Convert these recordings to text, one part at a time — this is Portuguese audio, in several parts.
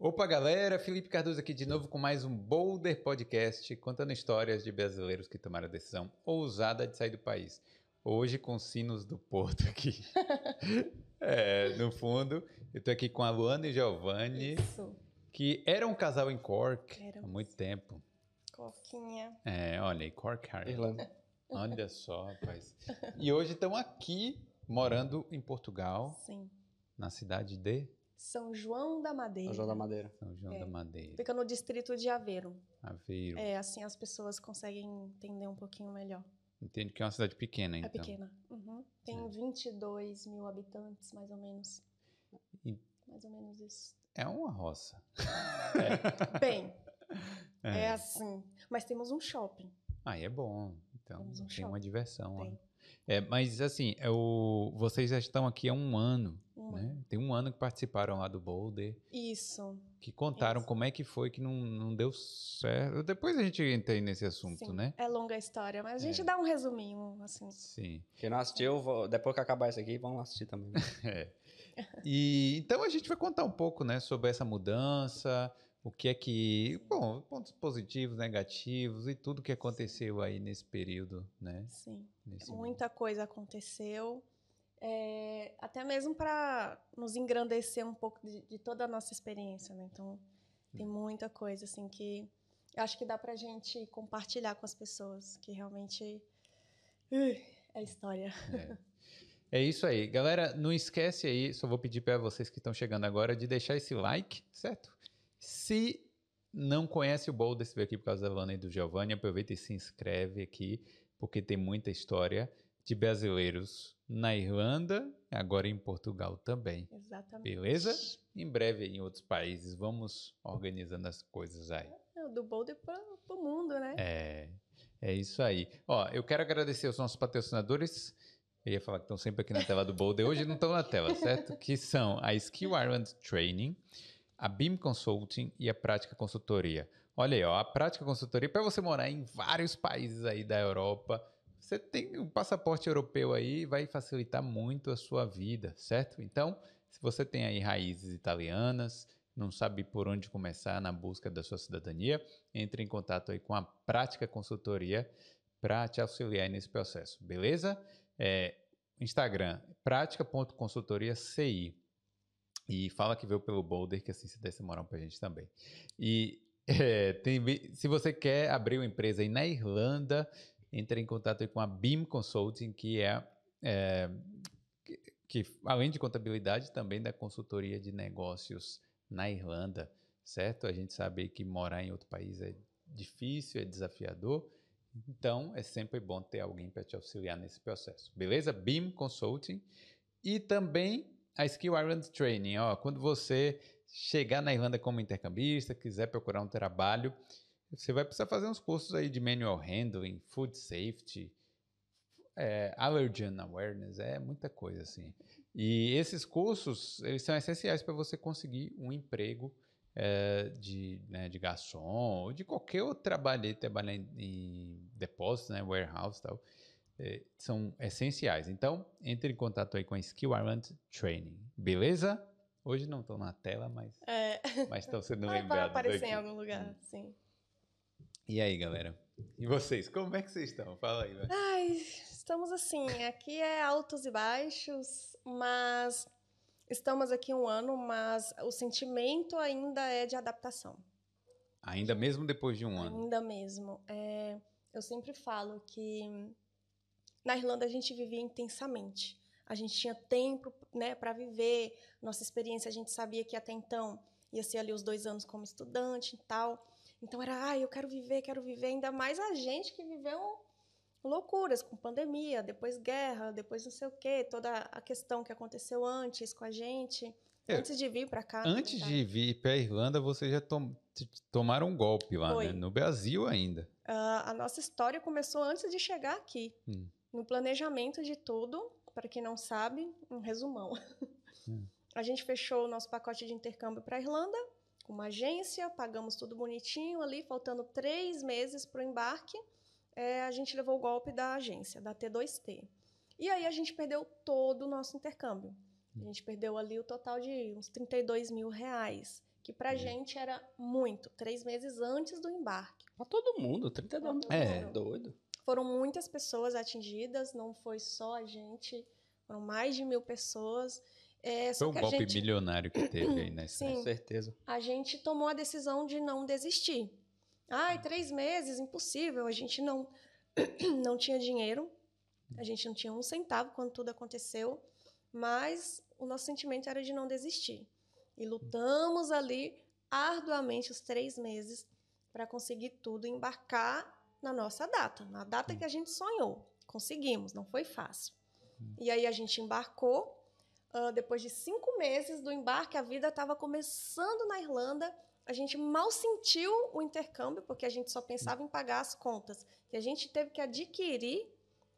Opa, galera! Felipe Cardoso aqui de novo com mais um Boulder Podcast, contando histórias de brasileiros que tomaram a decisão ousada de sair do país. Hoje com sinos do Porto aqui. é, no fundo, eu tô aqui com a Luana e Giovanni, Isso. que eram um casal em Cork há Éramos. muito tempo. Corquinha. É, olha aí, Cork. Irlanda. Olha só, rapaz. E hoje estão aqui, morando em Portugal, Sim. na cidade de São João da Madeira. São João da Madeira. São João É. da Madeira, Fica no distrito de Aveiro. Aveiro. É, assim as pessoas conseguem entender um pouquinho melhor. Entendo que é uma cidade pequena, É então. pequena. Uhum. Tem 22 mil habitantes, mais ou menos. E- Mais ou menos isso. É uma roça. Bem, É. é. assim. Mas temos um shopping. Aí é bom. Então Temos um tem uma shopping. diversão lá. Tem. É, mas assim, é o... vocês já estão aqui há um ano, Um né? Tem um ano que participaram lá do Boulder, Isso. que contaram Isso. como é que foi que não, não deu certo. Depois a gente entra aí nesse assunto, Sim. né? É longa a história, mas a gente É. dá um resuminho, assim. Sim. Quem não assistiu, vou- depois que acabar isso aqui, vamos assistir também. É. E então a gente vai contar um pouco, né, sobre essa mudança, o que é que, bom, pontos positivos, negativos e tudo que aconteceu aí nesse período, né? Sim. Nesse Muita coisa aconteceu. é, até mesmo para nos engrandecer um pouco de, de toda a nossa experiência, né? Então, tem muita coisa, assim, que eu acho que dá pra gente compartilhar com as pessoas, que realmente uh, é história. É isso aí. Galera, não esquece aí, só vou pedir para vocês que estão chegando agora de deixar esse like, certo? Se não conhece o Boulder, se veio aqui por causa da Lana e do Giovanni, aproveita e se inscreve aqui, porque tem muita história de brasileiros na Irlanda, agora em Portugal também. Exatamente. Beleza? Em breve em outros países, vamos organizando as coisas aí. É, Do Boulder para o mundo, né? É, é isso aí. Ó, eu quero agradecer aos nossos patrocinadores. Eu ia falar que estão sempre aqui na tela do Boulder, hoje não estão na tela, certo? Que são a Skill Ireland Training, a BIM Consulting e a Prática Consultoria. Olha aí, ó, a Prática Consultoria, para você morar em vários países aí da Europa, você tem um passaporte europeu aí, vai facilitar muito a sua vida, certo? Então, se você tem aí raízes italianas, não sabe por onde começar na busca da sua cidadania, entre em contato aí com a Prática Consultoria para te auxiliar nesse processo, beleza? É, Instagram, prática.consultoria.ci e fala que veio pelo Boulder, que assim se desse moral pra gente também. E é, tem se você quer abrir uma empresa aí na Irlanda, entre em contato com a BIM Consulting, que é, é, que, que, além de contabilidade, também da consultoria de negócios na Irlanda, certo? A gente sabe que morar em outro país é difícil, é desafiador, então é sempre bom ter alguém para te auxiliar nesse processo, beleza? BIM Consulting e também a Skill Ireland Training, ó, quando você chegar na Irlanda como intercambista, quiser procurar um trabalho, você vai precisar fazer uns cursos aí de manual handling, food safety, é, allergen awareness, é muita coisa assim. E esses cursos, eles são essenciais para você conseguir um emprego é, de, né, de garçom ou de qualquer outro trabalho, trabalhar em, em depósito, né, warehouse e tal, é, são essenciais. Então, entre em contato aí com a Skill Ireland Training, beleza? Hoje não estão na tela, mas É, mas estão sendo vai, vai lembrados aparecer aqui. em algum lugar, sim. E aí, galera? E vocês, como é que vocês estão? Fala aí, vai. Ai, estamos assim, aqui é altos e baixos, mas estamos aqui um ano, mas o sentimento ainda é de adaptação. Ainda mesmo depois de um ano. Ainda mesmo. É, eu sempre falo que na Irlanda a gente vivia intensamente. A gente tinha tempo né, para viver. Nossa experiência, a gente sabia que até então ia ser ali os dois anos como estudante e tal. Então era, ah, eu quero viver, quero viver. Ainda mais a gente que viveu loucuras com pandemia, depois guerra, depois não sei o quê, toda a questão que aconteceu antes com a gente, É, antes de vir para cá. Antes tá? de vir para a Irlanda, vocês já tom- tomaram um golpe lá, né? No Brasil ainda. Ah, a nossa história começou antes de chegar aqui. Hum. No planejamento de tudo, para quem não sabe, um resumão. Hum. A gente fechou o nosso pacote de intercâmbio para a Irlanda, com uma agência, pagamos tudo bonitinho ali, faltando três meses para o embarque. é, a gente levou o golpe da agência, da T2T. E aí a gente perdeu todo o nosso intercâmbio. A gente perdeu ali o total de uns 32 mil reais, que pra gente era muito, três meses antes do embarque. Pra todo mundo, 32 mil. É. Doido. Foram muitas pessoas atingidas, não foi só a gente, foram mais de mil pessoas. É, Foi um golpe gente, milionário que teve aí nessa. Sim. Com certeza. a gente tomou a decisão de não desistir. Ai, três meses, impossível. A gente não, não tinha dinheiro, a gente não tinha um centavo quando tudo aconteceu, mas o nosso sentimento era de não desistir. E lutamos ali arduamente os três meses para conseguir tudo embarcar na nossa data, na data que a gente sonhou. Conseguimos, não foi fácil. E aí a gente embarcou. ah, depois de cinco meses do embarque, a vida estava começando na Irlanda. A gente mal sentiu o intercâmbio, porque a gente só pensava em pagar as contas que a gente teve que adquirir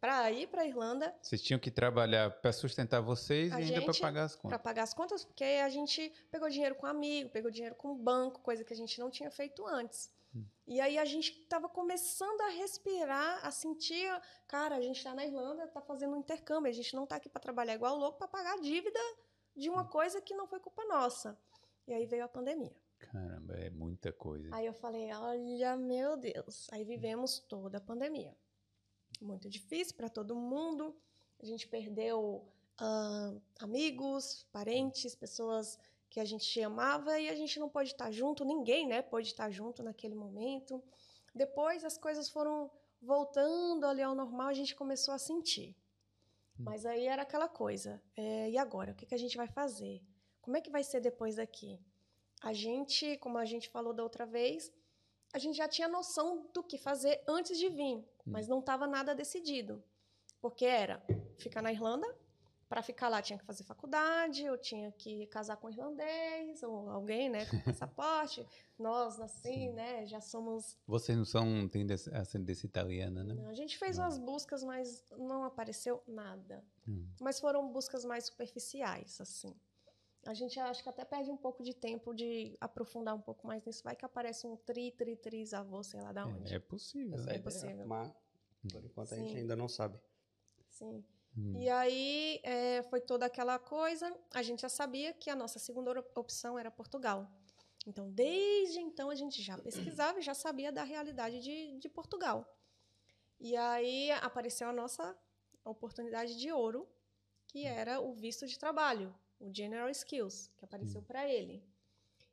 para ir para a Irlanda Vocês tinham que trabalhar para sustentar vocês A e ainda para pagar as para contas. pagar as contas, porque a gente pegou dinheiro com amigo, pegou dinheiro com o banco, coisa que a gente não tinha feito antes. E aí a gente estava começando a respirar, a sentir, cara, a gente está na Irlanda, está fazendo um intercâmbio, a gente não está aqui para trabalhar igual louco para pagar a dívida de uma coisa que não foi culpa nossa. E aí veio a pandemia. Caramba, é muita coisa. Aí eu falei, olha, meu Deus. Aí vivemos toda a pandemia. Muito difícil para todo mundo. A gente perdeu ah, amigos, parentes, pessoas que a gente amava e a gente não pôde estar junto. Ninguém, né, pôde estar junto naquele momento. Depois as coisas foram voltando ali ao normal, a gente começou a sentir. Mas aí era aquela coisa. é, e agora? O que, que a gente vai fazer? Como é que vai ser depois daqui? A gente, como a gente falou da outra vez, a gente já tinha noção do que fazer antes de vir, mas não estava nada decidido. Porque era ficar na Irlanda, para ficar lá tinha que fazer faculdade, eu tinha que casar com um irlandês, ou alguém, né, com passaporte. Nós, assim, né, já somos Vocês não são, têm des- ascendência italiana, né? a gente fez umas buscas, mas não apareceu nada. Hum. Mas foram buscas mais superficiais, assim. A gente acho que até perde um pouco de tempo de aprofundar um pouco mais nisso. Vai que aparece um tri, tri, trisavô, sei lá da onde. É, é possível. Essa é, É possível. Mas, por enquanto, a gente Sim. ainda não sabe. Sim. Hum. E aí é, foi toda aquela coisa. A gente já sabia que a nossa segunda op- opção era Portugal. Então, desde então, a gente já pesquisava e já sabia da realidade de, de Portugal. E aí apareceu a nossa oportunidade de ouro, que era o visto de trabalho, o General Skills, que apareceu para ele.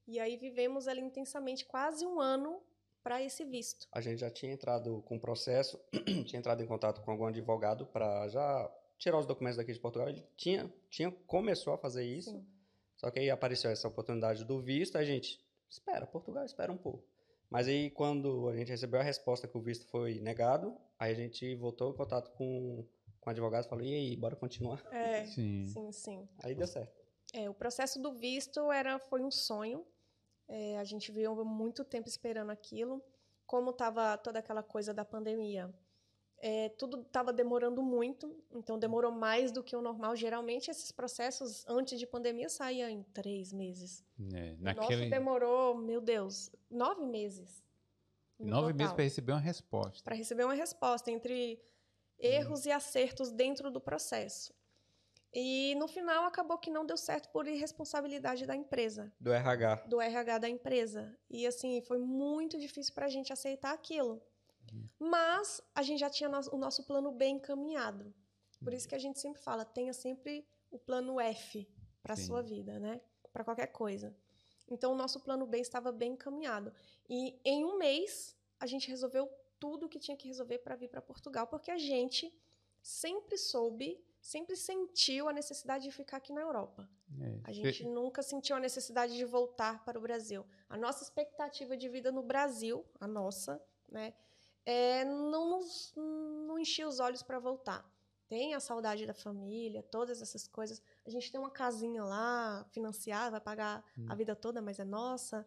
E aí vivemos ali intensamente quase um ano para esse visto. A gente já tinha entrado com o processo, tinha entrado em contato com algum advogado para já tirar os documentos daqui de Portugal. Ele tinha, tinha começou a fazer isso, Sim. só que aí apareceu essa oportunidade do visto, a gente espera, Portugal espera um pouco. Mas aí quando a gente recebeu a resposta que o visto foi negado, aí a gente voltou em contato com, com o advogado e falou, e aí, bora continuar? É, Sim. sim, sim. Aí deu certo. É, o processo do visto era, foi um sonho. É, a gente viu muito tempo esperando aquilo. Como estava toda aquela coisa da pandemia, é, tudo estava demorando muito, então demorou mais do que o normal. Geralmente, esses processos antes de pandemia saíam em três meses. É, O naquele nosso demorou, meu Deus, nove meses. no nove meses total para receber uma resposta. para receber uma resposta entre erros e acertos dentro do processo. E no final acabou que não deu certo por irresponsabilidade da empresa, Do RH. do RH da empresa. E assim, foi muito difícil para a gente aceitar aquilo. Mas a gente já tinha o nosso plano B encaminhado. Por isso que a gente sempre fala, tenha sempre o plano F para sua vida, né? Para qualquer coisa. Então o nosso plano B estava bem encaminhado. E em um mês a gente resolveu tudo o que tinha que resolver para vir para Portugal, porque a gente sempre soube, sempre sentiu a necessidade de ficar aqui na Europa. É, A gente nunca sentiu a necessidade de voltar para o Brasil. A nossa expectativa de vida no Brasil, a nossa, né, é, não nos não enchia os olhos para voltar. Tem a saudade da família, todas essas coisas. A gente tem uma casinha lá, financiada, vai pagar a vida toda, mas é nossa.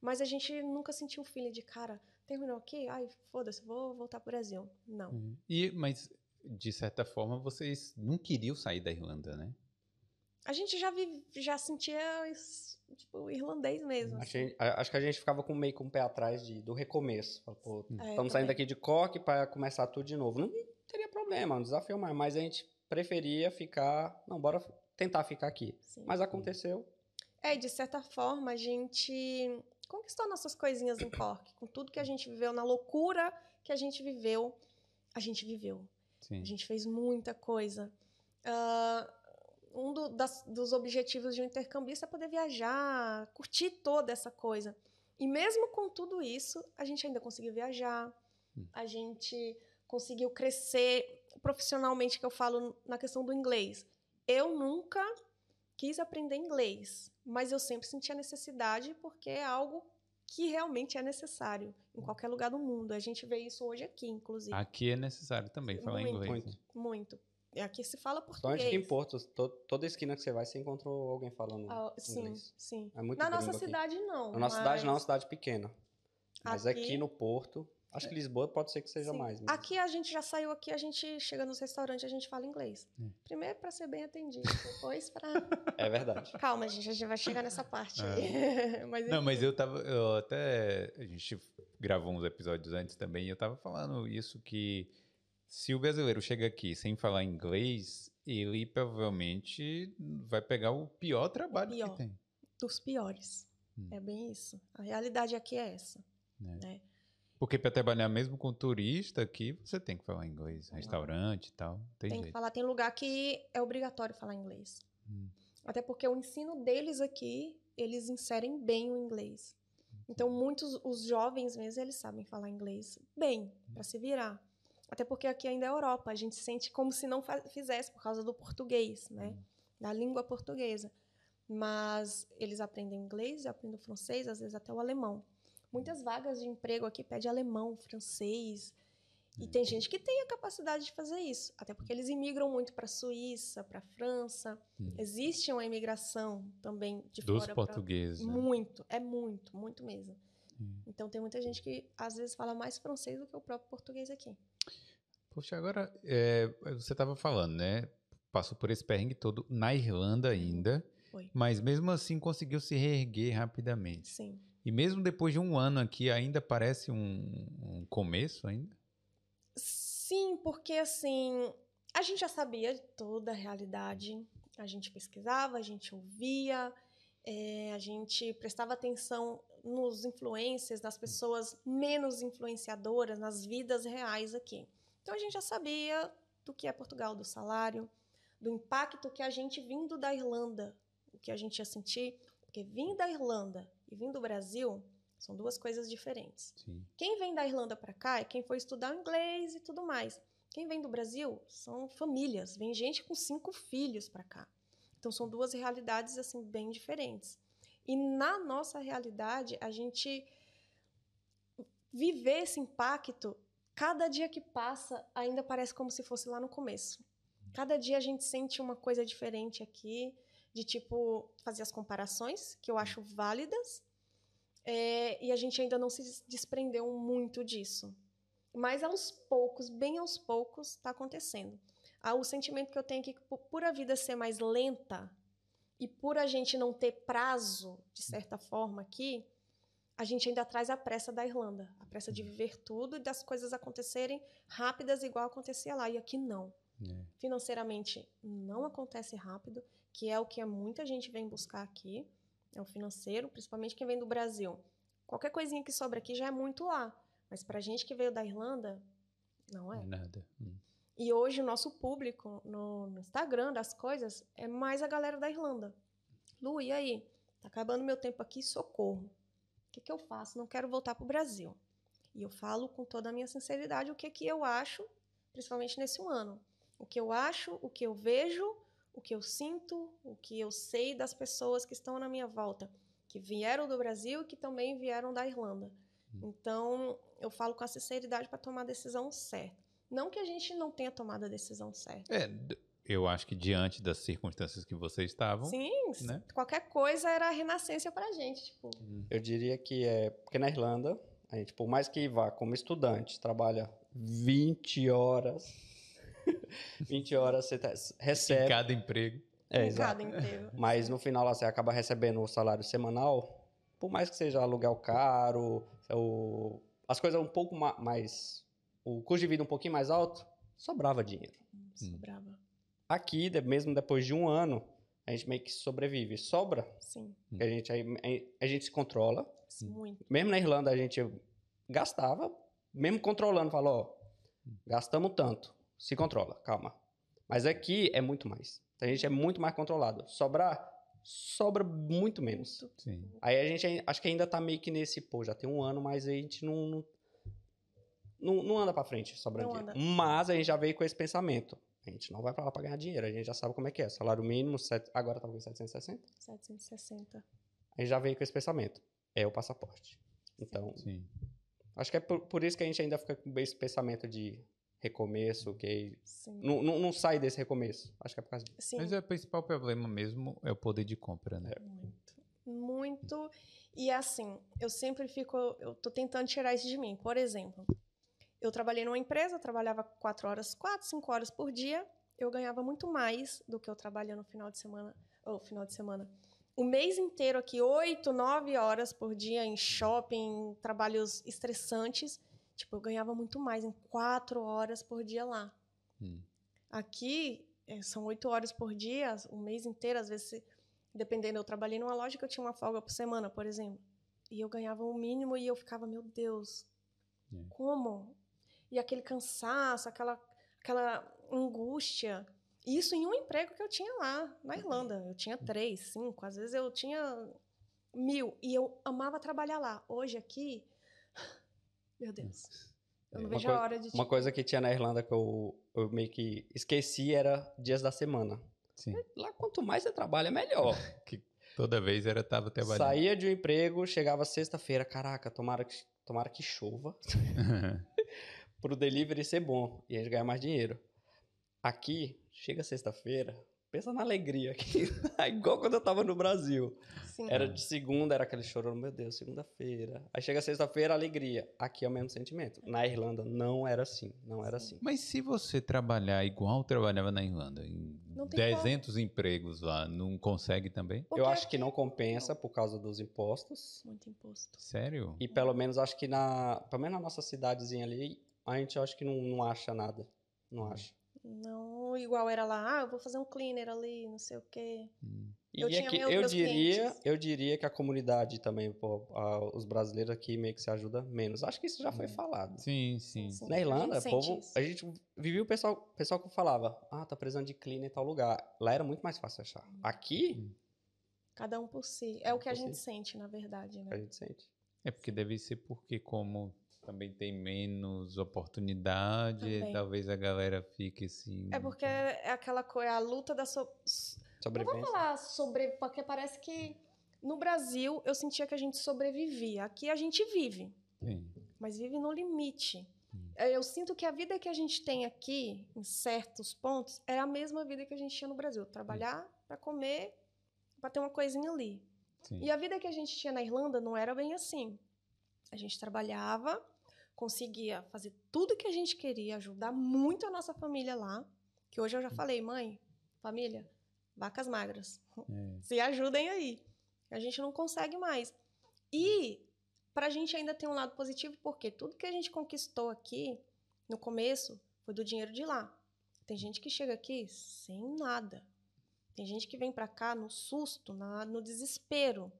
Mas a gente nunca sentiu o feeling de, cara, terminou aqui? Ai, foda-se, vou voltar pro Brasil. Não. É. E, mas, de certa forma, vocês não queriam sair da Irlanda, né? A gente já, vive, já sentia, isso, tipo, irlandês mesmo. Assim. gente- acho que a gente ficava com meio com o pé atrás de, do recomeço. Pô, É, estamos saindo daqui de coque para começar tudo de novo. Não teria problema, um desafio mais, mas a gente preferia ficar. Não, bora tentar ficar aqui. Sim. Mas aconteceu. É, de certa forma, a gente conquistou nossas coisinhas em Cork. Com tudo que a gente viveu, na loucura que a gente viveu, a gente viveu. Sim. A gente fez muita coisa. Ah, um do- das- dos objetivos de um intercambista é poder viajar, curtir toda essa coisa. E mesmo com tudo isso, a gente ainda conseguiu viajar, Hum. a gente conseguiu crescer profissionalmente, que eu falo na questão do inglês. Eu nunca quis aprender inglês, mas eu sempre senti a necessidade porque é algo que realmente é necessário em qualquer lugar do mundo. A gente vê isso hoje aqui, inclusive. Aqui é necessário também falar Muito, inglês. muito. né? Muito. É Aqui se fala português. aqui em Porto, to- toda esquina que você vai, você encontrou alguém falando Ah, sim, inglês. sim. É muito Na nossa aqui. cidade, não. Na nossa cidade não, é uma mas cidade pequena. Mas aqui, Aqui- no Porto, acho que Lisboa pode ser que seja sim. mais. mas- Aqui a gente já saiu aqui, a gente chega nos restaurantes, a gente fala inglês. Hum. Primeiro para ser bem atendido, depois para É verdade. Calma, gente, a gente vai chegar nessa parte aí. mas, É. Não, mas eu tava. Eu até. A gente gravou uns episódios antes também e eu tava falando isso que se o brasileiro chega aqui sem falar inglês, ele provavelmente vai pegar o pior trabalho pior. que tem. dos piores. Hum. É bem isso. A realidade aqui é essa. né? né? Porque para trabalhar mesmo com turista aqui, você tem que falar inglês. Restaurante e tal. Tem, Tem que falar, tem lugar que é obrigatório falar inglês. Hum. Até porque o ensino deles aqui, eles inserem bem o inglês. Então, muitos, os jovens mesmo, eles sabem falar inglês bem, para se virar. Até porque aqui ainda é Europa, a gente sente como se não fizesse por causa do português, né? Da língua portuguesa. Mas eles aprendem inglês, aprendem francês, às vezes até o alemão. Muitas vagas de emprego aqui pedem alemão, francês. E tem gente que tem a capacidade de fazer isso, até porque eles imigram muito para a Suíça, para a França. Existe uma imigração também de Dos fora pra- portugueses. né? Muito, é muito, muito mesmo. Então tem muita gente que às vezes fala mais francês do que o próprio português aqui. Poxa, agora, é, você estava falando, né? Passou por esse perrengue todo na Irlanda ainda, Foi. mas mesmo assim conseguiu se reerguer rapidamente. Sim. E mesmo depois de um ano aqui, ainda parece um, um começo ainda? Sim, porque assim, a gente já sabia de toda a realidade, a gente pesquisava, a gente ouvia, eh, a gente prestava atenção nos influencers, nas pessoas menos influenciadoras, nas vidas reais aqui. Então a gente já sabia do que é Portugal, do salário, do impacto que a gente vindo da Irlanda, o que a gente ia sentir, porque vindo da Irlanda e vindo do Brasil são duas coisas diferentes. Sim. Quem vem da Irlanda para cá é quem foi estudar inglês e tudo mais. Quem vem do Brasil são famílias, vem gente com cinco filhos para cá. Então são duas realidades assim bem diferentes. E na nossa realidade, a gente viver esse impacto, cada dia que passa ainda parece como se fosse lá no começo. Cada dia a gente sente uma coisa diferente aqui, de tipo fazer as comparações, que eu acho válidas, é, e a gente ainda não se desprendeu muito disso. Mas aos poucos, bem aos poucos, está acontecendo. Ah, o sentimento que eu tenho é que, por- por a vida ser mais lenta e por a gente não ter prazo, de certa forma, aqui, a gente ainda traz a pressa da Irlanda a pressa de viver tudo e das coisas acontecerem rápidas, igual acontecia lá. E aqui não. É. Financeiramente, não acontece rápido, que é o que muita gente vem buscar aqui é o financeiro, principalmente quem vem do Brasil. Qualquer coisinha que sobra aqui já é muito lá. Mas pra gente que veio da Irlanda, não é. Não é nada. Hum. E hoje o nosso público no, no Instagram das coisas é mais a galera da Irlanda. Lu, e aí? Tá acabando meu tempo aqui, socorro. O que, que eu faço? Não quero voltar pro Brasil. E eu falo com toda a minha sinceridade o que, que eu acho, principalmente nesse um ano. O que eu acho, o que eu vejo, o que eu sinto, o que eu sei das pessoas que estão na minha volta, que vieram do Brasil e que também vieram da Irlanda. Então, eu falo com a sinceridade para tomar a decisão certa. Não que a gente não tenha tomado a decisão certa. É, eu acho que diante das circunstâncias que vocês estavam. Sim, né? qualquer coisa era a renascença pra gente. Tipo, Hum. Eu diria que é. Porque na Irlanda, a gente, por mais que vá como estudante, trabalha 20 horas. 20 horas você tá- Em recebe. cada emprego. É, em exato. cada emprego. Mas no final lá você acaba recebendo o salário semanal, por mais que seja aluguel caro, o, as coisas um pouco ma- mais. O custo de vida um pouquinho mais alto, sobrava dinheiro. Sobrava. Aqui, mesmo depois de um ano, a gente meio que sobrevive. Sobra, Sim, a gente, a, a gente se controla. sim, muito. Mesmo na Irlanda, a gente gastava, mesmo controlando, falou, ó, gastamos tanto, se controla, calma. Mas aqui é muito mais. A gente é muito mais controlado. Sobrar, sobra muito menos. Sim. Aí a gente acho que ainda tá meio que nesse, pô, já tem um ano, mas a gente não. Não, não, não anda pra frente sobrando Não dinheiro. anda. Mas a gente já veio com esse pensamento. A gente não vai pra lá pra ganhar dinheiro, a gente já sabe como é que é. Salário mínimo, sete- agora talvez 760. 760. A gente já veio com esse pensamento. É o passaporte. Então, Sim. acho que é por, por isso que a gente ainda fica com esse pensamento de recomeço, que Sim. não, não, não sai desse recomeço. Acho que é por causa disso. Sim. Mas o principal problema mesmo é o poder de compra, né? Muito. Muito. E assim, eu sempre fico. Eu tô tentando tirar isso de mim. Por exemplo, eu trabalhei numa empresa, trabalhava quatro horas, quatro, cinco horas por dia. Eu ganhava muito mais do que eu trabalhando no final de semana. Ou final de semana. O mês inteiro aqui, oito, nove horas por dia em shopping, em trabalhos estressantes. Tipo, eu ganhava muito mais em quatro horas por dia lá. Hum. Aqui eh, são oito horas por dia, o mês inteiro, às vezes, dependendo, eu trabalhei numa loja que eu tinha uma folga por semana, por exemplo. E eu ganhava o mínimo e eu ficava, meu Deus, É. como? E aquele cansaço, aquela, aquela angústia. Isso em um emprego que eu tinha lá, na Irlanda. Eu tinha três, cinco, às vezes eu tinha mil. E eu amava trabalhar lá. Hoje aqui, meu Deus. Eu não Uma vejo a hora de. Uma tipo, coisa que tinha na Irlanda que eu, eu meio que esqueci era dias da semana. Sim. Lá, quanto mais você trabalha, melhor. Toda vez era tava trabalhando. Saía de um emprego, chegava sexta-feira, caraca, tomara que, tomara que chova, pro delivery ser bom e a gente ganhar mais dinheiro. Aqui, chega sexta-feira, pensa na alegria aqui, igual quando eu tava no Brasil. sim. Era de segunda, era aquele choro, meu Deus, segunda-feira. Aí chega sexta-feira, alegria. Aqui é o mesmo sentimento. Na Irlanda não era assim, não era assim. Mas se você trabalhar igual trabalhava na Irlanda, em Não tem 300 empregos lá, não consegue também? Porque Eu acho que aqui- não compensa por causa dos impostos. Muito imposto. Sério? E pelo menos acho que na. Pelo menos na nossa cidadezinha ali, a gente acho que não, não acha nada. Não acha. Não igual era lá, ah, eu vou fazer um cleaner ali, não sei o quê. Hum. E Eu é tinha que eu meus diria, clientes. eu diria que a comunidade também, pô, a- os brasileiros aqui meio que se ajuda menos. Acho que isso já foi Hum. falado. Sim, sim. Sim. Na a Irlanda, sente povo, isso. a gente vivia o pessoal, pessoal que falava, ah, tá precisando de cleaner em tal lugar. Lá era muito mais fácil achar. Aqui, Cada um por si. É o que a gente si. sente, na verdade, a né? gente sente. É porque deve ser porque como também tem menos oportunidade, Também. talvez a galera fique assim. É porque é aquela coisa, a luta da so... Não vou Sobrevivência. falar sobre, porque parece que no Brasil eu sentia que a gente sobrevivia. Aqui a gente vive, Sim. mas vive no limite. Hum. É, Eu sinto que a vida que a gente tem aqui, em certos pontos, é a mesma vida que a gente tinha no Brasil. Trabalhar para comer, para ter uma coisinha ali. sim. E a vida que a gente tinha na Irlanda não era bem assim. A gente trabalhava, conseguia fazer tudo que a gente queria, ajudar muito a nossa família lá. Que hoje eu já falei, mãe, família, vacas magras, É. se ajudem aí. A gente não consegue mais. E para a gente ainda tem um lado positivo, porque tudo que a gente conquistou aqui no começo foi do dinheiro de lá. Tem gente que chega aqui sem nada. Tem gente que vem para cá no susto, na- no desespero,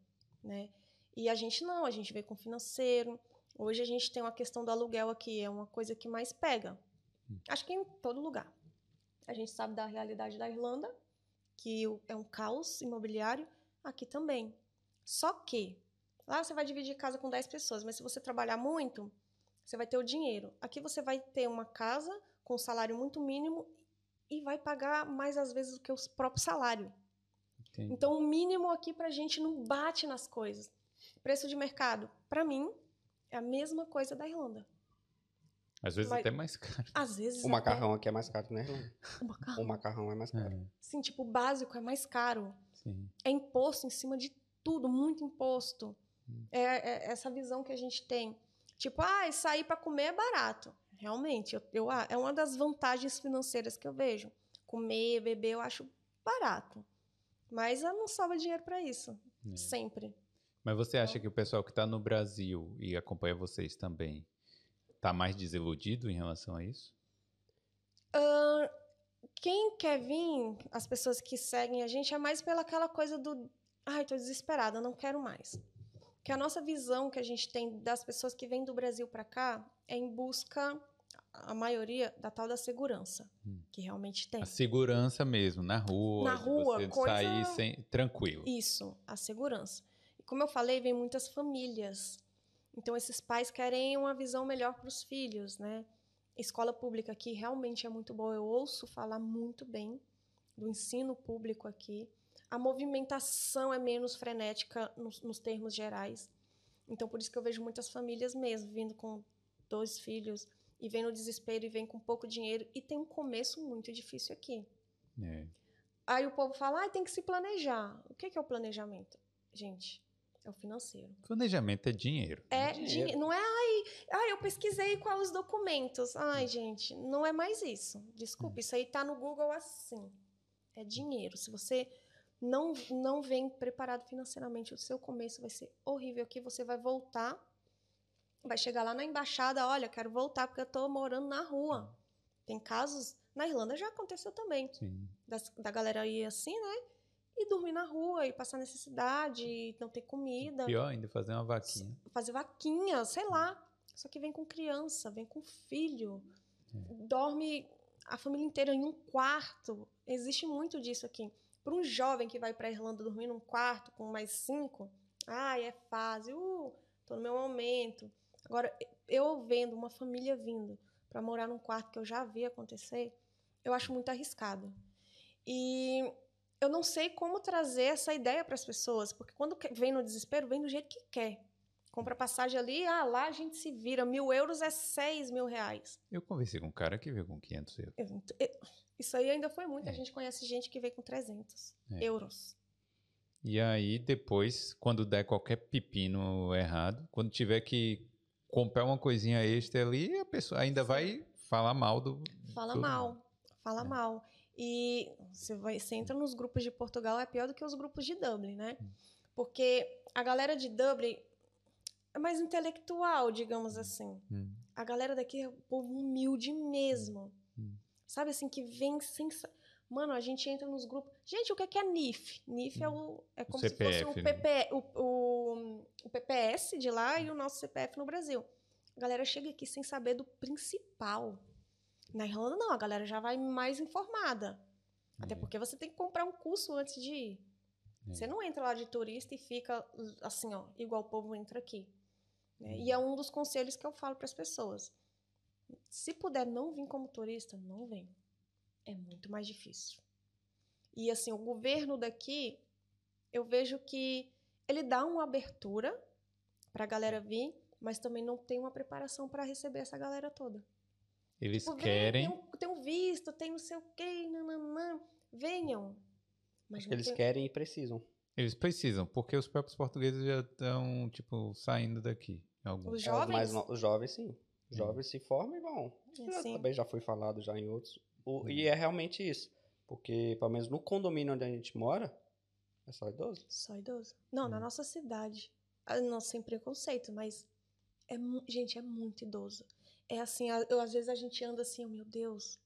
né? E a gente não, a gente veio com financeiro. Hoje a gente tem uma questão do aluguel aqui, é uma coisa que mais pega. Acho que em todo lugar. A gente sabe da realidade da Irlanda, que é um caos imobiliário, aqui também. Só que lá você vai dividir casa com 10 pessoas, mas se você trabalhar muito, você vai ter o dinheiro. Aqui você vai ter uma casa com um salário muito mínimo e vai pagar mais às vezes do que o próprio salário. Entendi. Então o mínimo aqui pra gente não bate nas coisas. Preço de mercado, pra mim, é a mesma coisa da Irlanda. Às vezes Mas- até mais caro. Às vezes O macarrão aqui é mais caro, né, Irlanda? até o macarrão. O macarrão é mais caro. É, Sim, tipo, o básico é mais caro. sim. é imposto em cima de tudo, muito imposto. Hum. É, é essa visão que a gente tem. Tipo, ah, sair para comer é barato. Realmente, eu, eu- ah, é uma das vantagens financeiras que eu vejo. Comer, beber, eu acho barato. Mas eu não sobra dinheiro para isso. É. Sempre. Mas você acha Então- que o pessoal que está no Brasil e acompanha vocês também está mais desiludido em relação a isso? quem quer vir, as pessoas que seguem a gente, é mais pela aquela coisa do. Ai, tô desesperada, não quero mais. Que a nossa visão que a gente tem das pessoas que vêm do Brasil para cá é em busca, a maioria, da tal da segurança, Hum. que realmente tem. A segurança mesmo, na rua. Na rua, você coisa- sair sem, tranquilo. Isso, a segurança. Como eu falei, vem muitas famílias. Então, esses pais querem uma visão melhor para os filhos, né? Escola pública aqui realmente é muito boa. Eu ouço falar muito bem do ensino público aqui. A movimentação é menos frenética nos, nos termos gerais. Então, por isso que eu vejo muitas famílias mesmo vindo com dois filhos e vem no desespero e vem com pouco dinheiro. E tem um começo muito difícil aqui. É. Aí o povo fala, ah, tem que se planejar. O que que é o planejamento? Gente, é o financeiro. Planejamento é dinheiro. É Dinheiro. dinhe- não é, ai, ai, eu pesquisei quais os documentos. Ai, gente, não é mais isso. Desculpa, isso aí tá no Google assim. É dinheiro. Se você não, não vem preparado financeiramente, o seu começo vai ser horrível aqui. Você vai voltar, vai chegar lá na embaixada, olha, quero voltar porque eu tô morando na rua. Tem casos, na Irlanda já aconteceu também Sim. das- da galera ir assim, né? E dormir na rua, e passar necessidade, e não ter comida, Pior ainda, fazer uma vaquinha. fazer vaquinha, sei lá. Só que vem com criança, vem com filho, dorme a família inteira em um quarto. Existe muito disso aqui. Para um jovem que vai para a Irlanda dormir num quarto com mais cinco, ai, é fase, uh, tô no meu momento. Agora, eu vendo uma família vindo para morar num quarto que eu já vi acontecer, eu acho muito arriscado. E eu não sei como trazer essa ideia para as pessoas, porque quando vem no desespero, vem do jeito que quer. Compra passagem ali, ah, lá a gente se vira. Mil euros é seis mil reais. Eu conversei com um cara que veio com 500 euros. Eu- eu- Isso aí ainda foi muito. É. A gente conhece gente que veio com 300 É. euros. E aí, depois, quando der qualquer pepino errado, quando tiver que comprar uma coisinha extra ali, a pessoa ainda Sim. vai falar mal do. Fala todo mal. Fala É. mal. E você, vai, você entra nos grupos de Portugal, é pior do que os grupos de Dublin, né? Hum. Porque a galera de Dublin é mais intelectual, digamos assim. Hum. A galera daqui é um povo humilde mesmo. Hum. Sabe assim, que vem sem. Mano, a gente entra nos grupos. Gente, o que é, que é NIF? NIF é, o, é como se CPF, fosse o, né? PP, o, o, o PPS de lá e o nosso CPF no Brasil. A galera chega aqui sem saber do principal. Na Irlanda, não, a galera já vai mais informada. Até É. porque você tem que comprar um curso antes de ir. É. Você não entra lá de turista e fica assim, ó, igual o povo entra aqui. né? E é um dos conselhos que eu falo para as pessoas. Se puder não vir como turista, não vem. É muito mais difícil. E assim, o governo daqui, eu vejo que ele dá uma abertura para a galera vir, mas também não tem uma preparação para receber essa galera toda. Eles Tipo, vem, querem. Tem um, tem um visto, tem não sei o quê, nananã. Venham. Mas eles tem- querem e precisam. Eles precisam, porque os próprios portugueses já estão, tipo, saindo daqui. Alguns. Os É, os, mais jovens? no- os jovens, sim. Os jovens se formam e vão. Sim. Também já foi falado já em outros. O-. E é realmente isso. Porque, pelo menos no condomínio onde a gente mora, é só idoso. Só idoso. Não, na Hum. nossa cidade. Ah, Não, sem preconceito, mas. É, gente, é muito idoso. É assim, eu, às vezes a gente anda assim, oh, meu Deus,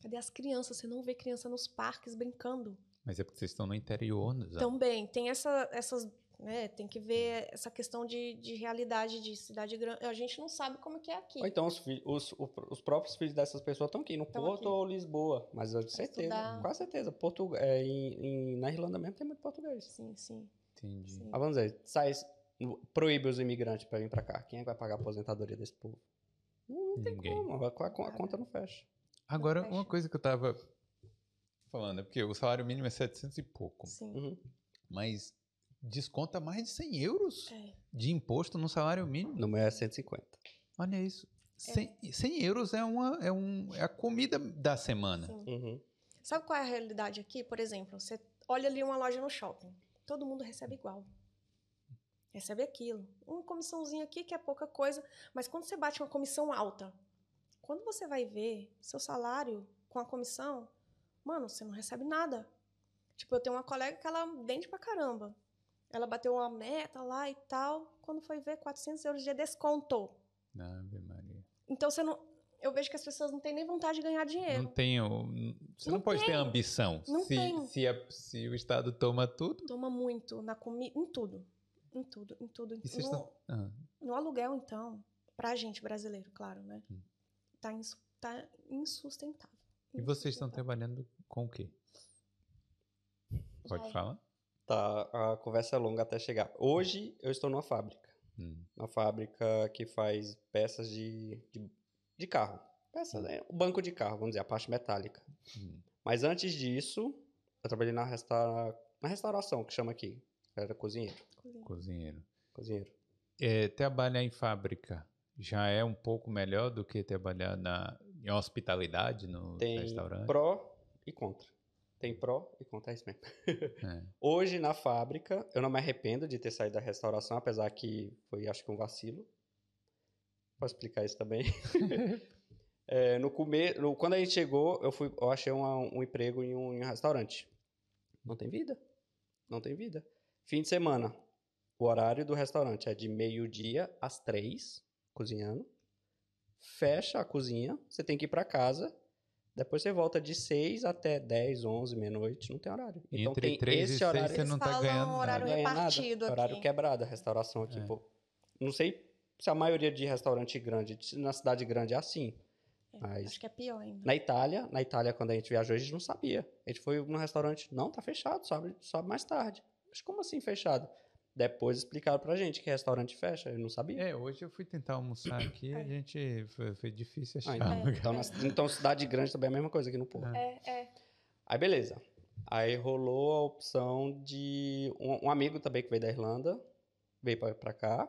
cadê as crianças? Você não vê criança nos parques brincando. Mas é porque vocês estão no interior, né? Também, tem essa, essas. Né, tem que ver essa questão de, de realidade de cidade grande. A gente não sabe como que é aqui. Ou então os, os, os próprios filhos dessas pessoas estão aqui, no Tão Porto aqui. ou Lisboa. Mas eu de certeza, estudar. quase certeza. Portu, é, em, em- na Irlanda mesmo tem muito português. Sim, sim. Entendi. sim. Mas vamos dizer, sai, proíbe os imigrantes para vir para cá. Quem é que vai pagar a aposentadoria desse povo? Não, não tem Ninguém. como, a, a- conta não fecha. Agora, fecha. uma coisa que eu tava falando, é porque o salário mínimo é 700 e pouco, Sim. Uhum. mas desconta mais de 100 euros É. de imposto no salário mínimo. No meu é 150. Olha isso. 100, 100 euros é, uma, é, um, é a comida da semana. sim. Uhum. Sabe qual é a realidade aqui? Por exemplo, você olha ali uma loja no shopping. Todo mundo recebe igual. Recebe aquilo. Uma comissãozinha aqui que é pouca coisa, mas quando você bate uma comissão alta, quando você vai ver seu salário com a comissão, mano, você não recebe nada. Tipo, eu tenho uma colega que ela vende pra caramba. Ela bateu uma meta lá e tal. Quando foi ver, 400 euros de desconto. Ave Maria. Então você não. eu vejo que as pessoas não têm nem vontade de ganhar dinheiro. Não tenho. Você não, Não pode ter tem. ambição. Não se, tem. Se, a- se o Estado toma tudo. Toma muito na comida, em tudo. Em tudo, em tudo. E vocês no, estão. Ah, no aluguel, então, pra gente brasileiro, claro, né? Hum. Tá, ins- tá insustentável. e vocês estão trabalhando com o quê? Pode Já falar? Tá, a conversa é longa até chegar. Hoje eu estou numa fábrica. Hum. Uma fábrica que faz peças de, de, de carro. Peças, né? O banco de carro, vamos dizer, a parte metálica. Hum. Mas antes disso, eu trabalhei na, restaura... na restauração, que chama aqui. Eu era cozinheiro. Cozinha. Cozinheiro. Cozinheiro. É, trabalhar em fábrica já é um pouco melhor do que trabalhar na, em hospitalidade no Tem restaurante? pró e contra. Tem pró e contra, é isso mesmo. É. Hoje, na fábrica, eu não me arrependo de ter saído da restauração, apesar que foi, acho que, um vacilo. Posso explicar isso também? É, no come... no- quando a gente chegou, eu, fui, eu achei uma- um emprego em um, em um restaurante. Não tem vida. Não tem vida. Fim de semana. O horário do restaurante é de meio-dia às três, cozinhando. Fecha a cozinha, você tem que ir para casa. Depois você volta de seis até 10, 11, meia-noite. Não tem horário. Então Entre tem três e esse seis horário. você não tá falam ganhando horário nada. ganha nada. repartido Horário quebrado, a restauração aqui, É. pô. Não sei se a maioria de restaurante grande, na cidade grande é assim. É, Mas- Acho que é pior ainda. Na Itália, na Itália, quando a gente viajou, a gente não sabia. A gente foi no restaurante, não, tá fechado, sobe, sobe mais tarde. Mas como assim fechado? Depois explicaram pra gente que restaurante fecha, eu não sabia. É, hoje eu fui tentar almoçar aqui, a É. gente foi, foi difícil Ah, achar. então, um lugar. então, na- então, cidade grande também é a mesma coisa aqui no Porto. É, é. Aí beleza. Aí rolou a opção de um, um amigo também que veio da Irlanda, veio pra, pra cá.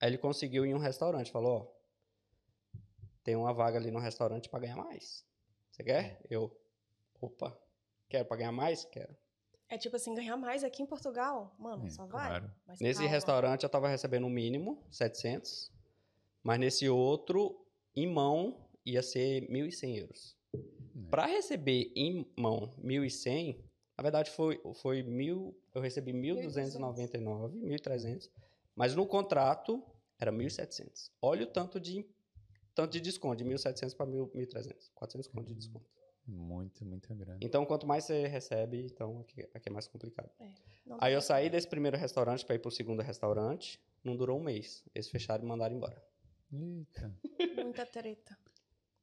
Aí ele conseguiu ir em um restaurante, falou, ó, tem uma vaga ali no restaurante pra ganhar mais. Você quer? Eu, opa, quero pra ganhar mais? Quero. É tipo assim, ganhar mais aqui em Portugal? Mano, É, só vai. claro. Mas Nesse calma. restaurante eu tava recebendo o mínimo, 700, mas nesse outro, em mão, ia ser 1.100 euros. É. Para receber em mão 1.100, na verdade foi, foi mil, eu recebi 1.299, 1.300, mas no contrato era 1.700. Olha o tanto de, tanto de desconto, de 1.700 para 1.300, 400 conto de desconto. Muito, muito grande. Então, quanto mais você recebe, então aqui, aqui é mais complicado. Não Aí eu saí desse primeiro restaurante para ir pro segundo restaurante, não durou um mês. Eles fecharam e mandaram embora. Eita. Muita treta.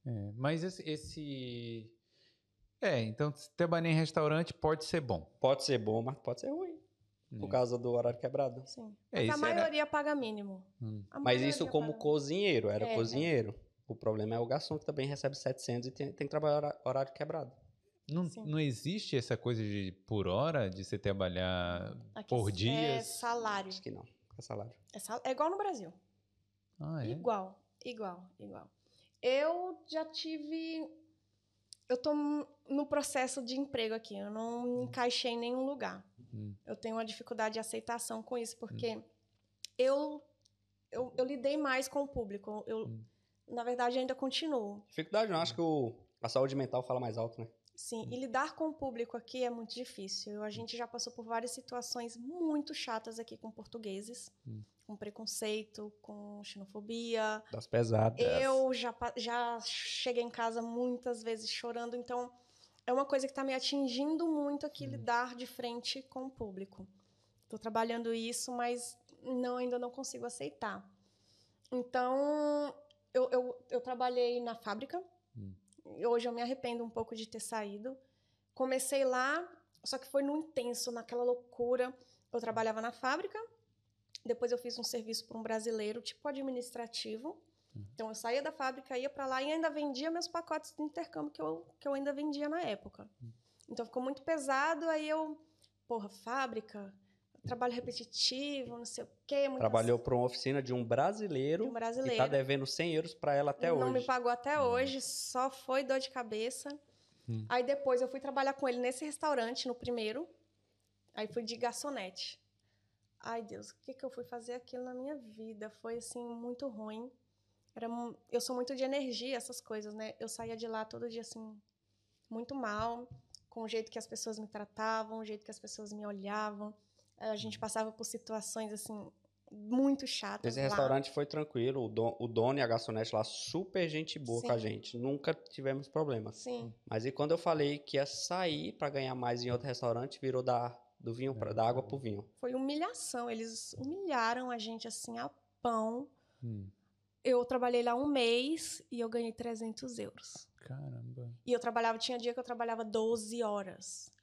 É, mas esse, esse- É, então se trabalhar em restaurante pode ser bom. Pode ser bom, mas pode ser ruim, por né? causa do horário quebrado. Sim. É, Mas a isso era- maioria paga mínimo. Hum. A Mas maioria isso como paga- cozinheiro, era É, cozinheiro. O problema é o garçom que também recebe 700 e tem, tem que trabalhar horário quebrado. Não, Sim. não existe essa coisa de por hora, de você trabalhar Aqui por É dias? salário. Acho que não, é salário. É, sal- é igual no Brasil. Ah, é? Igual, igual, igual. Eu já tive. Eu tô no processo de emprego aqui. Eu não me encaixei em nenhum lugar. Hum. Eu tenho uma dificuldade de aceitação com isso, porque eu, eu, eu lidei mais com o público. Eu, Hum. Na verdade, ainda continuo. Dificuldade não, acho que o, a saúde mental fala mais alto, né? Sim, e lidar com o público aqui é muito difícil. A gente já passou por várias situações muito chatas aqui com portugueses, Hum. com preconceito, com xenofobia. Das pesadas. Eu já, já cheguei em casa muitas vezes chorando, então é uma coisa que está me atingindo muito aqui, lidar de frente com o público. Estou trabalhando isso, mas não, ainda não consigo aceitar. Então, eu, eu, eu trabalhei na fábrica. Hum. e Hoje eu me arrependo um pouco de ter saído. Comecei lá, só que foi no intenso, naquela loucura. Eu trabalhava na fábrica, depois eu fiz um serviço para um brasileiro, tipo administrativo. Então eu saía da fábrica, ia para lá e ainda vendia meus pacotes de intercâmbio que eu, que eu ainda vendia na época. Então ficou muito pesado, aí eu, porra, fábrica, trabalho repetitivo, não sei o quê. muitas- Trabalhou para uma oficina de um brasileiro, de um que brasileiro. tá devendo 100 euros para ela até não hoje. me pagou até hoje, só foi dor de cabeça. Hum. Aí depois eu fui trabalhar com ele nesse restaurante, no primeiro. Aí fui de garçonete. Ai, Deus, o que, que eu fui fazer aquilo na minha vida? Foi, assim, muito ruim. Era, eu sou muito de energia, essas coisas, né? Eu saía de lá todo dia, assim, muito mal, com o jeito que as pessoas me tratavam, o jeito que as pessoas me olhavam. A gente passava por situações, assim, muito chatas Esse lá. restaurante foi tranquilo, o, don, o dono e a garçonete lá, super gente boa com a Sim. gente. Nunca tivemos problemas. Sim. Mas e quando eu falei que ia sair pra ganhar mais em outro restaurante, virou da, do vinho para da água pro vinho. Foi humilhação. Eles humilharam a gente assim a pão. Hum, Eu trabalhei lá um mês e eu ganhei 300 euros. caramba. E eu trabalhava, tinha dia que eu trabalhava 12 horas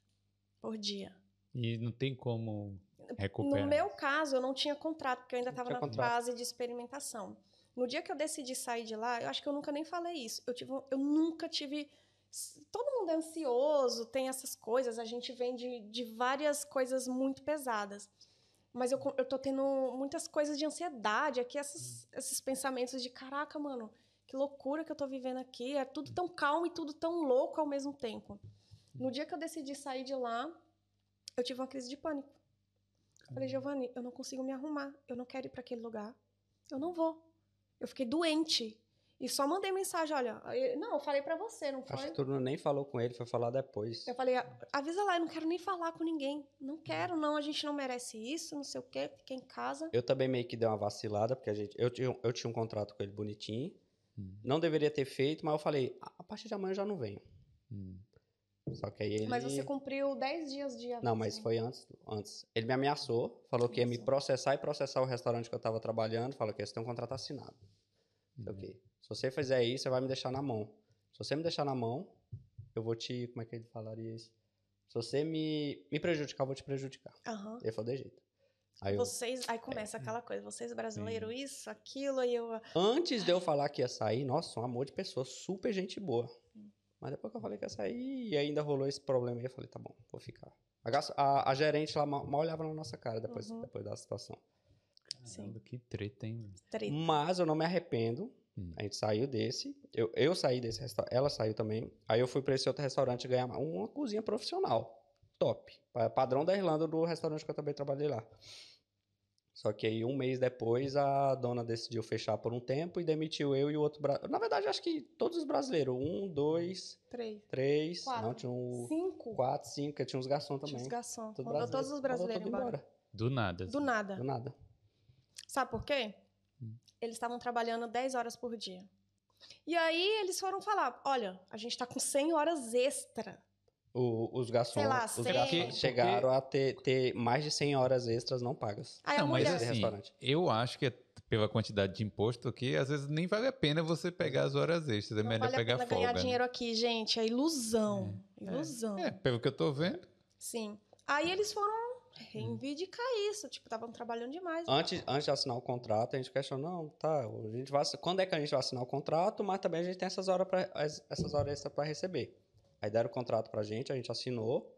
por dia. E não tem como recuperar. No meu caso, eu não tinha contrato, porque eu ainda estava na contrato. fase de experimentação. No dia que eu decidi sair de lá, eu acho que eu nunca nem falei isso. Eu, tive, eu nunca tive. Todo mundo é ansioso, tem essas coisas, a gente vem de, de várias coisas muito pesadas. Mas eu, eu tô tendo muitas coisas de ansiedade aqui, essas- esses pensamentos de caraca, mano, que loucura que eu tô vivendo aqui. É tudo tão calmo e tudo tão louco ao mesmo tempo. No dia que eu decidi sair de lá, eu tive uma crise de pânico. Falei, Giovanni, eu não consigo me arrumar. Eu não quero ir para aquele lugar. Eu não vou. Eu fiquei doente. E só mandei mensagem, olha. aí- Não, eu falei para você, não Acho foi? que tu não- nem falou com ele, foi falar depois. Eu falei, "A- avisa lá, eu não quero nem falar com ninguém. Não quero, não, a gente não merece isso, não sei o quê, fiquei em casa. Eu também meio que dei uma vacilada, porque a gente, eu, tinha, eu tinha um contrato com ele bonitinho. Hum. Não deveria ter feito, mas eu falei, "A- a partir de amanhã eu já não venho. Hum. Só que aí ele. Mas você cumpriu 10 dias de aviso. Não, mas foi antes, antes. Ele me ameaçou, falou que ia me processar e processar o restaurante que eu tava trabalhando. Falou que você tem um contrato assinado. Sei o Hum. quê. Se você fizer isso, você vai me deixar na mão. Se você me deixar na mão, eu vou te. Como é que ele falaria isso? Se você me, me prejudicar, eu vou te prejudicar. Aham. Ele falou de jeito. Aí eu, Vocês, aí começa aquela coisa, vocês brasileiros, isso, aquilo, aí eu. antes de eu falar que ia sair, nossa, um amor de pessoa, super gente boa. Mas depois que eu falei que ia sair e ainda rolou esse problema aí, eu falei, tá bom, vou ficar. A, a- a gerente lá mal, mal olhava na nossa cara depois, Uhum. depois da situação. Caramba, que treta, hein? Treta. Mas eu não me arrependo. Hum. A gente saiu desse. Eu, eu saí desse restaurante. Ela saiu também. Aí eu fui pra esse outro restaurante ganhar uma cozinha profissional. Top. Pa- Padrão da Irlanda do restaurante que eu também trabalhei lá. Só que aí, um mês depois, a dona decidiu fechar por um tempo e demitiu eu e o outro. Bra... Na verdade, acho que todos os brasileiros. Um, dois, Três. três. Quatro. Não, tinha um. Cinco. Quatro, cinco. que Tinha uns garçons Tinha também. os garçons. Tudo Mandou todos os brasileiros tudo embora. Do nada. Do assim. nada. Do nada. Sabe por quê? Hum. Eles estavam trabalhando 10 horas por dia. E aí eles foram falar: olha, a gente tá com 100 horas extra. O- os garçons, lá, os garçons Porque- chegaram a ter, ter mais de 100 horas extras não pagas. Aí a Não, mas assim, restaurante. eu acho que é pela quantidade de imposto aqui, às vezes nem vale a pena você pegar as horas extras. É não melhor vale a pegar pena folga. ganhar né? dinheiro aqui, gente. É ilusão. Ilusão. É, pelo que eu tô vendo. Sim. Aí eles foram reivindicar isso. Tipo, estavam trabalhando demais. Antes, antes de assinar o contrato, a gente questionou, não, tá, a gente vai, quando é que a gente vai assinar o contrato, mas também a gente tem essas horas, pra, as- essas horas extras para receber. Aí deram o contrato pra gente, a gente assinou.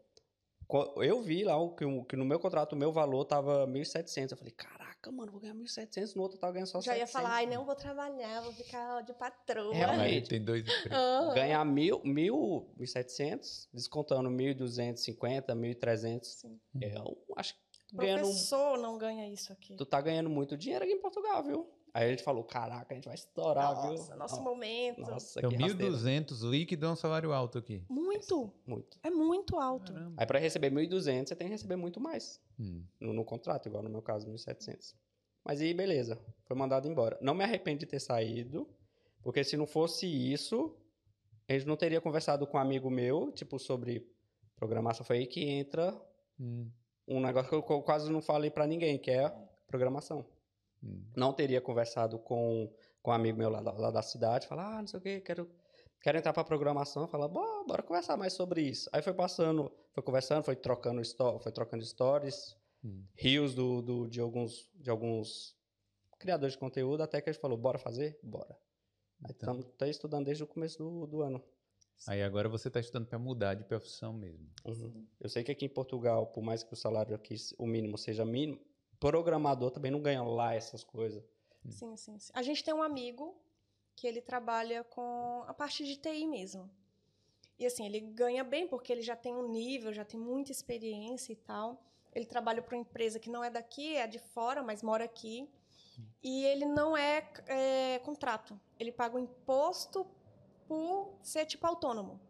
Eu vi lá que, que no meu contrato o meu valor tava 1.700. Eu falei, caraca, mano, vou ganhar 1.700, no outro eu tava ganhando só Já 700. ia falar, ai, não vou trabalhar, vou ficar de patroa. Realmente. Aí tem dois. Aham. Ganhar mil, mil, 1.700, descontando 1.250, 1.300. Sim. É, eu acho que ganhando Professor não ganha isso aqui. tu tá ganhando muito dinheiro aqui em Portugal, viu? Aí a gente falou, caraca, a gente vai estourar, Nossa, viu? nosso Ó, momento. Nossa, Então, que rasteira. 1.200 líquido é um salário alto aqui. Muito. Muito. É muito alto. Caramba. Aí pra receber 1.200, você tem que receber muito mais Hum. no, no contrato, igual no meu caso, 1.700. Mas aí, beleza, foi mandado embora. Não me arrependo de ter saído, porque se não fosse isso, a gente não teria conversado com um amigo meu, tipo, sobre programação. Foi aí que entra Hum. um negócio que eu, que eu quase não falei pra ninguém, que é programação. Hum. não teria conversado com, com um amigo meu lá, da- lá da cidade, falar, ah, não sei o que, quero, quero entrar pra programação, falar, bora, bora conversar mais sobre isso. Aí foi passando, foi conversando, foi trocando, foi trocando stories, Hum. rios do, do- de, alguns, de alguns criadores de conteúdo, até que a gente falou, bora fazer? Bora. Aí Então, estamos estudando desde o começo do, do ano. aí agora você tá estudando para mudar de profissão mesmo. Uhum. Eu sei que aqui em Portugal, por mais que o salário aqui, o mínimo seja mínimo, programador também não ganha lá essas coisas. Sim, sim, sim. A gente tem um amigo que ele trabalha com a parte de TI mesmo. E assim, ele ganha bem porque ele já tem um nível, já tem muita experiência e tal. Ele trabalha para uma empresa que não é daqui, é de fora, mas mora aqui. E ele não é, é, contrato. Ele paga o imposto por ser tipo autônomo.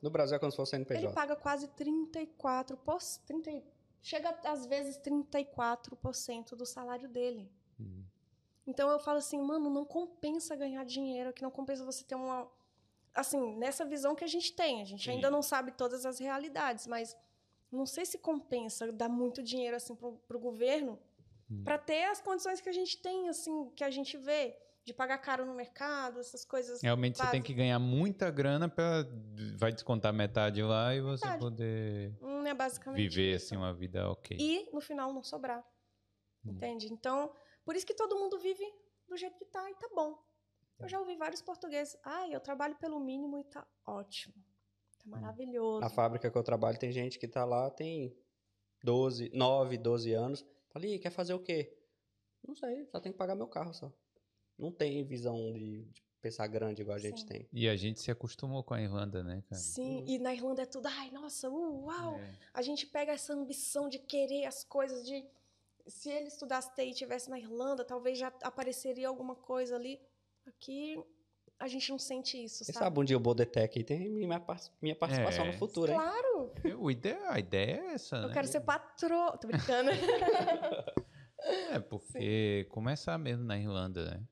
No Brasil é como se fosse NPJ. Ele paga quase 34%, 30, chega às vezes 34% do salário dele. Então eu falo assim, mano, não compensa ganhar dinheiro, que não compensa você ter uma. Assim, nessa visão que a gente tem. A gente Sim. ainda não sabe todas as realidades, mas não sei se compensa dar muito dinheiro assim pro, pro governo Hum. para ter as condições que a gente tem, assim, que a gente vê, de pagar caro no mercado, essas coisas. Realmente você tem básicas. que ganhar muita grana para vai descontar metade lá e você Metade. poder Hum, é basicamente viver isso. assim uma vida ok. E no final não sobrar. Hum. Entende? Então, por isso que todo mundo vive do jeito que tá e tá bom. Eu já ouvi vários portugueses. Ai, eu trabalho pelo mínimo e tá ótimo. Hum. Tá maravilhoso. Na fábrica que eu trabalho, tem gente que tá lá, tem 12, 9, 12 anos. Falei, quer fazer o quê? Não sei, só tem que pagar meu carro só. Não tem visão de, de pensar grande igual a gente Sim. tem. E a gente se acostumou com a Irlanda, né, cara? Sim, Uhum. e na Irlanda é tudo, ai, nossa, uh, uau. É. A gente pega essa ambição de querer as coisas, de se ele estudasse TI e estivesse na Irlanda, talvez já apareceria alguma coisa ali. Aqui a gente não sente isso, Quem sabe? sabe um dia o Bodetec aí tem minha, par- minha participação É. no futuro, hein? Claro, O ideia, a ideia é essa, eu né? quero ser patroa. Tô brincando. É, porque começar mesmo na Irlanda, né?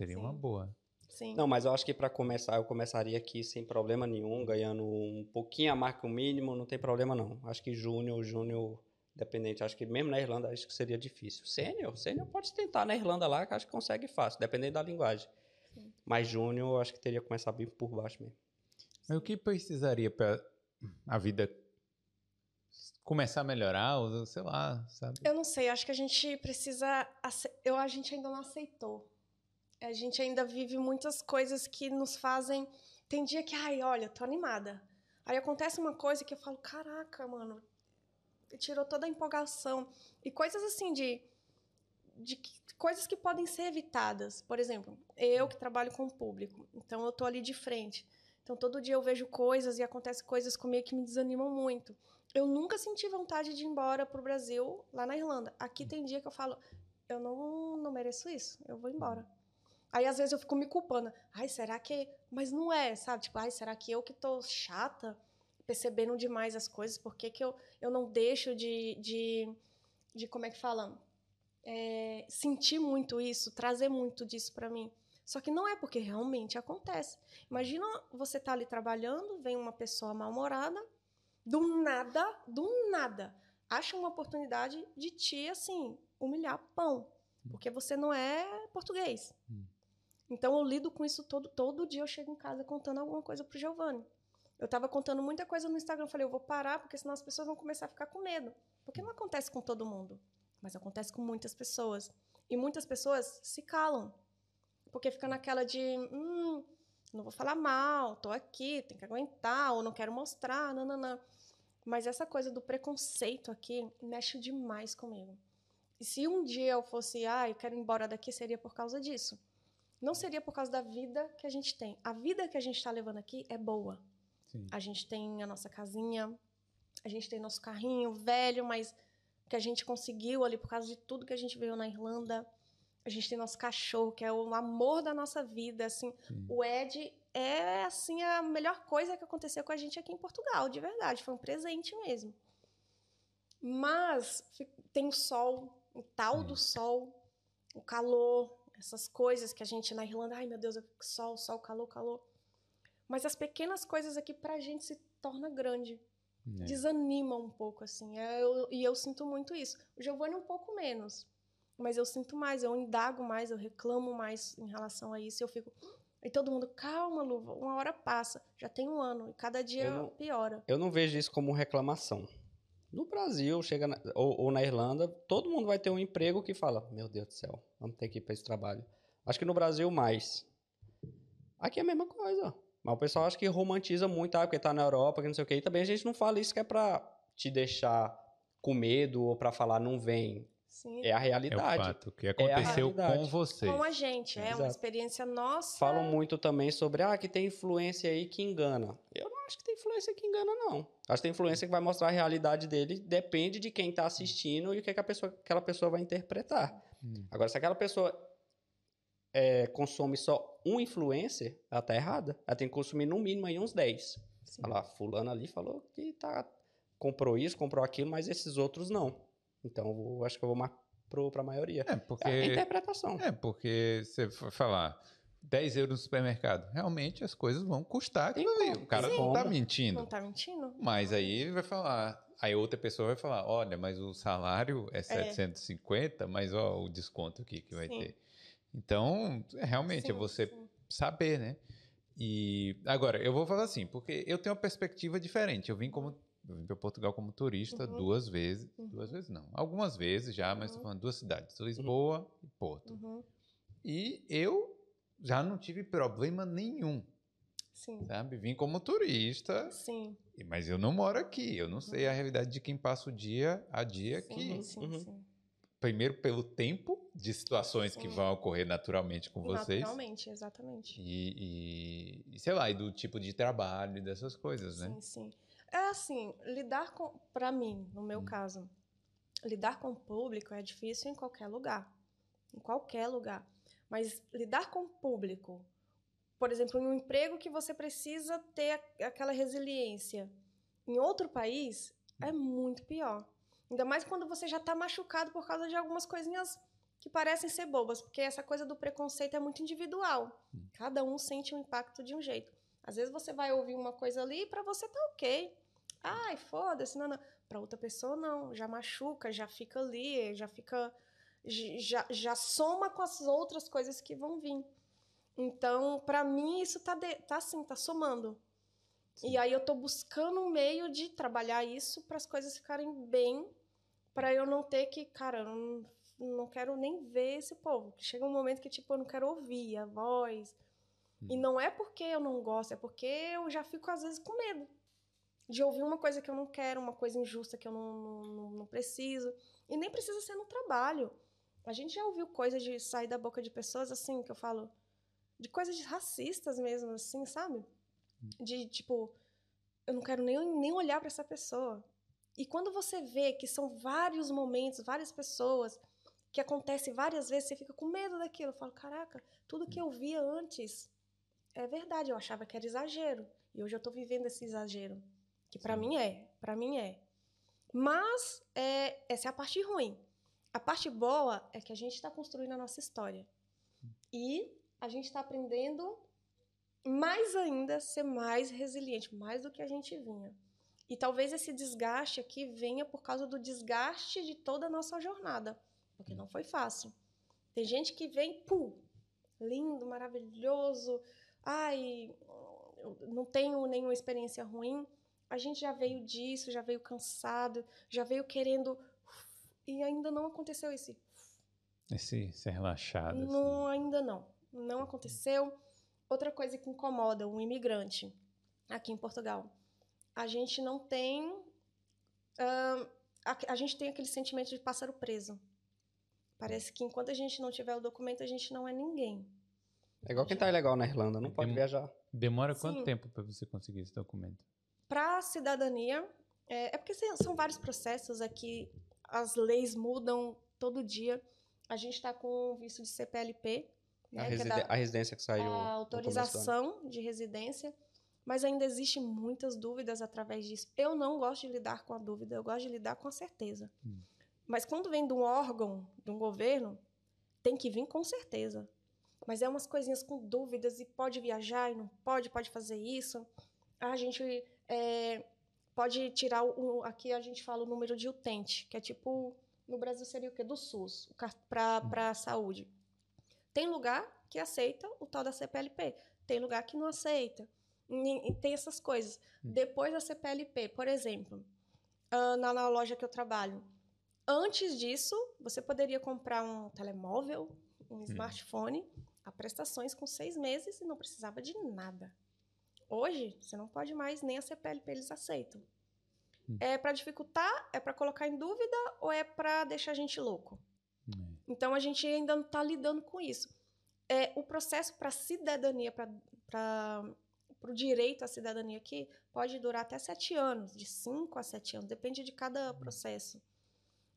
Seria uma Sim. boa. Sim. Não, mas eu acho que pra começar, eu começaria aqui sem problema nenhum, ganhando um pouquinho a mais que o mínimo, não tem problema não. Acho que júnior, júnior, dependente, acho que mesmo na Irlanda, acho que seria difícil. Sênior, sênior pode tentar na Irlanda lá, que acho que consegue fácil, dependendo da linguagem. Sim. Mas júnior, eu acho que teria que começar bem por baixo mesmo. Mas o que precisaria para a vida começar a melhorar, ou sei lá, sabe? Eu não sei, acho que a gente precisa. ace- Eu, a gente ainda não aceitou. A gente ainda vive muitas coisas que nos fazem. Tem dia que, ai, olha, tô animada. Aí acontece uma coisa que eu falo, caraca, mano, tirou toda a empolgação. E coisas assim de. de que- coisas que podem ser evitadas. Por exemplo, eu que trabalho com o público, então eu tô ali de frente. Então todo dia eu vejo coisas e acontecem coisas comigo que me desanimam muito. Eu nunca senti vontade de ir embora pro Brasil, lá na Irlanda. Aqui tem dia que eu falo, eu não, não mereço isso, eu vou embora. Aí às vezes eu fico me culpando. Ai, será que. Mas não é, sabe? Tipo, ai, será que eu que tô chata, percebendo demais as coisas? Por que, que eu, eu não deixo de, de, de. Como é que fala? É, sentir muito isso, trazer muito disso pra mim. Só que não é porque realmente acontece. Imagina você tá ali trabalhando, vem uma pessoa mal-humorada, do nada, do nada, acha uma oportunidade de te, assim, humilhar pão. Porque você não é português. Hum. Então eu lido com isso todo, todo dia. Eu chego em casa contando alguma coisa pro Giovanni. Eu tava contando muita coisa no Instagram. Eu falei, eu vou parar, porque senão as pessoas vão começar a ficar com medo. Porque não acontece com todo mundo, mas acontece com muitas pessoas. E muitas pessoas se calam. Porque fica naquela de, hum, não vou falar mal, tô aqui, tem que aguentar, ou não quero mostrar, não. Mas essa coisa do preconceito aqui mexe demais comigo. E se um dia eu fosse, ah, eu quero ir embora daqui, seria por causa disso. Não seria por causa da vida que a gente tem. A vida que a gente está levando aqui é boa. Sim. A gente tem a nossa casinha, a gente tem nosso carrinho velho, mas que a gente conseguiu ali por causa de tudo que a gente veio na Irlanda. A gente tem nosso cachorro, que é o amor da nossa vida, assim. Sim. O Ed é assim a melhor coisa que aconteceu com a gente aqui em Portugal, de verdade, foi um presente mesmo. Mas tem o sol, o tal É. do sol, o calor, essas coisas que a gente na Irlanda, ai meu Deus, sol, sol, calor, calor. Mas as pequenas coisas aqui pra gente se torna grande É. desanima um pouco, assim. É, eu- e eu sinto muito isso. O Giovanni um pouco menos. Mas eu sinto mais, eu indago mais, eu reclamo mais em relação a isso. Eu fico. E todo mundo, calma, Luva, uma hora passa. Já tem um ano, e cada dia Eu não- piora. Eu não vejo isso como reclamação. No Brasil, chega na- ou, ou na Irlanda, todo mundo vai ter um emprego que fala: Meu Deus do céu, vamos ter que ir para esse trabalho. Acho que no Brasil, mais. Aqui é a mesma coisa. Mas o pessoal acha que romantiza muito, ah, porque tá na Europa, que não sei o quê. E também a gente não fala isso que é pra te deixar com medo ou pra falar não vem. Sim. É a É o realidade. fato que aconteceu com realidade. você. Com a gente, é uma experiência nossa. Falam muito também sobre, ah, que tem influência aí que engana. Eu não acho que tem influência que engana, não. Acho que tem influência que vai mostrar a realidade dele, depende de quem tá assistindo e o que, que a pessoa, aquela pessoa vai interpretar. Hum. Agora, se aquela pessoa é, consome só um influencer, ela tá errada. Ela tem que consumir no mínimo aí uns 10. Sim. Olha lá, fulano ali falou que tá, comprou isso, comprou aquilo, mas esses outros não. Então, eu vou- acho que eu vou mais para a maioria. É, porque. É a interpretação. É, porque você falar 10 euros no supermercado, realmente as coisas vão custar aquilo ali. O cara Sim. não tá mentindo. Não tá mentindo? Mas aí ele vai falar. Aí outra pessoa vai falar: olha, mas o salário é 750, mas ó, o desconto aqui que vai Sim. ter. Então, é, realmente, é Sim, você sim. saber, né? E agora, eu vou falar assim, porque eu tenho uma perspectiva diferente. Eu vim como. Eu vim para Portugal como turista Uhum. duas vezes. Uhum. Duas vezes não. Algumas vezes já, mas tô Uhum. falando duas cidades: Lisboa e Porto. Uhum. E eu já não tive problema nenhum, Sim. sabe? Vim como turista, Sim. e- mas eu não moro aqui. Eu não sei a realidade de quem passa o dia a dia aqui. Sim, sim, Uhum. sim. Primeiro, pelo tempo de situações que vão ocorrer naturalmente com vocês. Naturalmente, exatamente. E, e- e, sei lá, e do tipo de trabalho e dessas coisas, né? Sim, sim. É assim, lidar com, para mim, no meu Hum. caso, lidar com o público é difícil em qualquer lugar, em qualquer lugar. Mas lidar com o público, por exemplo, em um emprego que você precisa ter aquela resiliência, em outro país é muito pior. Ainda mais quando você já está machucado por causa de algumas coisinhas que parecem ser bobas, porque essa coisa do preconceito é muito individual. Hum. Cada um sente o impacto de um jeito. Às vezes você vai ouvir uma coisa ali e para você tá ok. Ai, foda-se, não, não. Para outra pessoa não, já machuca, já fica ali, já fica já, já soma com as outras coisas que vão vir. Então, para mim isso tá de- tá assim, tá somando. Sim. E aí eu tô buscando um meio de trabalhar isso para as coisas ficarem bem, para eu não ter que, cara, eu não, não quero nem ver esse povo. Chega um momento que tipo eu não quero ouvir a voz. E Hum. não é porque eu não gosto, é porque eu já fico às vezes com medo de ouvir uma coisa que eu não quero, uma coisa injusta que eu não, não, não- preciso. E nem precisa ser no trabalho. A gente já ouviu coisas de sair da boca de pessoas assim, que eu falo, de coisas racistas mesmo, assim, sabe? De tipo, eu não quero nem, nem olhar para essa pessoa. E quando você vê que são vários momentos, várias pessoas, que acontece várias vezes, você fica com medo daquilo. Eu falo, caraca, tudo que eu via antes é verdade, eu achava que era exagero. E hoje eu tô vivendo esse exagero. Que pra Sim. mim é, pra mim é. Mas é, essa é a parte ruim. A parte boa é que a gente está construindo a nossa história. E a gente está aprendendo mais ainda a ser mais resiliente, mais do que a gente vinha. E talvez esse desgaste aqui venha por causa do desgaste de toda a nossa jornada, porque não foi fácil. Tem gente que vem, pum, lindo, maravilhoso, ai, não tenho nenhuma experiência ruim. A gente já veio disso, já veio cansado, já veio querendo e ainda não aconteceu esse. Esse ser relaxado. assim. Não, ainda não. Não aconteceu. Outra coisa que incomoda um imigrante aqui em Portugal. A gente não tem. ahn, a, a gente tem aquele sentimento de pássaro preso. Parece que enquanto a gente não tiver o documento, a gente não é ninguém. É igual quem tá ilegal na Irlanda, não pode viajar. Demora quanto Sim. tempo para você conseguir esse documento? Para cidadania, é, é porque são são vários processos aqui, as leis mudam todo dia. A gente está com o visto de CPLP, né, a, é reside- da- a residência que saiu. a autorização de residência, mas ainda existem muitas dúvidas através disso. Eu não gosto de lidar com a dúvida, eu gosto de lidar com a certeza. Hum. Mas quando vem de um órgão, de um governo, tem que vir com certeza. Mas é umas coisinhas com dúvidas e pode viajar e não pode, pode fazer isso. A gente é, pode tirar o, aqui a gente fala o número de utente, que é tipo no Brasil seria o quê? Do SUS, para para saúde. Tem lugar que aceita o tal da CPLP, tem lugar que não aceita. E, e tem essas coisas. Hum. Depois da CPLP, por exemplo, ah, na, na loja que eu trabalho, antes disso, você poderia comprar um telemóvel, um smartphone, a prestações com seis meses e não precisava de nada. Hoje, você não pode mais, nem a CPLP eles aceitam. Hum. É para dificultar? É para colocar em dúvida ou é para deixar a gente louco? É. Então a gente ainda não está lidando com isso. É, o processo para cidadania, para o direito à cidadania aqui, pode durar até sete anos, de cinco a sete anos, depende de cada processo.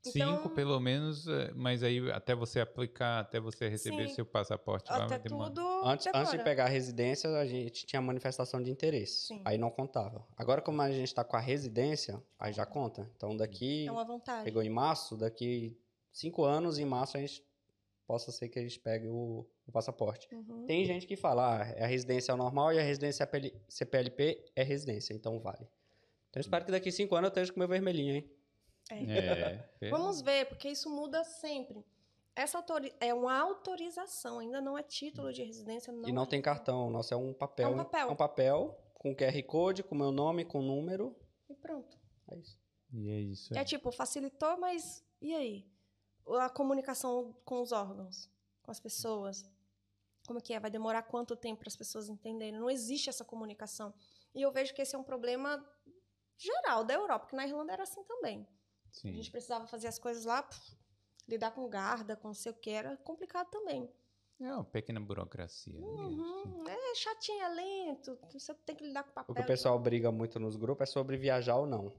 Cinco, Então- pelo menos, é, mas aí até você aplicar, até você receber Sim. seu passaporte lá Até vai demorar. tudo Antes, antes de demora. pegar a residência, a gente tinha manifestação de interesse. Sim. Aí não contava. Agora, como a gente está com a residência, aí já conta. Então, daqui, É uma vantagem. pegou em março, daqui cinco anos, em março, a gente possa ser que a gente pegue o, o passaporte. Uhum. Tem gente que fala, ah, é a residência normal e a residência PL CPLP é residência, então vale. Então eu espero que daqui cinco anos eu esteja com meu vermelhinho, hein? É. Vamos ver, porque isso muda sempre. Essa é uma autorização, ainda não é título de residência. Não e não é tem cartão, nosso é um papel. É um papel. É um papel com QR Code, com meu nome, com número. E pronto. É isso. E é isso. É aí. tipo, facilitou, mas e aí? A comunicação com os órgãos, com as pessoas. Como que é? Vai demorar quanto tempo para as pessoas entenderem? Não existe essa comunicação. E eu vejo que esse é um problema geral da Europa, porque na Irlanda era assim também. A Sim. gente precisava fazer as coisas lá, pff, lidar com guarda, com não sei o que, era complicado também. É uma pequena burocracia. né? Uhum, É chatinho, é lento, você tem que lidar com papel. O que o pessoal briga muito nos grupos é sobre viajar ou não.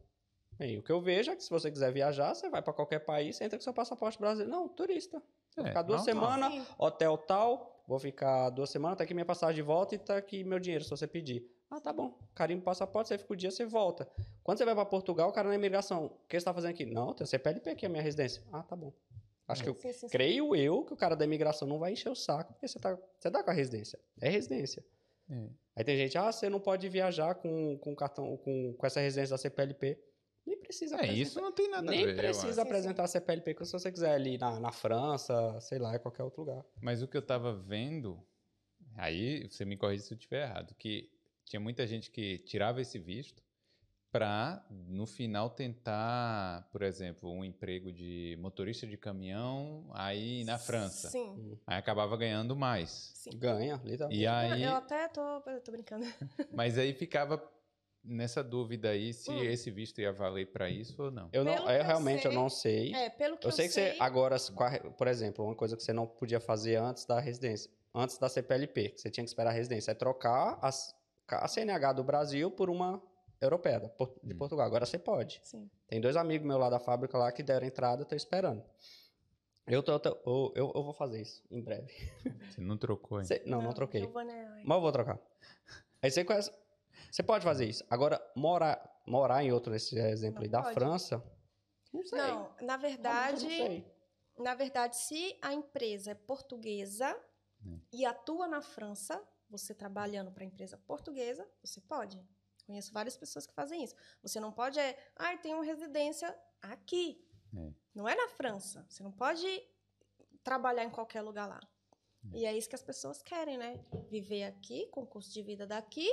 Bem, o que eu vejo é que se você quiser viajar, você vai para qualquer país, entra com seu passaporte brasileiro. Não, turista. Vou É, ficar duas semanas, hotel tal, vou ficar duas semanas, tá aqui minha passagem de volta e tá aqui meu dinheiro, se você pedir. Ah, tá bom. Carimbo o passaporte, você fica o dia, você volta. Quando você vai para Portugal, o cara na imigração, o que você tá fazendo aqui? Não, tem CPLP aqui, é a minha residência. Ah, tá bom. Acho que eu Sim, sim, sim. creio eu que o cara da imigração não vai encher o saco, porque você tá, você tá com a residência. É residência. É. Aí tem gente, ah, você não pode viajar com, com cartão, com, com essa residência da CPLP. Nem precisa É, isso não tem nada a Nem ver. eu precisa apresentar a CPLP se você quiser ali na, na França, sei lá, em qualquer outro lugar. Mas o que eu tava vendo, aí você me corrige se eu estiver errado, que tinha muita gente que tirava esse visto para no final tentar, por exemplo, um emprego de motorista de caminhão aí na França. Sim, Aí acabava ganhando mais. sim. Ganha, literalmente. E aí, Eu até tô, eu tô brincando. mas aí ficava nessa dúvida aí se Hum. esse visto ia valer para isso ou não. Eu não, Pelo eu eu realmente eu sei, não sei. É, pelo que eu eu, sei que você agora, por exemplo, uma coisa que você não podia fazer antes da residência, antes da CPLP, que você tinha que esperar a residência, é trocar as- a CNH do Brasil por uma europeia, de Hum. Portugal. Agora você pode. Sim. Tem dois amigos meus lá da fábrica lá que deram entrada, tô esperando. Eu, tô, tô- eu, eu, eu vou fazer isso em breve. Você não trocou ainda. Você- não, não, troquei. Giovanna é- Mas eu vou trocar. Aí você conhece. Você pode fazer isso. Agora, morar, morar em outro, esse exemplo aí, Não da pode. França. Não sei. Não, na verdade, não na verdade, se a empresa é portuguesa Hum. e atua na França, você trabalhando para a empresa portuguesa, você pode. Conheço várias pessoas que fazem isso. Você não pode é, ai, tem uma residência aqui. É. Não é na França. Você não pode trabalhar em qualquer lugar lá. É. E é isso que as pessoas querem, né? Viver aqui, com o custo de vida daqui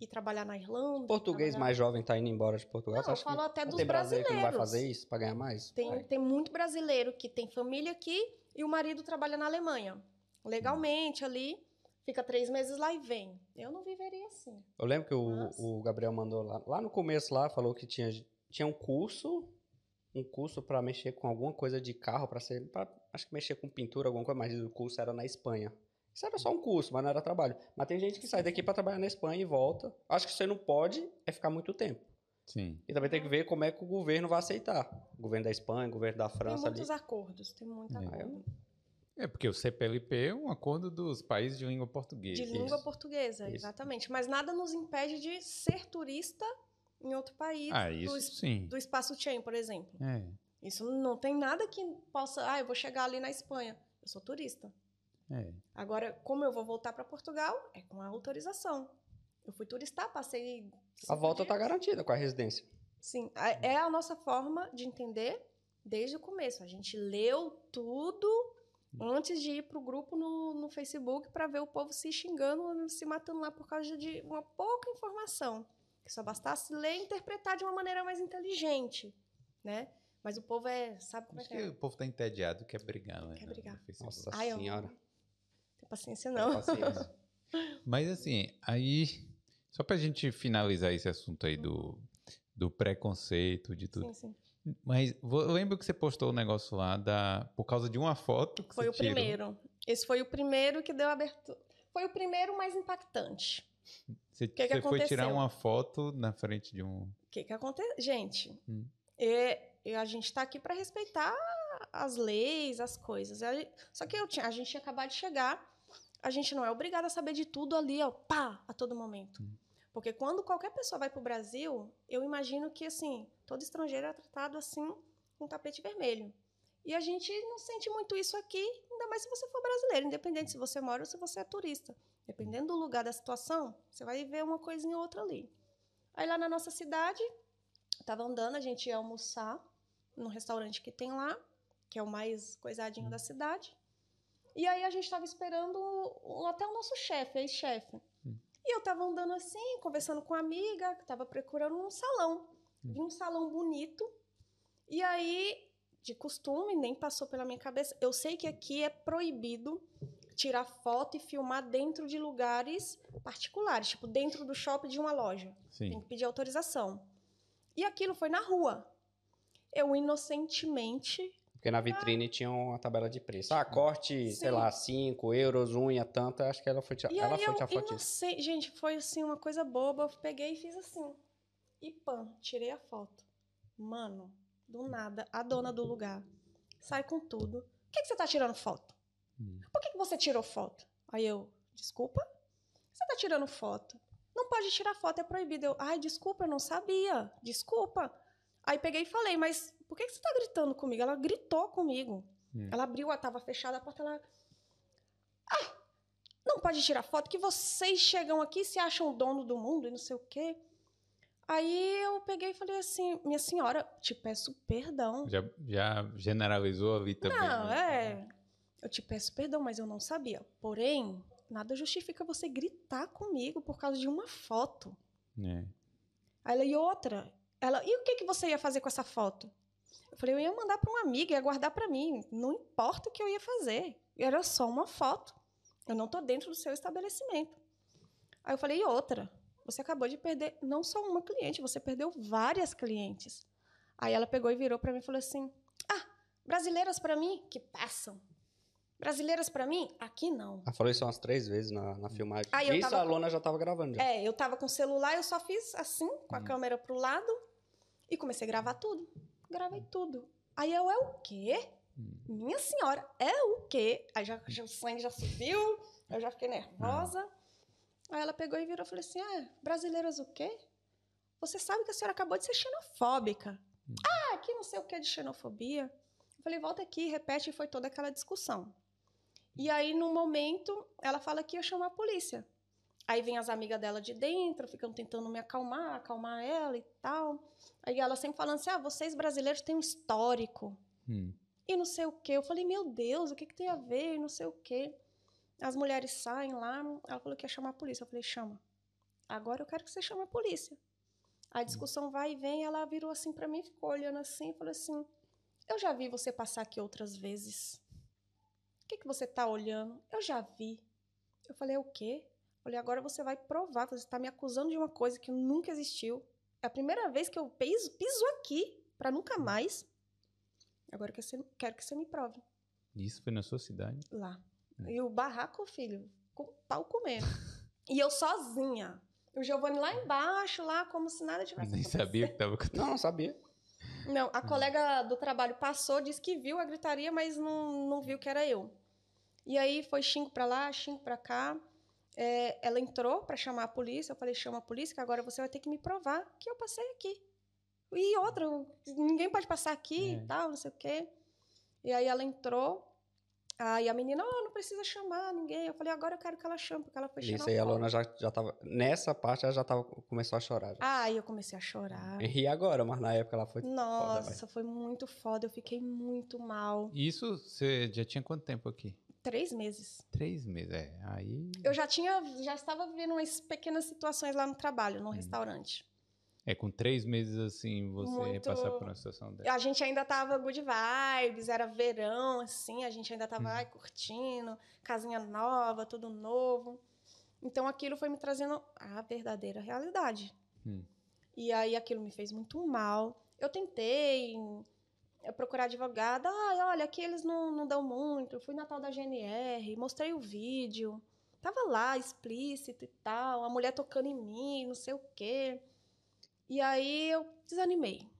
e trabalhar na Irlanda. Português trabalhar- mais jovem tá indo embora de Portugal. Não, eu falo que até dos tem brasileiro que não vai brasileiros. fazer isso pra ganhar mais? Tem, Vai. tem muito brasileiro que tem família aqui e o marido trabalha na Alemanha. Legalmente ali, fica três meses lá e vem. Eu não viveria assim. Eu lembro que o, Mas- o Gabriel mandou lá, lá no começo lá, falou que tinha, tinha um curso, um curso pra mexer com alguma coisa de carro, para ser, pra, acho que mexer com pintura, alguma coisa, mas o curso era na Espanha. Isso era só um curso, mas não era trabalho. Mas tem gente que sai daqui pra trabalhar na Espanha e volta. Acho que você não pode é ficar muito tempo. Sim. E também tem que ver como é que o governo vai aceitar. O governo da Espanha, o governo da Tem França ali. muitos acordos, tem muito É. acordo. É porque o CPLP é um acordo dos países de língua portuguesa. De língua Isso. portuguesa, Isso. exatamente. Mas nada nos impede de ser turista em outro país Ah, do, isso es- sim. do espaço Chain, por exemplo. É. Isso não tem nada que possa. Ah, eu vou chegar ali na Espanha. Eu sou turista. É. Agora, como eu vou voltar para Portugal, é com a autorização. Eu fui turistar, passei. A volta tá dias. garantida com a residência. Sim, é a nossa forma de entender desde o começo. A gente leu tudo antes de ir pro grupo no, no Facebook para ver o povo se xingando, se matando lá por causa de uma pouca informação. Que só bastasse ler e interpretar de uma maneira mais inteligente, né? Mas o povo é, sabe como é Acho que que é? o povo tá entediado, quer brigar, né? Quer brigar. no. Nossa Ai, senhora. Não tem paciência não. Paciência. Mas assim, aí, só pra gente finalizar esse assunto aí do, do preconceito, de tudo. Sim, sim. Mas eu lembro que você postou o negócio lá da, por causa de uma foto que Foi o tirou. primeiro. Esse foi o primeiro que deu abertura. Foi o primeiro mais impactante. Você, que você foi tirar aconteceu? uma foto na frente de um. O que que acontece? Gente, Hum. é- a gente tá aqui para respeitar as leis, as coisas. Só que eu tinha, a gente tinha acabado de chegar, a gente não é obrigado a saber de tudo ali, ó, pá, a todo momento. Hum. Porque quando qualquer pessoa vai pro Brasil, eu imagino que, assim, todo estrangeiro é tratado assim, com tapete vermelho. E a gente não sente muito isso aqui, ainda mais se você for brasileiro, independente se você mora ou se você é turista. Dependendo do lugar da situação, você vai ver uma coisinha ou outra ali. Aí lá na nossa cidade, tava andando, a gente ia almoçar num restaurante que tem lá, que é o mais coisadinho da cidade. E aí a gente tava esperando até o nosso chefe, ex-chefe. Hum. E eu tava andando assim, conversando com uma amiga, que tava procurando um salão. Vi um salão bonito. E aí, de costume, nem passou pela minha cabeça. Eu sei que aqui é proibido tirar foto e filmar dentro de lugares particulares, tipo dentro do shopping de uma loja. Tem Sim. que pedir autorização. E aquilo foi na rua. Eu inocentemente. Porque na vitrine tinha uma tabela de preço. Ah, corte, sei Sim. lá, 5 euros, unha, tanta. Acho que ela foi, tirar- E ela aí foi eu tirar foto. Gente, foi assim uma coisa boba. Eu peguei e fiz assim. E pã, tirei a foto. Mano, do nada, a dona do lugar sai com tudo. Por que, que você tá tirando foto? Hum. Por que, que você tirou foto? Aí eu, desculpa? Você tá tirando foto? Não pode tirar foto, é proibido. Eu, ai, desculpa, eu não sabia. Desculpa. Aí peguei e falei, mas por que, que você tá gritando comigo? Ela gritou comigo. Hum. Ela abriu, ela tava fechada a porta, ela. Ah! Não pode tirar foto, que vocês chegam aqui e se acham dono do mundo e não sei o quê. Aí eu peguei e falei assim, minha senhora, te peço perdão. Já, já generalizou ali também. Não, né? é. Eu te peço perdão, mas eu não sabia. Porém, nada justifica você gritar comigo por causa de uma foto. É. Aí ela, e outra? Ela, e o que, que você ia fazer com essa foto? Eu falei, eu ia mandar para uma amiga, ia guardar para mim. Não importa o que eu ia fazer. Era só uma foto. Eu não tô dentro do seu estabelecimento. Aí eu falei, e outra? Você acabou de perder não só uma cliente, você perdeu várias clientes. Aí ela pegou e virou para mim e falou assim: Ah, brasileiras para mim que passam. Brasileiras para mim, aqui não. Ela falou isso umas três vezes na, na filmagem. Aí eu isso tava a com- Lona já tava gravando. Já. É, eu tava com o celular, eu só fiz assim, com a Uhum. câmera pro lado e comecei a gravar tudo. Gravei tudo. Aí eu, é o quê? Hum. Minha senhora, é o quê? Aí já, já- o sangue já subiu, eu já fiquei nervosa. Aí ela pegou e virou e falou assim: ah, brasileiras o quê? Você sabe que a senhora acabou de ser xenofóbica. Hum. Ah, que não sei o que de xenofobia. Eu falei, volta aqui, repete, e foi toda aquela discussão. E aí, num momento, ela fala que ia chamar a polícia. Aí vem as amigas dela de dentro, ficam tentando me acalmar, acalmar ela e tal. Aí ela sempre falando assim: ah, vocês brasileiros têm um histórico. Hum. E não sei o quê. Eu falei, meu Deus, o que, que tem a ver? E não sei o quê. As mulheres saem lá, ela falou que ia chamar a polícia. Eu falei, chama. Agora eu quero que você chame a polícia. A discussão vai e vem, ela virou assim pra mim, ficou olhando assim e falou assim: Eu já vi você passar aqui outras vezes. O que, que você tá olhando? Eu já vi. Eu falei, o quê? Eu falei, agora você vai provar, você tá me acusando de uma coisa que nunca existiu. É a primeira vvez que eu piso, piso aqui, pra nunca mais. Agora você, quero que você me prove. Isso foi na sua cidade? Lá. Hum. E o barraco, filho, com o pau comendo. e eu sozinha. O Giovanni lá embaixo, lá, como se nada tivesse Nem acontecido. sabia que tava Não, não sabia. Não, a colega do trabalho passou, disse que viu a gritaria, mas não, não viu que era eu. E aí foi xingo pra lá, xingo pra cá. É, ela entrou pra chamar a polícia. Eu falei, chama a polícia, que agora você vai ter que me provar que eu passei aqui. E outra, ninguém pode passar aqui É. e tal, não sei o quê. E aí ela entrou. Aí a menina, oh, não precisa chamar ninguém. Eu falei, agora eu quero que ela chame, porque ela foi Isso aí a. Lona já, já tava. Nessa parte ela já tava, começou a chorar. Já. Ah, Aí eu comecei a chorar. E ri agora, mas na época ela foi. Nossa, foi muito foda. Eu fiquei muito mal. Isso você já tinha quanto tempo aqui? Três meses. Três meses, é. Aí. Eu já tinha, já estava vivendo umas pequenas situações lá no trabalho, no restaurante. É, com três meses assim, você Muito- passar por uma situação dessa. A gente ainda tava good vibes, era verão, assim, a gente ainda tava Uhum. ai, curtindo, casinha nova, tudo novo. Então aquilo foi me trazendo a verdadeira realidade. Hum. E aí aquilo me fez muito mal. Eu tentei eh, procurar advogada. Ai, olha, aqui eles não, não dão muito. Eu fui na tal da GNR, mostrei o vídeo. Tava lá, explícito e tal. A mulher tocando em mim, não sei o quê. E aí eu desanimei.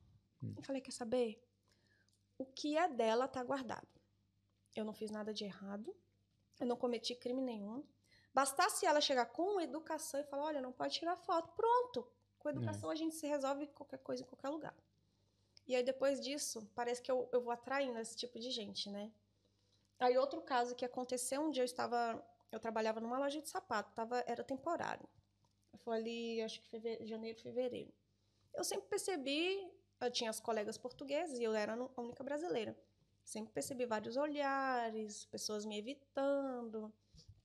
Hum. Eu falei, quer saber? O que é dela tá guardado. Eu não fiz nada de errado. Eu não cometi crime nenhum. Bastasse ela chegar com educação e falar, olha, não pode tirar foto. Pronto. Com educação a gente se resolve qualquer coisa em qualquer lugar. E aí depois disso, parece que eu, eu vou atraindo esse tipo de gente, né? Aí outro caso que aconteceu, um dia eu estava, eu trabalhava numa loja de sapato, tava, era temporário. Foi ali, acho que fevereiro, janeiro, fevereiro. Eu sempre percebi, eu tinha as colegas portuguesas e eu era a única brasileira. Sempre percebi vários olhares, pessoas me evitando,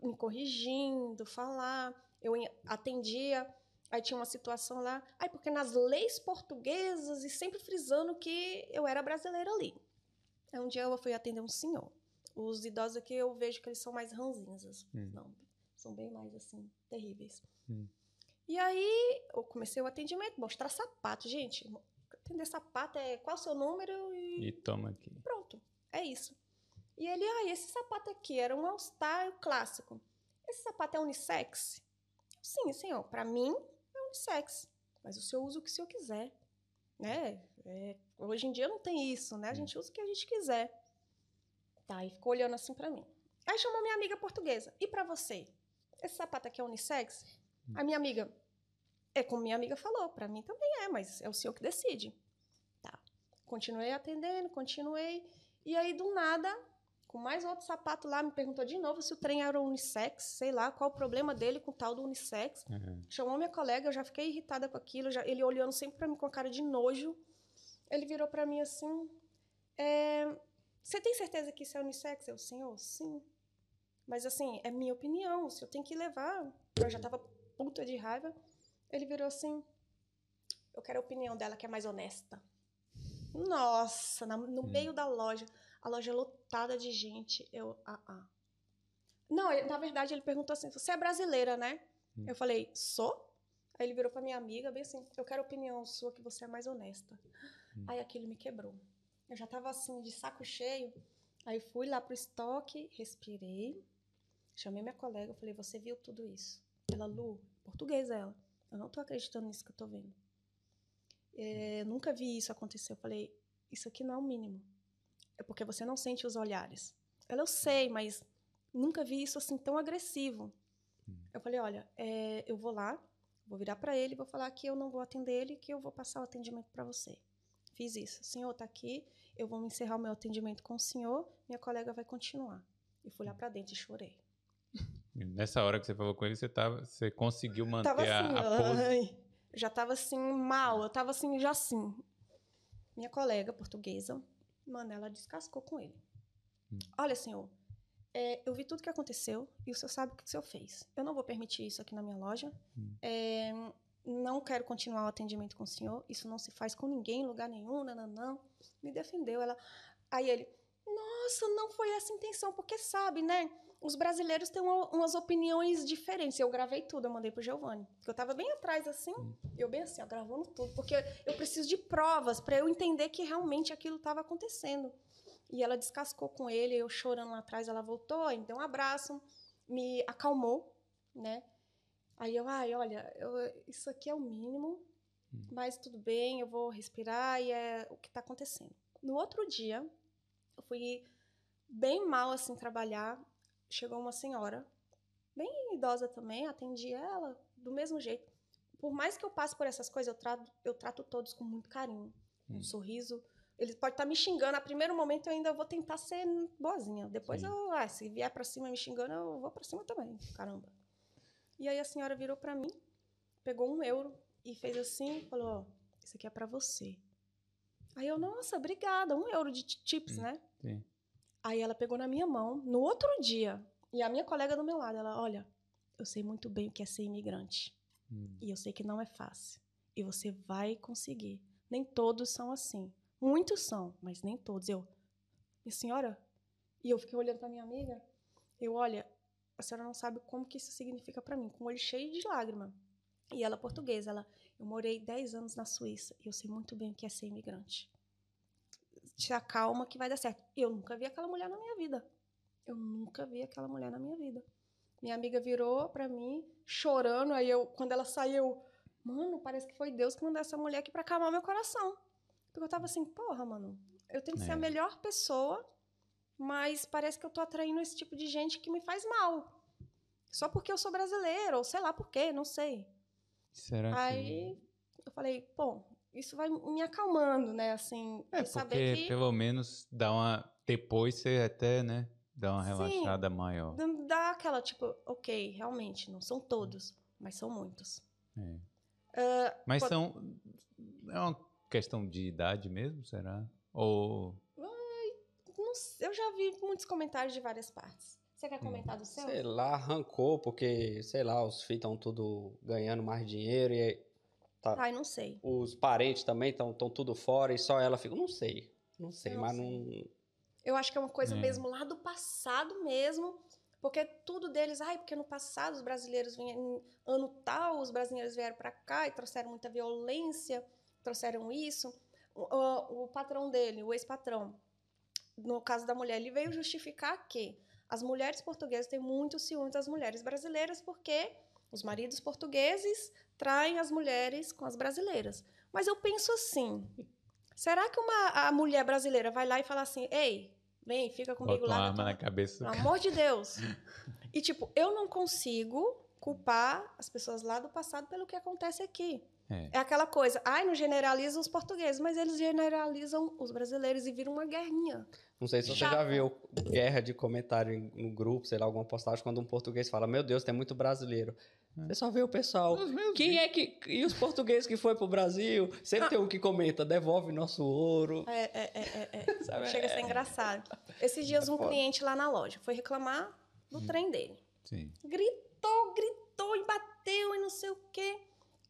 me corrigindo, falar. Eu atendia, aí tinha uma situação lá, aí porque nas leis portuguesas e sempre frisando que eu era brasileira ali. Aí um dia eu fui atender um senhor. Os idosos aqui eu vejo que eles são mais ranzinhos. Hum. Não, são bem mais assim, terríveis. Hum. E aí eu comecei o atendimento, mostrar sapato. Gente, atender sapato é qual o seu número e. E toma aqui. Pronto, é isso. E ele, ah, esse sapato aqui era um All-Star clássico. Esse sapato é unissex? Sim, senhor, para mim é unissex. Mas o senhor usa o que o senhor quiser. Né? É, hoje em dia não tem isso, né? A gente usa o que a gente quiser. Tá, e ficou olhando assim para mim. Aí chamou minha amiga portuguesa. E para você? Esse sapato aqui é unissex? A minha amiga, é como minha amiga falou, para mim também é, mas é o senhor que decide. Tá. Continuei atendendo, continuei. E aí, do nada, com mais outro sapato lá, me perguntou de novo se o trem era unissex, sei lá, qual o problema dele com o tal do unissex. Uhum. Chamou minha colega, eu já fiquei irritada com aquilo, já, ele olhando sempre para mim com a cara de nojo. Ele virou para mim assim: é, Você tem certeza que isso é unissex? Eu, senhor, sim. Mas assim, é minha opinião, se eu tenho que levar. Eu já tava puta de raiva. Ele virou assim: Eu quero a opinião dela, que é mais honesta. Nossa, na, no hum. meio da loja, a loja lotada de gente. Eu, ah, ah. Não, ele, na verdade, ele perguntou assim: Você é brasileira, né? Hum. Eu falei: Sou? Aí ele virou pra minha amiga, bem assim: Eu quero a opinião sua, que você é mais honesta. Hum. Aí aquilo me quebrou. Eu já tava assim, de saco cheio. Aí fui lá pro estoque, respirei, chamei minha colega, eu falei: Você viu tudo isso? Ela, Lu, portuguesa ela. Eu não tô acreditando nisso que eu tô vendo. É, nunca vi isso acontecer. Eu falei, isso aqui não é o mínimo. É porque você não sente os olhares. Ela, eu sei, mas nunca vi isso assim tão agressivo. Hum. Eu falei, olha, é, eu vou lá, vou virar para ele, vou falar que eu não vou atender ele, que eu vou passar o atendimento para você. Fiz isso. O senhor está aqui, eu vou encerrar o meu atendimento com o senhor, minha colega vai continuar. E fui lá para dentro e chorei. Nessa hora que você falou com ele, você, tava, você conseguiu manter assim, a, a pose? Ai, já tava assim, mal. Eu tava assim, já assim. Minha colega portuguesa, mano, ela descascou com ele. Hum. Olha, senhor, é, eu vi tudo que aconteceu e o senhor sabe o que o senhor fez. Eu não vou permitir isso aqui na minha loja. Hum. É, não quero continuar o atendimento com o senhor. Isso não se faz com ninguém em lugar nenhum. Não, não, não. Me defendeu. Ela... Aí ele, nossa, não foi essa a intenção, porque sabe, né? os brasileiros têm uma, umas opiniões diferentes. Eu gravei tudo, eu mandei pro Giovanni. Porque eu tava bem atrás, assim, eu bem assim, ó, gravando tudo. Porque eu preciso de provas para eu entender que realmente aquilo estava acontecendo. E ela descascou com ele, eu chorando lá atrás, ela voltou, me deu um abraço, me acalmou, né? Aí eu, ai, olha, eu, isso aqui é o mínimo, hum. mas tudo bem, eu vou respirar e é o que está acontecendo. No outro dia, eu fui bem mal assim trabalhar chegou uma senhora, bem idosa também, atendi ela do mesmo jeito. Por mais que eu passe por essas coisas, eu trato, eu trato todos com muito carinho, hum. um sorriso. Ele pode estar tá me xingando, a primeiro momento eu ainda vou tentar ser boazinha. Depois, eu, ah, se vier para cima me xingando, eu vou para cima também, caramba. E aí a senhora virou para mim, pegou um euro e fez assim, falou: oh, isso aqui é para você. Aí eu, nossa, obrigada, um euro de tips, hum, né? Sim. Aí ela pegou na minha mão, no outro dia, e a minha colega do meu lado, ela, olha, eu sei muito bem o que é ser imigrante. Hum. E eu sei que não é fácil. E você vai conseguir. Nem todos são assim. Muitos são, mas nem todos. Eu, minha senhora? E eu fiquei olhando para minha amiga. Eu, olha, a senhora não sabe como que isso significa para mim, com o olho cheio de lágrima. E ela portuguesa, ela, eu morei 10 anos na Suíça e eu sei muito bem o que é ser imigrante te acalma que vai dar certo. Eu nunca vi aquela mulher na minha vida. Eu nunca vi aquela mulher na minha vida. Minha amiga virou para mim, chorando, aí eu, quando ela saiu, mano, parece que foi Deus que mandou essa mulher aqui para acalmar meu coração. Porque eu tava assim, porra, mano, eu tenho que é. ser a é. melhor pessoa, mas parece que eu tô atraindo esse tipo de gente que me faz mal. Só porque eu sou brasileira, ou sei lá por quê, não sei. Será Aí que... eu falei, bom, isso vai me acalmando, né? Assim, É, saber porque que pelo menos dá uma. Depois você até, né? Dá uma Sim. relaxada maior. não dá aquela, tipo, ok, realmente, não são todos, mas são muitos. É. Mas pode- são. É uma questão de idade mesmo, será? Ou. Não sei, eu já vi muitos comentários de várias partes. Você Hum. quer comentar do seu? Sei lá, arrancou, porque, sei lá, os filhos estão tudo ganhando mais dinheiro e aí tá- Ai, não sei. os parentes também estão tudo fora e só ela fica. Não sei. Não sei, Eu mas sei. não. Eu acho que é uma coisa É. mesmo lá do passado mesmo, porque tudo deles, ai, porque no passado os brasileiros vinham, ano tal, os brasileiros vieram para cá e trouxeram muita violência, trouxeram isso. O, o- o patrão dele, o ex-patrão, no caso da mulher, ele veio justificar que as mulheres portuguesas têm muito ciúme das mulheres brasileiras porque os maridos portugueses traem as mulheres com as brasileiras. Mas eu penso assim, será que uma a mulher brasileira vai lá e fala assim, ei, vem, fica comigo Bota uma lá arma tua- na cabeça. pelo amor de Deus. E, tipo, eu não consigo culpar as pessoas lá do passado pelo que acontece aqui. É. É aquela coisa, ai, não generaliza os portugueses, mas eles generalizam os brasileiros e viram uma guerrinha. Não sei se você já viu guerra de comentário em- no grupo, sei lá, alguma postagem, quando um português fala, meu Deus, tem muito brasileiro. Você só vê o pessoal. Quem é que. E os portugueses que foi pro Brasil? Sempre tem um que comenta, devolve nosso ouro. É, é, é, é, é. Sabe? Chega a ser engraçado. Esses dias um foda. cliente lá na loja foi reclamar do trem dele. Sim. Gritou, gritou e bateu e não sei o quê.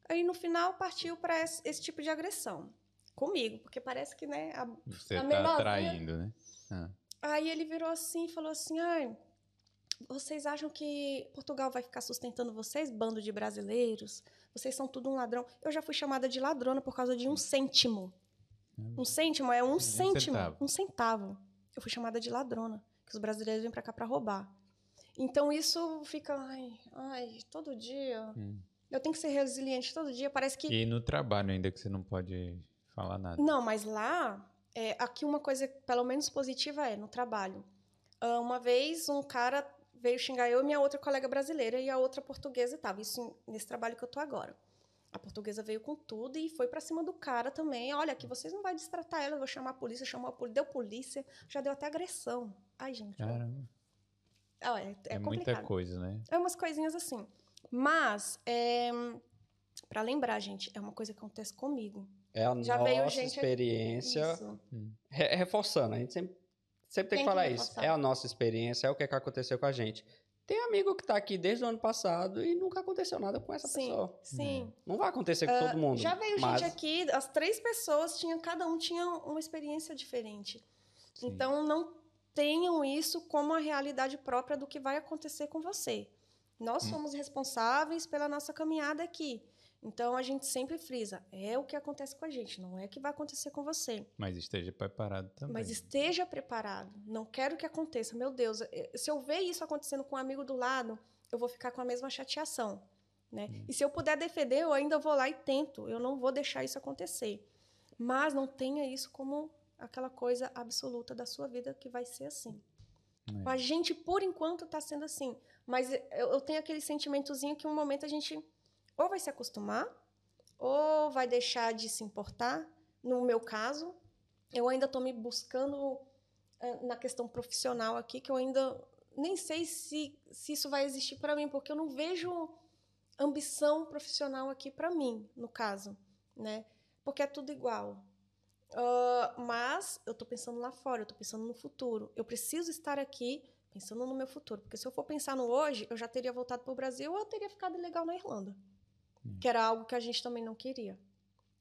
Aí no final partiu para esse, esse tipo de agressão. Comigo, porque parece que, né, a Você A tá menorzinha- atraindo, né? Ah. Aí ele virou assim e falou assim: ai, vocês acham que Portugal vai ficar sustentando vocês, bando de brasileiros? Vocês são tudo um ladrão. Eu já fui chamada de ladrona por causa de um cêntimo. Um cêntimo é um cêntimo, centavo. um centavo. Eu fui chamada de ladrona, que os brasileiros vêm pra cá pra roubar. Então isso fica, ai, ai, todo dia. Hum. Eu tenho que ser resiliente todo dia. Parece que E no trabalho ainda que você não pode falar nada. Não, mas lá, é, aqui uma coisa, pelo menos positiva, é no trabalho. Ah, uma vez um cara veio xingar eu e minha outra colega brasileira e a outra portuguesa estava. Isso nesse trabalho que eu tô agora. A portuguesa veio com tudo e foi pra cima do cara também. Olha, aqui vocês não vão destratar ela, eu vou chamar a polícia, chamou a polícia, deu polícia, já deu até agressão. Ai, gente. Caramba. ó, é, é É, complicado. muita coisa, né? É umas coisinhas assim. Mas, é, para lembrar, gente, é uma coisa que acontece comigo. É a Já veio nossa gente aqui- experiência. Isso. Re- reforçando, a gente sempre, sempre tem, Tem que que falar isso. reforçar. É a nossa experiência, é o que, que aconteceu com a gente. Tem amigo que tá aqui desde o ano passado e nunca aconteceu nada com essa Sim, pessoa. sim. Não vai acontecer com todo mundo. Já veio mas gente aqui, as três pessoas tinham, cada um tinha uma experiência diferente. Sim. Então não tenham isso como a realidade própria do que vai acontecer com você. Nós Hum. somos responsáveis pela nossa caminhada aqui. Então a gente sempre frisa, é o que acontece com a gente, não é o que vai acontecer com você. Mas esteja preparado também. Mas esteja preparado. Não quero que aconteça. Meu Deus, eh, se eu ver isso acontecendo com um amigo do lado, eu vou ficar com a mesma chateação. Né? Hum. E se eu puder defender, eu ainda vou lá e tento. Eu não vou deixar isso acontecer. Mas não tenha isso como aquela coisa absoluta da sua vida que vai ser assim. É. A gente, por enquanto, está sendo assim. Mas eu, eu tenho aquele sentimentozinho que um momento a gente ou vai se acostumar, ou vai deixar de se importar. No meu caso, eu ainda estou me buscando eh, na questão profissional aqui, que eu ainda nem sei se, se isso vai existir para mim, porque eu não vejo ambição profissional aqui para mim, no caso, né? Porque é tudo igual. Ah, mas eu estou pensando lá fora, eu estou pensando no futuro. Eu preciso estar aqui pensando no meu futuro, porque se eu for pensar no hoje, eu já teria voltado para o Brasil ou eu teria ficado legal na Irlanda. Que era algo que a gente também não queria.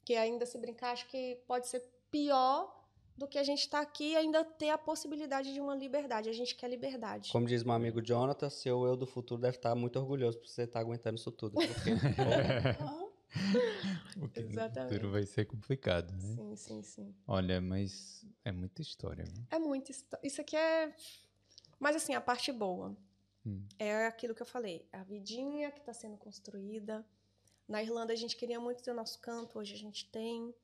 Que ainda se brincar, acho que pode ser pior do que a gente estar aqui e ainda ter a possibilidade de uma liberdade. A gente quer liberdade. Como diz meu amigo Jonathan, seu eu do futuro deve estar muito orgulhoso por você estar aguentando isso tudo. Porque, Porque Exatamente. futuro vai ser complicado, né? Sim, sim, sim. Olha, mas é muita história, né? É muito. histó- Isso aqui é. Mas assim, a parte boa Hum. é aquilo que eu falei. A vidinha que está sendo construída. Na Irlanda a gente queria muito ter o nosso canto, hoje a gente tem.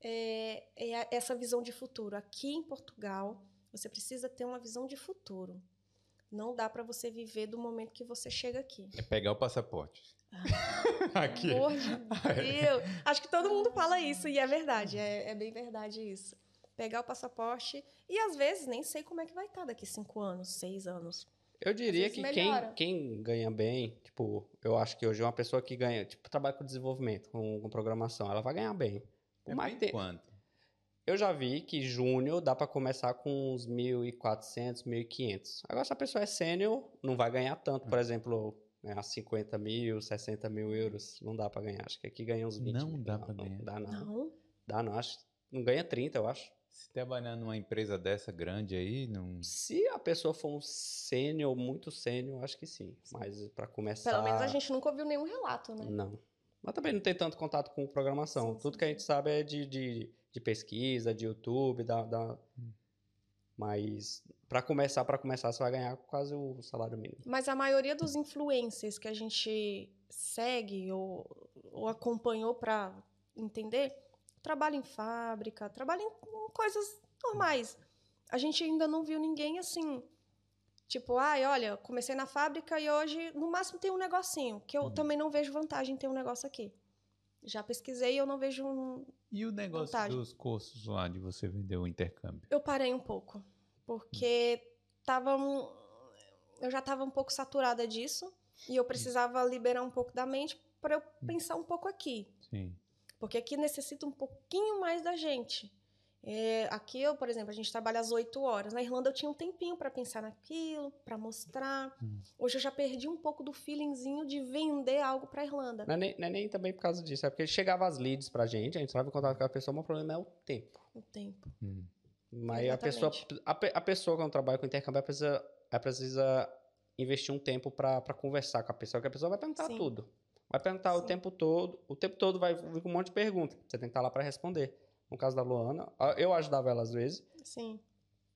É, é essa visão de futuro. Aqui em Portugal, você precisa ter uma visão de futuro. Não dá para você viver do momento que você chega aqui. É pegar o passaporte. aqui. Amor de Deus. Acho que todo mundo fala isso e é verdade. É, é bem verdade isso. Pegar o passaporte e às vezes nem sei como é que vai estar daqui cinco anos, seis anos. Eu diria que quem, melhora. quem ganha bem, tipo, eu acho que hoje uma pessoa que ganha, tipo, trabalha com desenvolvimento, com, com programação, ela vai ganhar bem. Por É mais bem tempo. quanto? Eu já vi que júnior dá pra começar com uns 1.400, 1.500. Agora, se a pessoa é sênior, não vai ganhar tanto. Por exemplo, ganhar 50 mil, 60 mil euros. Não dá pra ganhar. Acho que aqui ganha uns 20 Não mil. dá pra ganhar. Dá não. Não. Dá não. Acho, não ganha 30, eu acho. Se trabalhar numa empresa dessa grande aí, não. Se a pessoa for um sênior, muito sênior, acho que sim. Mas pra começar... Pelo menos a gente nunca ouviu nenhum relato, né? Não. Mas também não tem tanto contato com programação. Sim, Tudo sim, que a gente sabe é de, de, de pesquisa, de YouTube, da, da... Hum. mas para começar, para começar, você vai ganhar quase o salário mínimo. Mas a maioria dos influencers que a gente segue ou, ou acompanhou para entender, trabalha em fábrica, trabalha em, em coisas normais. A gente ainda não viu ninguém assim, tipo, ai, olha, comecei na fábrica e hoje no máximo tem um negocinho, que eu Uhum. também não vejo vantagem em ter um negócio aqui. Já pesquisei e eu não vejo um, E o negócio Vantagem. dos cursos lá de você vender o intercâmbio? Eu parei um pouco, porque tava um- eu já estava um pouco saturada disso e eu precisava liberar um pouco da mente para eu pensar um pouco aqui, Sim. Porque aqui necessita um pouquinho mais da gente. É, aqui eu, por exemplo, a gente trabalha às 8 horas. Na Irlanda eu tinha um tempinho para pensar naquilo, para mostrar. Hum. Hoje eu já perdi um pouco do feelingzinho de vender algo para Irlanda. Não é, nem, não é nem também por causa disso, é porque chegava as leads pra gente, a gente entrava em contato com a pessoa, mas o problema é o tempo. O tempo. Hum. Mas a pessoa, a, a pessoa quando trabalha com intercâmbio, ela precisa, ela precisa investir um tempo pra conversar com a pessoa, que a pessoa vai perguntar Sim. tudo. Vai perguntar o Sim. tempo todo, o tempo todo vai vir com um monte de perguntas. Você tem que estar lá pra responder. No caso da Luana, eu ajudava ela às vezes. Sim.